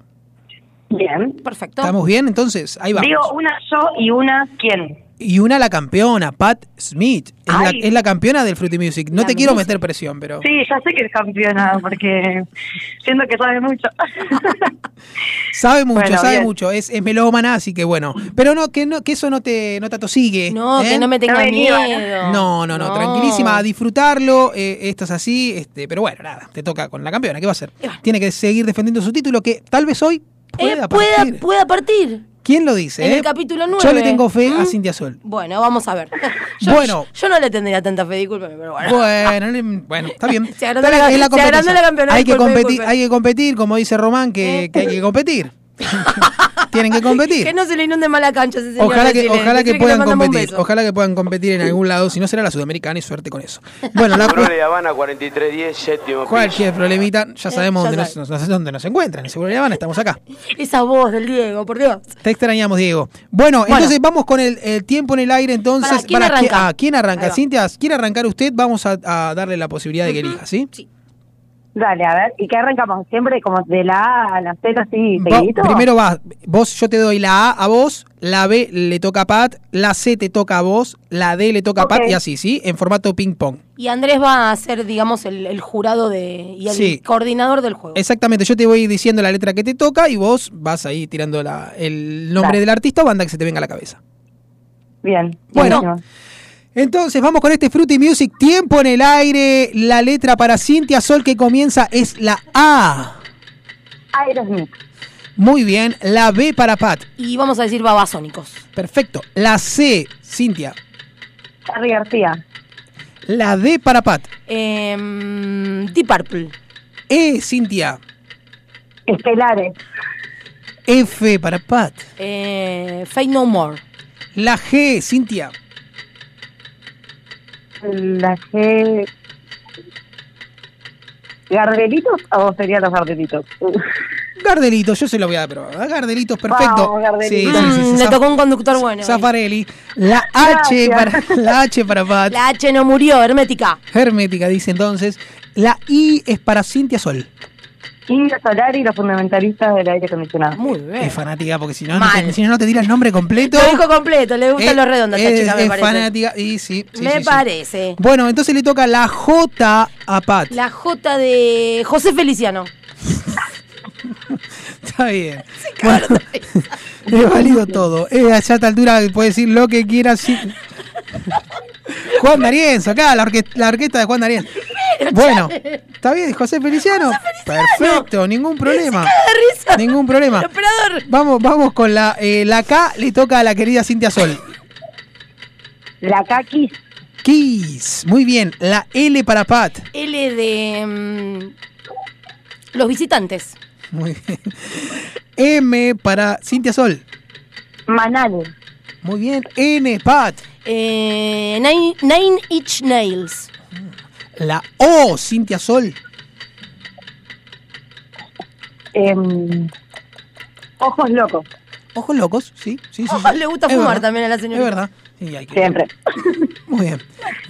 Bien. Perfecto. ¿Estamos bien? Entonces, ahí vamos. Digo una yo y una quién. Y una la campeona, Pat Smith. Es, la, Ay. es la campeona del Fruity Music. No La te quiero meter presión, pero. Sí, ya sé que es campeona, porque siento que sabe mucho. Sabe mucho, Bueno, sabe bien. mucho. Es, es melómana, así que bueno. Pero no, que no, que eso no te, no te atosigue. No, ¿eh? que no me tenga No miedo. No, no, no, tranquilísima, a disfrutarlo. eh, esto es así, este, pero bueno, nada, te toca con la campeona. ¿Qué va a hacer? Tiene que seguir defendiendo su título, que tal vez hoy pueda Eh, pueda, partir. pueda partir. ¿Quién lo dice? En eh? el capítulo Yo 9. le tengo fe a ¿Mm? Cintia Sol. Bueno, vamos a ver. Yo, Bueno. Yo no le tendría tanta fe, discúlpeme, pero bueno. Bueno, bueno, está bien. Se agrandó la- se la campeona, Hay que competir, hay que competir, como dice Román, que, que hay que competir. Tienen que competir. Que no se le inunde mala cancha ese señor. Ojalá que, decile, ojalá que puedan competir, ojalá que puedan competir en algún lado, si no será la sudamericana y suerte con eso. Bueno, la Seguro de Habana 4310, séptimo piso. cualquier problemita, ya sabemos Eh, ya dónde, nos, nos- dónde nos encuentran. En Seguro de Habana estamos acá. Esa voz del Diego, por Dios. Te extrañamos, Diego. Bueno, Bueno. entonces vamos con el, el tiempo en el aire. Entonces, Pará, ¿quién Para, arranca? ah, ¿quién arranca? Cintia, ¿quiere arrancar usted? Vamos a, a darle la posibilidad de que elija, ¿sí? Dale, a ver, ¿y qué arrancamos? Siempre como de la A a la Z así, seguidito. primero va, vos, yo te doy la A a vos, la B le toca a Pat, la C te toca a vos, la D le toca a Pat y así, ¿sí? En formato ping pong. Y Andrés va a ser, digamos, el, el jurado de, y el Sí. coordinador del juego. Exactamente, yo te voy diciendo la letra que te toca y vos vas ahí tirando la- el nombre Dale. del artista o banda que se te venga a la cabeza. Bien. Bueno. buenísimo. Entonces vamos con este Fruity Music, tiempo en el aire, la letra para Cintia Sol que comienza es la A. Aerosmith. Muy bien, la B para Pat. Y vamos a decir babasónicos. Perfecto. La C, Cintia. Charlie García. La D para Pat. Em, Deep Purple. E, Cintia. Estelares. F para Pat. Eh, Fate No More. La G, Cintia. La G. ¿Gardelitos o serían los Gardelitos? Gardelitos, yo se lo voy a probar. Gardelitos, perfecto. Vamos, Gardelitos. Sí, sí, sí, Mm, le tocó un conductor bueno. Zafarelli. La H para, la H para Pat. La H no murió, hermética. Hermética, dice entonces. La I es para Cintia Sol. Indio Solari y los fundamentalistas del aire acondicionado. Muy bien. Es fanática porque si no, te, si no, no te tira el nombre completo. Lo dijo completo, le gustan Eh, los redondos es, chica, me es parece. fanática y sí. sí, me sí, sí. parece. Bueno, entonces le toca la J a Pat. La J de José Feliciano. Está bien. Bueno, es válido todo. Eh, a esta altura puede decir lo que quiera. sí. Juan D'Arienzo, acá, la, orque- la orquesta de Juan D'Arienzo. Bueno, ¿está bien? José Feliciano. Perfecto, ningún problema. de risa. Ningún problema. Vamos, vamos con la, eh, la K, le toca a la querida Cintia Sol. La Kaki. Kiss, muy bien. La L para Pat. L de mm, los visitantes. Muy bien. M para Cintia Sol. Manal. Muy bien. N, Pat. Eh, nine, nine Inch Nails. La O, Cintia Sol. Em, ojos locos. Ojos locos, sí, sí, sí. sí. Le gusta Es fumar verdad, también a la señorita. Es verdad. Sí, hay que- Siempre. Muy bien.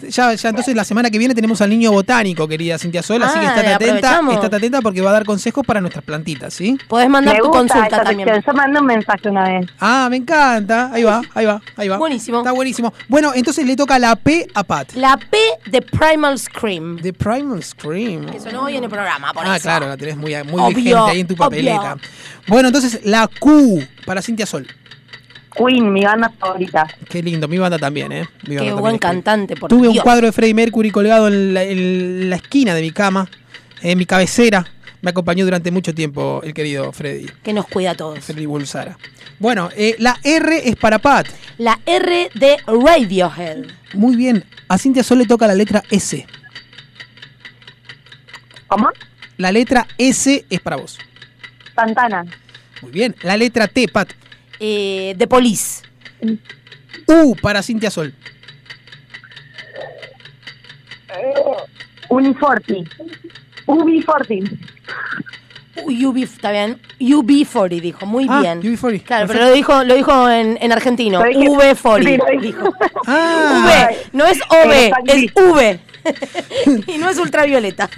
Ya, ya entonces la semana que viene tenemos al niño botánico, querida Cintia Sol, así que Ah, estate atenta, estate atenta porque va a dar consejos para nuestras plantitas, ¿sí? Podés mandar Me tu gusta consulta esta también. sección. Yo mandé un mensaje una vez. Ah, me encanta. Ahí va, ahí va, ahí va. Buenísimo. Está buenísimo. Bueno, entonces le toca la P a Pat. La P de Primal Scream. The Primal Scream. Que sonó hoy en el programa, por Ah, eso. claro, la tenés muy, muy Obvio, vigente ahí en tu obvio. papeleta. Bueno, entonces la Q para Cintia Sol. Queen, mi banda favorita. Qué lindo, mi banda también, ¿eh? Mi Qué banda buen también cantante, por Tuve un cuadro de Freddie Mercury colgado en la, en la esquina de mi cama, en mi cabecera. Me acompañó durante mucho tiempo el querido Freddy. Que nos cuida a todos. Freddy Bulsara. Bueno, eh, la R es para Pat. La R de Radiohead. Muy bien. A Cintia Sol le toca la letra S. ¿Cómo? La letra S es para vos. Santana. Muy bien. La letra T, Pat. Eh, de Police. U para Cintia Sol. Uniforti. Ubiforti. UB, está bien. UB40 dijo, muy Ah, bien. UB40. Claro, pero Perfecto. lo dijo, lo dijo en, en argentino. Lo dije- sí, V40. lo dije. dijo. Ah, V, no es OV, es V. y no es ultravioleta.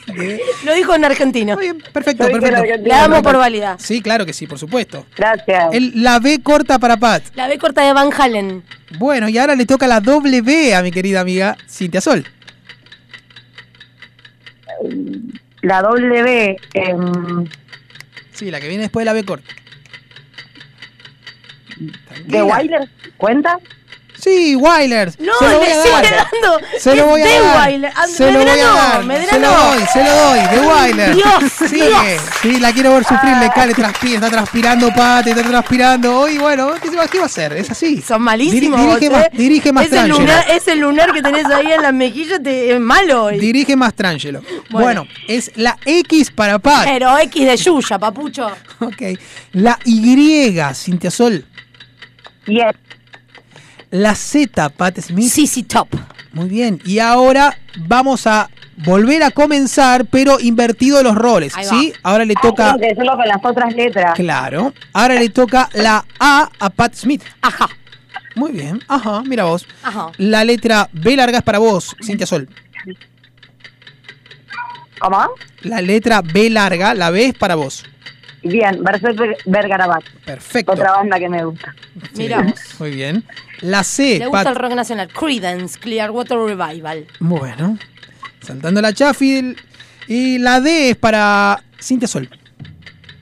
Lo dijo en argentino. perfecto, Lo dije en perfecto. argentino. Le damos por válida. Sí, claro que sí, por supuesto. Gracias. El- la B corta para Pat. La B corta de Van Halen. Bueno, y ahora le toca la doble B a mi querida amiga Cintia Sol. La W. em, Sí, la que viene después de la B corta. ¿De Weiler? ¿Cuenta? Sí, Wailers. No, se lo voy le a sigue dar. dando. Se lo voy a de dar. Ah, Se lo voy a dar. Se lo doy, se lo doy. De Weiler. Dios, sí, Dios. sí, la quiero ver sufrir, le cae, le transpira, está transpirando pate, está transpirando. Hoy, bueno, ¿qué, se va- qué va a hacer? Es así. Son malísimos. Diri- dirige, vos, más, ¿eh? dirige más ese lunar, ese lunar que tenés ahí en la mejilla te, es malo hoy. Dirige más Trangelo. Bueno. Bueno. es la X para Pat. Pero X de Yuya, papucho. Ok. La Y, Cintia Sol. Yes. La Z, Pat Smith. CC Top. Muy bien. Y ahora vamos a volver a comenzar, pero invertido los roles. Ahí va. ¿Sí? Ahora le Ah, toca. tengo que decirlo con las otras letras. Claro. Ahora le toca la A a Pat Smith. Ajá. Muy bien. Ajá, mira vos. Ajá. La letra B larga es para vos, Cintia Sol. ¿Cómo? La letra B larga, la B es para vos. Bien, Berserker Bergarabat. Perfecto. Otra banda que me gusta. Mira vos. Muy bien. La C, Le gusta Pat. el rock nacional. Credence, Clearwater Revival. Bueno. Saltando la Chaffil. Y la D es para Cintia Sol.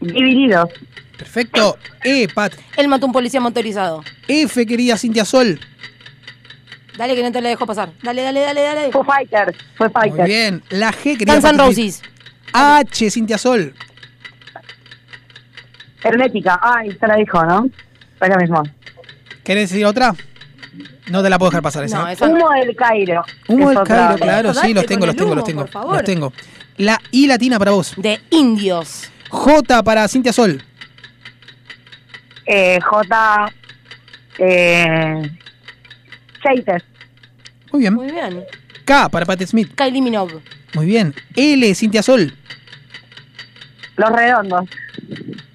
Divididos. Perfecto. E, Pat. Él mató a un policía motorizado. F, querida Cintia Sol. Dale que no te la dejo pasar. Dale, dale, dale, dale. Foo Fighters. Fue Muy Fighters. bien. La G, querida Guns N'. Roses. H, Cintia Sol. Hermética. Ay, se la dijo, ¿no? Lo mismo. ¿Querés decir otra? No te la puedo dejar pasar esa. No, esa no. Humo del Cairo. Humo del Cairo, claro, sí, los tengo, los tengo, los tengo. por favor. Los tengo. La I latina para vos. De Indios. J para Cintia Sol. Eh, J. Eh, Chater. Muy bien. Muy bien. K para Pat Smith. Kylie Minogue. Muy bien. L, Cintia Sol. Los Redondos.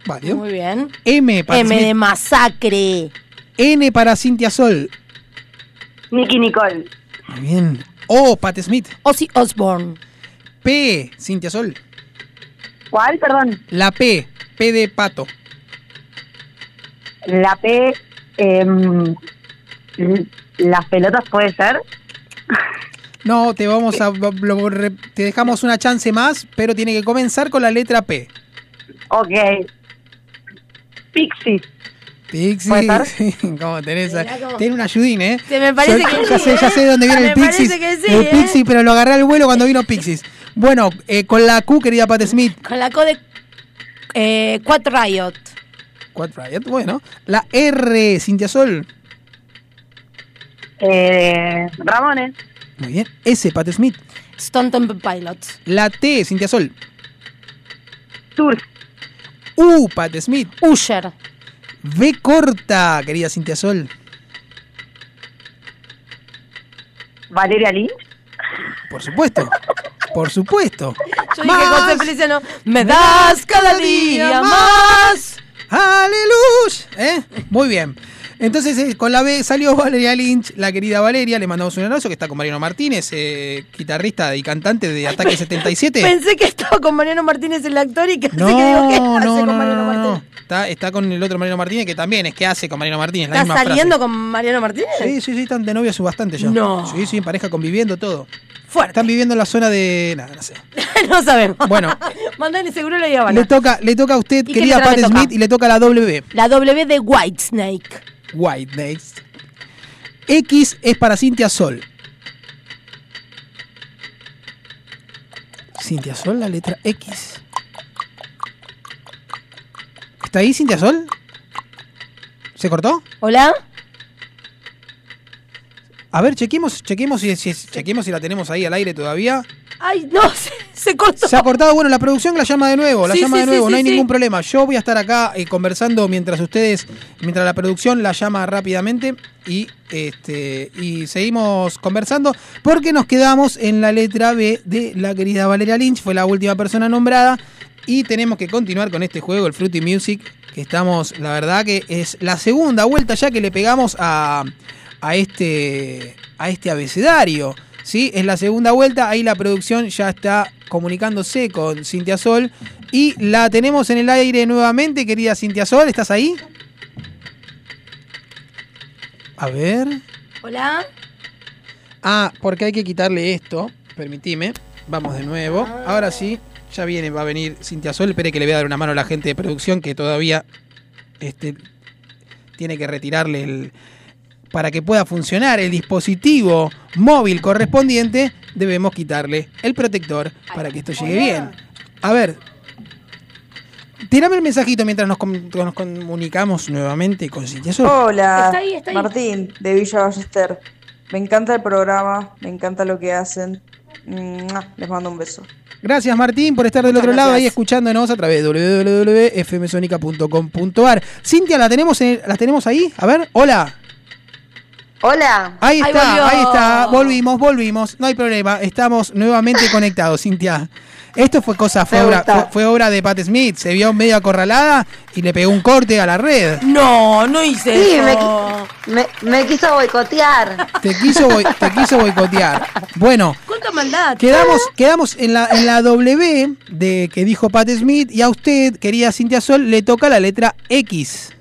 Válido. Muy bien. M para M de. Masacre. N para Cintia Sol. Nicky Nicole. Muy bien. O, Pat Smith. Ozzy Osbourne. P, Cintia Sol. ¿Cuál? Perdón. La P, P de pato. La P. em, l- las pelotas puede ser. No, te vamos a. lo- te dejamos una chance más, pero tiene que comenzar con la letra P. Ok. Pixies. Pixie. ¿Puede sí, ¿Cómo tenés? Mirá cómo- Tiene un ayudín, ¿eh? Se me parece Yo- que ya sí, sé, ya ¿eh? sé de dónde viene Me el que sí, el ¿eh? Pixie, pero lo agarré al vuelo cuando vino Pixies. Bueno, eh, con la Q, querida Pat Smith. Con la code eh, Quad Riot. Quad Riot, bueno. La R, Cintia Sol. Eh, Ramones. Muy bien. S, Pat Smith. Stone Temple Pilots. La T, Cintia Sol. Tour. U, Pat Smith. Usher. V corta, querida Cintia Sol. Valeria Lynch. Por supuesto. Por supuesto. Yo dije Más. Feliciano, me das cada día más. ¡Aleluya! ¿Eh? Muy bien. Entonces, eh, con la B salió Valeria Lynch, la querida Valeria. Le mandamos un abrazo que está con Mariano Martínez, eh, guitarrista y cantante de Ataque 77. Pensé que estaba con Mariano Martínez el actor y que No, que digo, ¿qué no, hace no, con no, Mariano no, Martínez? no. Está, está con el otro Mariano Martínez que también es que hace con Mariano Martínez. La ¿Estás saliendo frase. con Mariano Martínez? Sí, sí, sí, están de novios bastante ya. No. Sí, sí, en pareja conviviendo todo. Fuerte. Están viviendo en la zona de. Nada, no sé. no sabemos. Bueno. Mandale seguro la Habana. Le toca, le toca a usted, ¿Y qué querida Pat? Smith, y le toca la W. La W de Whitesnake. White, next. X es para Cintia Sol. Cintia Sol, la letra X. ¿Está ahí Cintia Sol? ¿Se cortó? ¿Hola? A ver, chequemos, chequemos, si, si la tenemos ahí al aire todavía. Ay, no, se, se cortó. Se ha cortado, bueno, la producción la llama de nuevo, la Sí, llama sí, de nuevo, sí, no hay ningún problema. Yo voy a estar acá eh, conversando mientras ustedes, mientras la producción la llama rápidamente y este y seguimos conversando porque nos quedamos en la letra B de la querida Valeria Lynch, fue la última persona nombrada y tenemos que continuar con este juego, el Fruity Music, que estamos, la verdad que es la segunda vuelta ya que le pegamos a, a este a este abecedario. ¿Sí? Es la segunda vuelta, ahí la producción ya está comunicándose con Cintia Sol y la tenemos en el aire nuevamente, querida Cintia Sol, ¿estás ahí? A ver. Hola. Ah, porque hay que quitarle esto, permitime. Vamos de nuevo. Ahora sí, ya viene, va a venir Cintia Sol. Espere que le voy a dar una mano a la gente de producción que todavía este, tiene que retirarle el... Para que pueda funcionar el dispositivo móvil correspondiente, debemos quitarle el protector para que esto llegue bien. A ver, tirame el mensajito mientras nos, com- nos comunicamos nuevamente con Cintia Sol. Hola, Está ahí, está ahí. Martín, de Villa Ballester. Me encanta el programa, me encanta lo que hacen. Les mando un beso. Gracias Martín por estar del Muchas otro lado ahí escuchándonos a través de www.fmsonica.com.ar. Cintia, ¿la tenemos, en- ¿la tenemos ahí? A ver, hola. Hola. Ahí está, ahí está. Volvimos, volvimos. No hay problema. Estamos nuevamente conectados, Cintia. Esto fue cosa, fue Me obra, fue, fue obra de Pat Smith. Se vio medio acorralada y le pegó un corte a la red. No, no hice Sí, me, eso. me, me quiso boicotear. Te quiso, boi- te quiso boicotear. Bueno, ¿Cuánta maldad? Quedamos, quedamos en la, en la W de que dijo Pat Smith y a usted, querida Cintia Sol, le toca la letra X.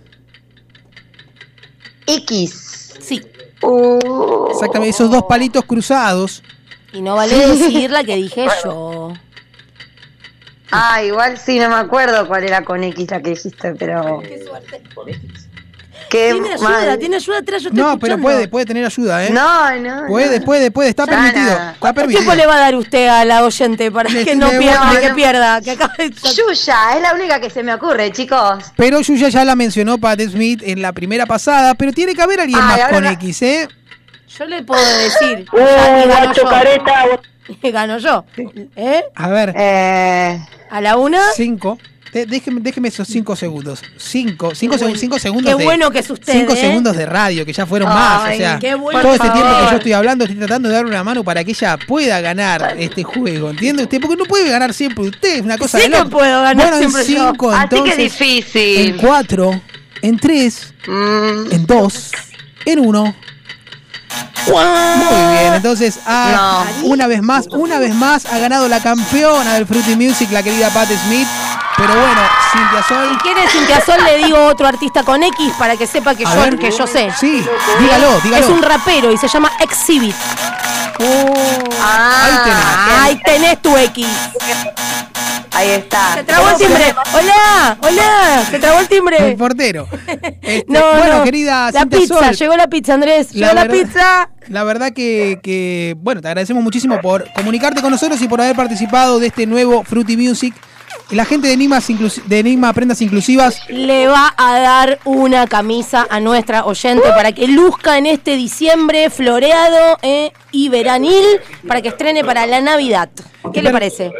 X. Exactamente, esos dos palitos cruzados. Y no vale decir la que dije yo. Ah, igual sí, no me acuerdo cuál era con X la que dijiste, pero. Qué suerte. Qué Tiene ayuda, mal. tiene ayuda atrás, yo No, pero puede, puede tener ayuda, ¿eh? No, no. Puede, no. puede, puede, está permitido. nada. Está ¿Cuánto permitido. tiempo le va a dar usted a la oyente para que no pierda, no, que no. pierda? Que acabe Yuya, es la única que se me ocurre, chicos. Pero Yuya ya la mencionó Pat Smith en la primera pasada, pero tiene que haber alguien Ay, más con no- X, ¿eh? Yo le puedo decir. Uh, guacho yo. careta. Gano yo. ¿Eh? A ver, Eh, ¿A la una? cinco. De- déjeme, déjeme esos cinco segundos. Cinco, cinco, cinco segundos Qué de, bueno que es usted, Cinco ¿eh? segundos de radio, que ya fueron más. O sea, qué bueno, todo este tiempo que yo estoy hablando, estoy tratando de darle una mano para que ella pueda ganar este juego. ¿Entiende usted? Porque no puede ganar siempre usted, es una cosa Sí de que loco. puedo ganar bueno, siempre en yo. cinco, así que entonces. difícil. En cuatro, en tres, Mm, en dos, en uno. Muy bien, entonces ah, una vez más, una vez más ha ganado la campeona del Fruity Music, la querida Pat Smith. Pero bueno, Cintia Sol. Si quiere Cintia Sol le digo otro artista con X para que sepa que, A yo, ver. que yo sé. Sí, dígalo, dígalo. Es un rapero y se llama Exhibit. ah, Ahí tenés. Ahí tenés tu X. Ahí está. Se trabó el timbre. Hola, hola. Se trabó el El timbre. portero. Este, No, bueno, no. querida La Cintia pizza, Sol, llegó la pizza, Andrés. Llegó la, verdad- pizza. La verdad que, que, bueno, te agradecemos muchísimo por comunicarte con nosotros y por haber participado de este nuevo Fruity Music. La gente de Enigma, de Enigma Prendas Inclusivas Le va a dar una camisa a nuestra oyente para que luzca en este diciembre floreado eh, y veranil para que estrene para la Navidad. ¿Qué le parece?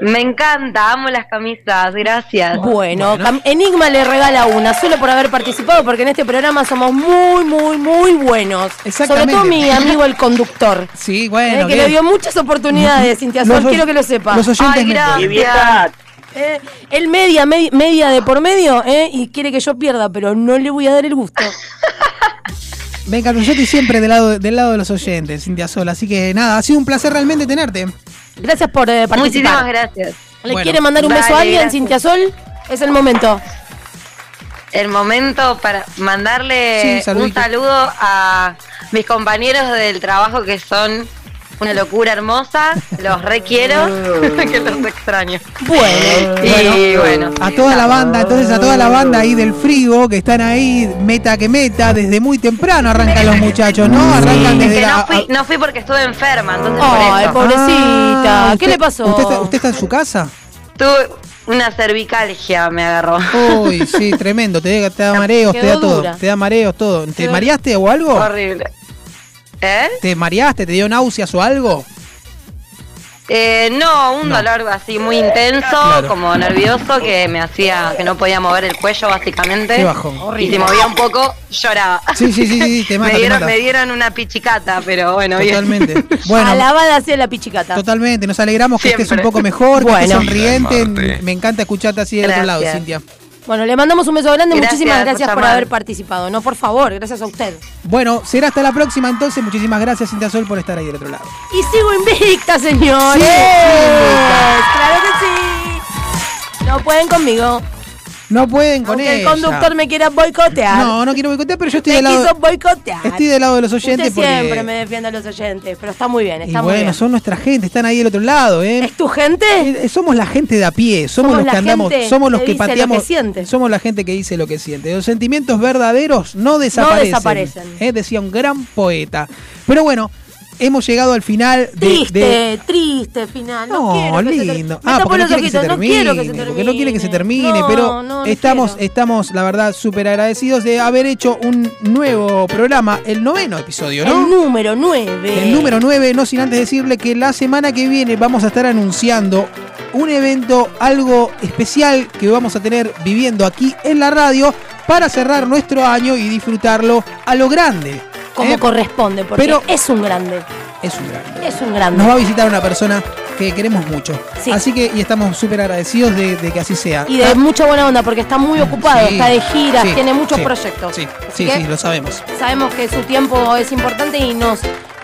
Me encanta, amo las camisas, gracias. Bueno, Enigma le regala una, solo por haber participado, porque en este programa somos muy, muy, muy buenos. Sobre Exactamente. todo mi amigo el conductor, Sí, eh, bueno. que bien. le dio muchas oportunidades, Cintia Sol, quiero que lo sepa. Los oyentes Ay, gracias. Eh, él media, media, media de por medio, eh, y quiere que yo pierda, pero no le voy a dar el gusto. Venga, yo estoy siempre del lado, del lado de los oyentes, Cintia Sol. Así que nada, ha sido un placer realmente tenerte. Gracias por eh, Muchísimas participar. gracias. ¿Le Bueno. quiere mandar un beso a alguien, gracias. Cintia Sol? Es el momento. El momento para mandarle Sí, un saludo a mis compañeros del trabajo que son una locura hermosa. Los requiero, que los extraño. Bueno, Y bueno, A sí, toda la banda, entonces a toda la banda ahí del frigo que están ahí, meta que meta, desde muy temprano arrancan los muchachos, ¿no? Arrancan Es desde que la. no fui, no fui porque estuve enferma, entonces Ay, por eso. pobrecita. Ah, ¿Qué usted- le pasó? ¿usted está, usted está en su casa? Tuve- Una cervicalgia me agarró. Uy, sí, tremendo. Te, da- te da mareos, te da todo. dura. Te da mareos, todo. ¿Te Quedó- mareaste o algo? Horrible. ¿Eh? ¿Te mareaste? ¿Te dio náuseas o algo? Eh, no, un dolor así muy intenso, Claro. como nervioso, que me hacía que no podía mover el cuello básicamente. Qué bajón. Y si movía un poco, lloraba. Sí, sí, sí, sí, te mata, me, te dieron, mata. me dieron una pichicata, pero bueno, bien. Totalmente. Bueno, Alabada sea la pichicata. totalmente. Nos alegramos que estés un Siempre. poco mejor, que estés Bueno. sonriente. Marte. Me encanta escucharte así del otro lado, Gracias. Cintia. Bueno, le mandamos un beso grande. Gracias Muchísimas gracias por, haber participado. No, por favor, gracias a usted. Bueno, será hasta la próxima entonces. Muchísimas gracias, Cintia Sol, por estar ahí del otro lado. Y sigo invicta, señores. Sí. Claro que sí. No pueden conmigo. No pueden con Aunque el ella. conductor me quiera boicotear. No, no quiero boicotear, pero yo estoy del lado. quiso boicotear. Estoy del lado de los oyentes Usted porque. siempre me defiende a los oyentes, pero está muy bien, Y está muy bueno, bien. son nuestra gente, están ahí del otro lado, ¿eh? ¿Es tu gente? Eh, Somos la gente de a pie, somos, Somos los la que andamos, gente somos los que que dice lo pateamos, que siente. somos la gente que dice lo que siente. Los sentimientos verdaderos no desaparecen. desaparecen. ¿eh? Decía un gran poeta. Pero bueno, hemos llegado al final de. Triste, de- triste final. No, ter- lindo. Ah, porque no quiere que se no termine. quiero que se termine. Porque no quiere que se termine, No, pero no estamos, quiero. estamos, la verdad, súper agradecidos de haber hecho un nuevo programa, el noveno episodio, ¿no? El número 9. El número 9, no sin antes decirle que la semana que viene vamos a estar anunciando un evento, algo especial que vamos a tener viviendo aquí en la radio para cerrar nuestro año y disfrutarlo a lo grande. Como ¿eh? corresponde, porque Pero- es un grande. Es un grande. Es un grande. Nos va a visitar una persona que queremos mucho. Sí. Así que, y estamos súper agradecidos de, de que así sea. Y de mucha buena onda, porque está muy ocupado, Sí, está de giras, sí, tiene muchos proyectos. Sí, sí, sí, lo sabemos. Sabemos que su tiempo es importante y nos,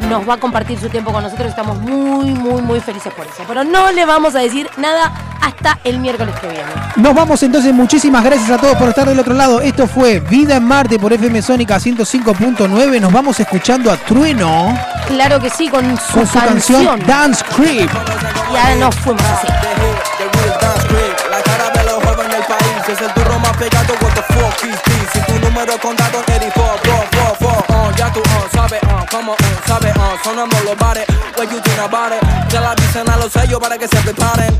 nos va a compartir su tiempo con nosotros. Estamos muy, muy, muy felices por eso. Pero no le vamos a decir nada hasta el miércoles que viene. Nos vamos entonces, muchísimas gracias a todos por estar del otro lado. Esto fue Vida en Marte por FM Sónica 105.9. Nos vamos escuchando a Trueno Claro que sí, con su, con su canción Dance Creep. Y ahora nos fuimos La cara de los jóvenes del país es el más pegado. What the fuck is? Si tu número es 84, uh, ya tú sabes, como los bares. You think about it? Ya la avisan a los sellos para que se preparen.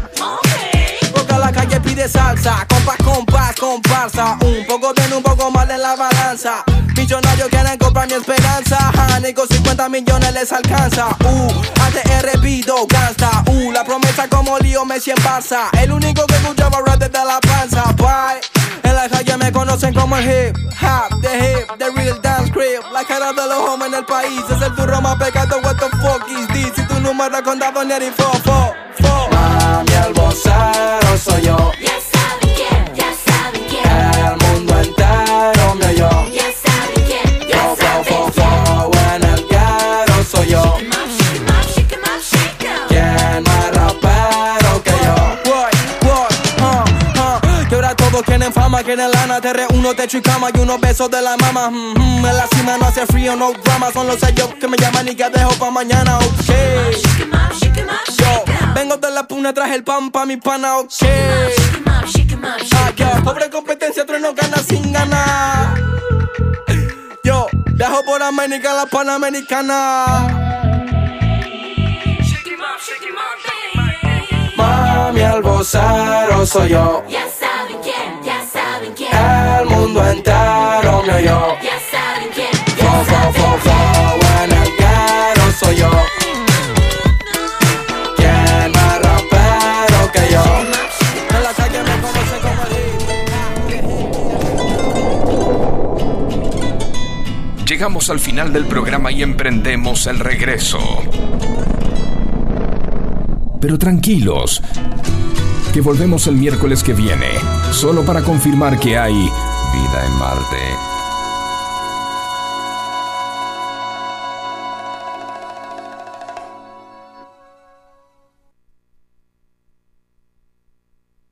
Porque la calle pide salsa, compás, compás, comparsa. Un poco bien, un poco mal en la balanza. Millonarios quieren comprar mi esperanza. Honey, con 50 millones les alcanza. Uh, ATR pido gangsta. Uh, la promesa como lío Messi en Barça. El único que escuchaba rap desde la panza. Bye. En la calle me conocen como el hip hop, the hip, the real dance crib. La cara de los hombres en el país es el turro más pecado. What the fuck is this? Si tu número contado ni el fo, fo, fo. Mami, el vocero soy yo. Ya saben quién, ya saben quién. El mundo entero me oyó. Ya saben quién, ya saben fo, fo, en el ghetto soy yo. ¿Quién más rapero que yo? What, what, uh, uh. Que ahora todos quieren fama, quieren lana Te reúno, techo y cama y unos besos de la mama mm, mm, En la cima no hace frío, no drama Son los sellos que me llaman y que dejo pa' mañana, ok Yo, vengo de la puna, traje el pan pa' mi pana, ok Ah, yo, pobre competencia, trueno gana sin ganar Yo, viajo por América, la Panamericana Mami, el vocero soy yo. Ya saben quién, ya saben quién. El mundo entero me oyó. Ya saben quién, Fo, fo, fo, Llegamos al final del programa y emprendemos el regreso. Pero tranquilos, que volvemos el miércoles que viene, solo para confirmar que hay vida en Marte.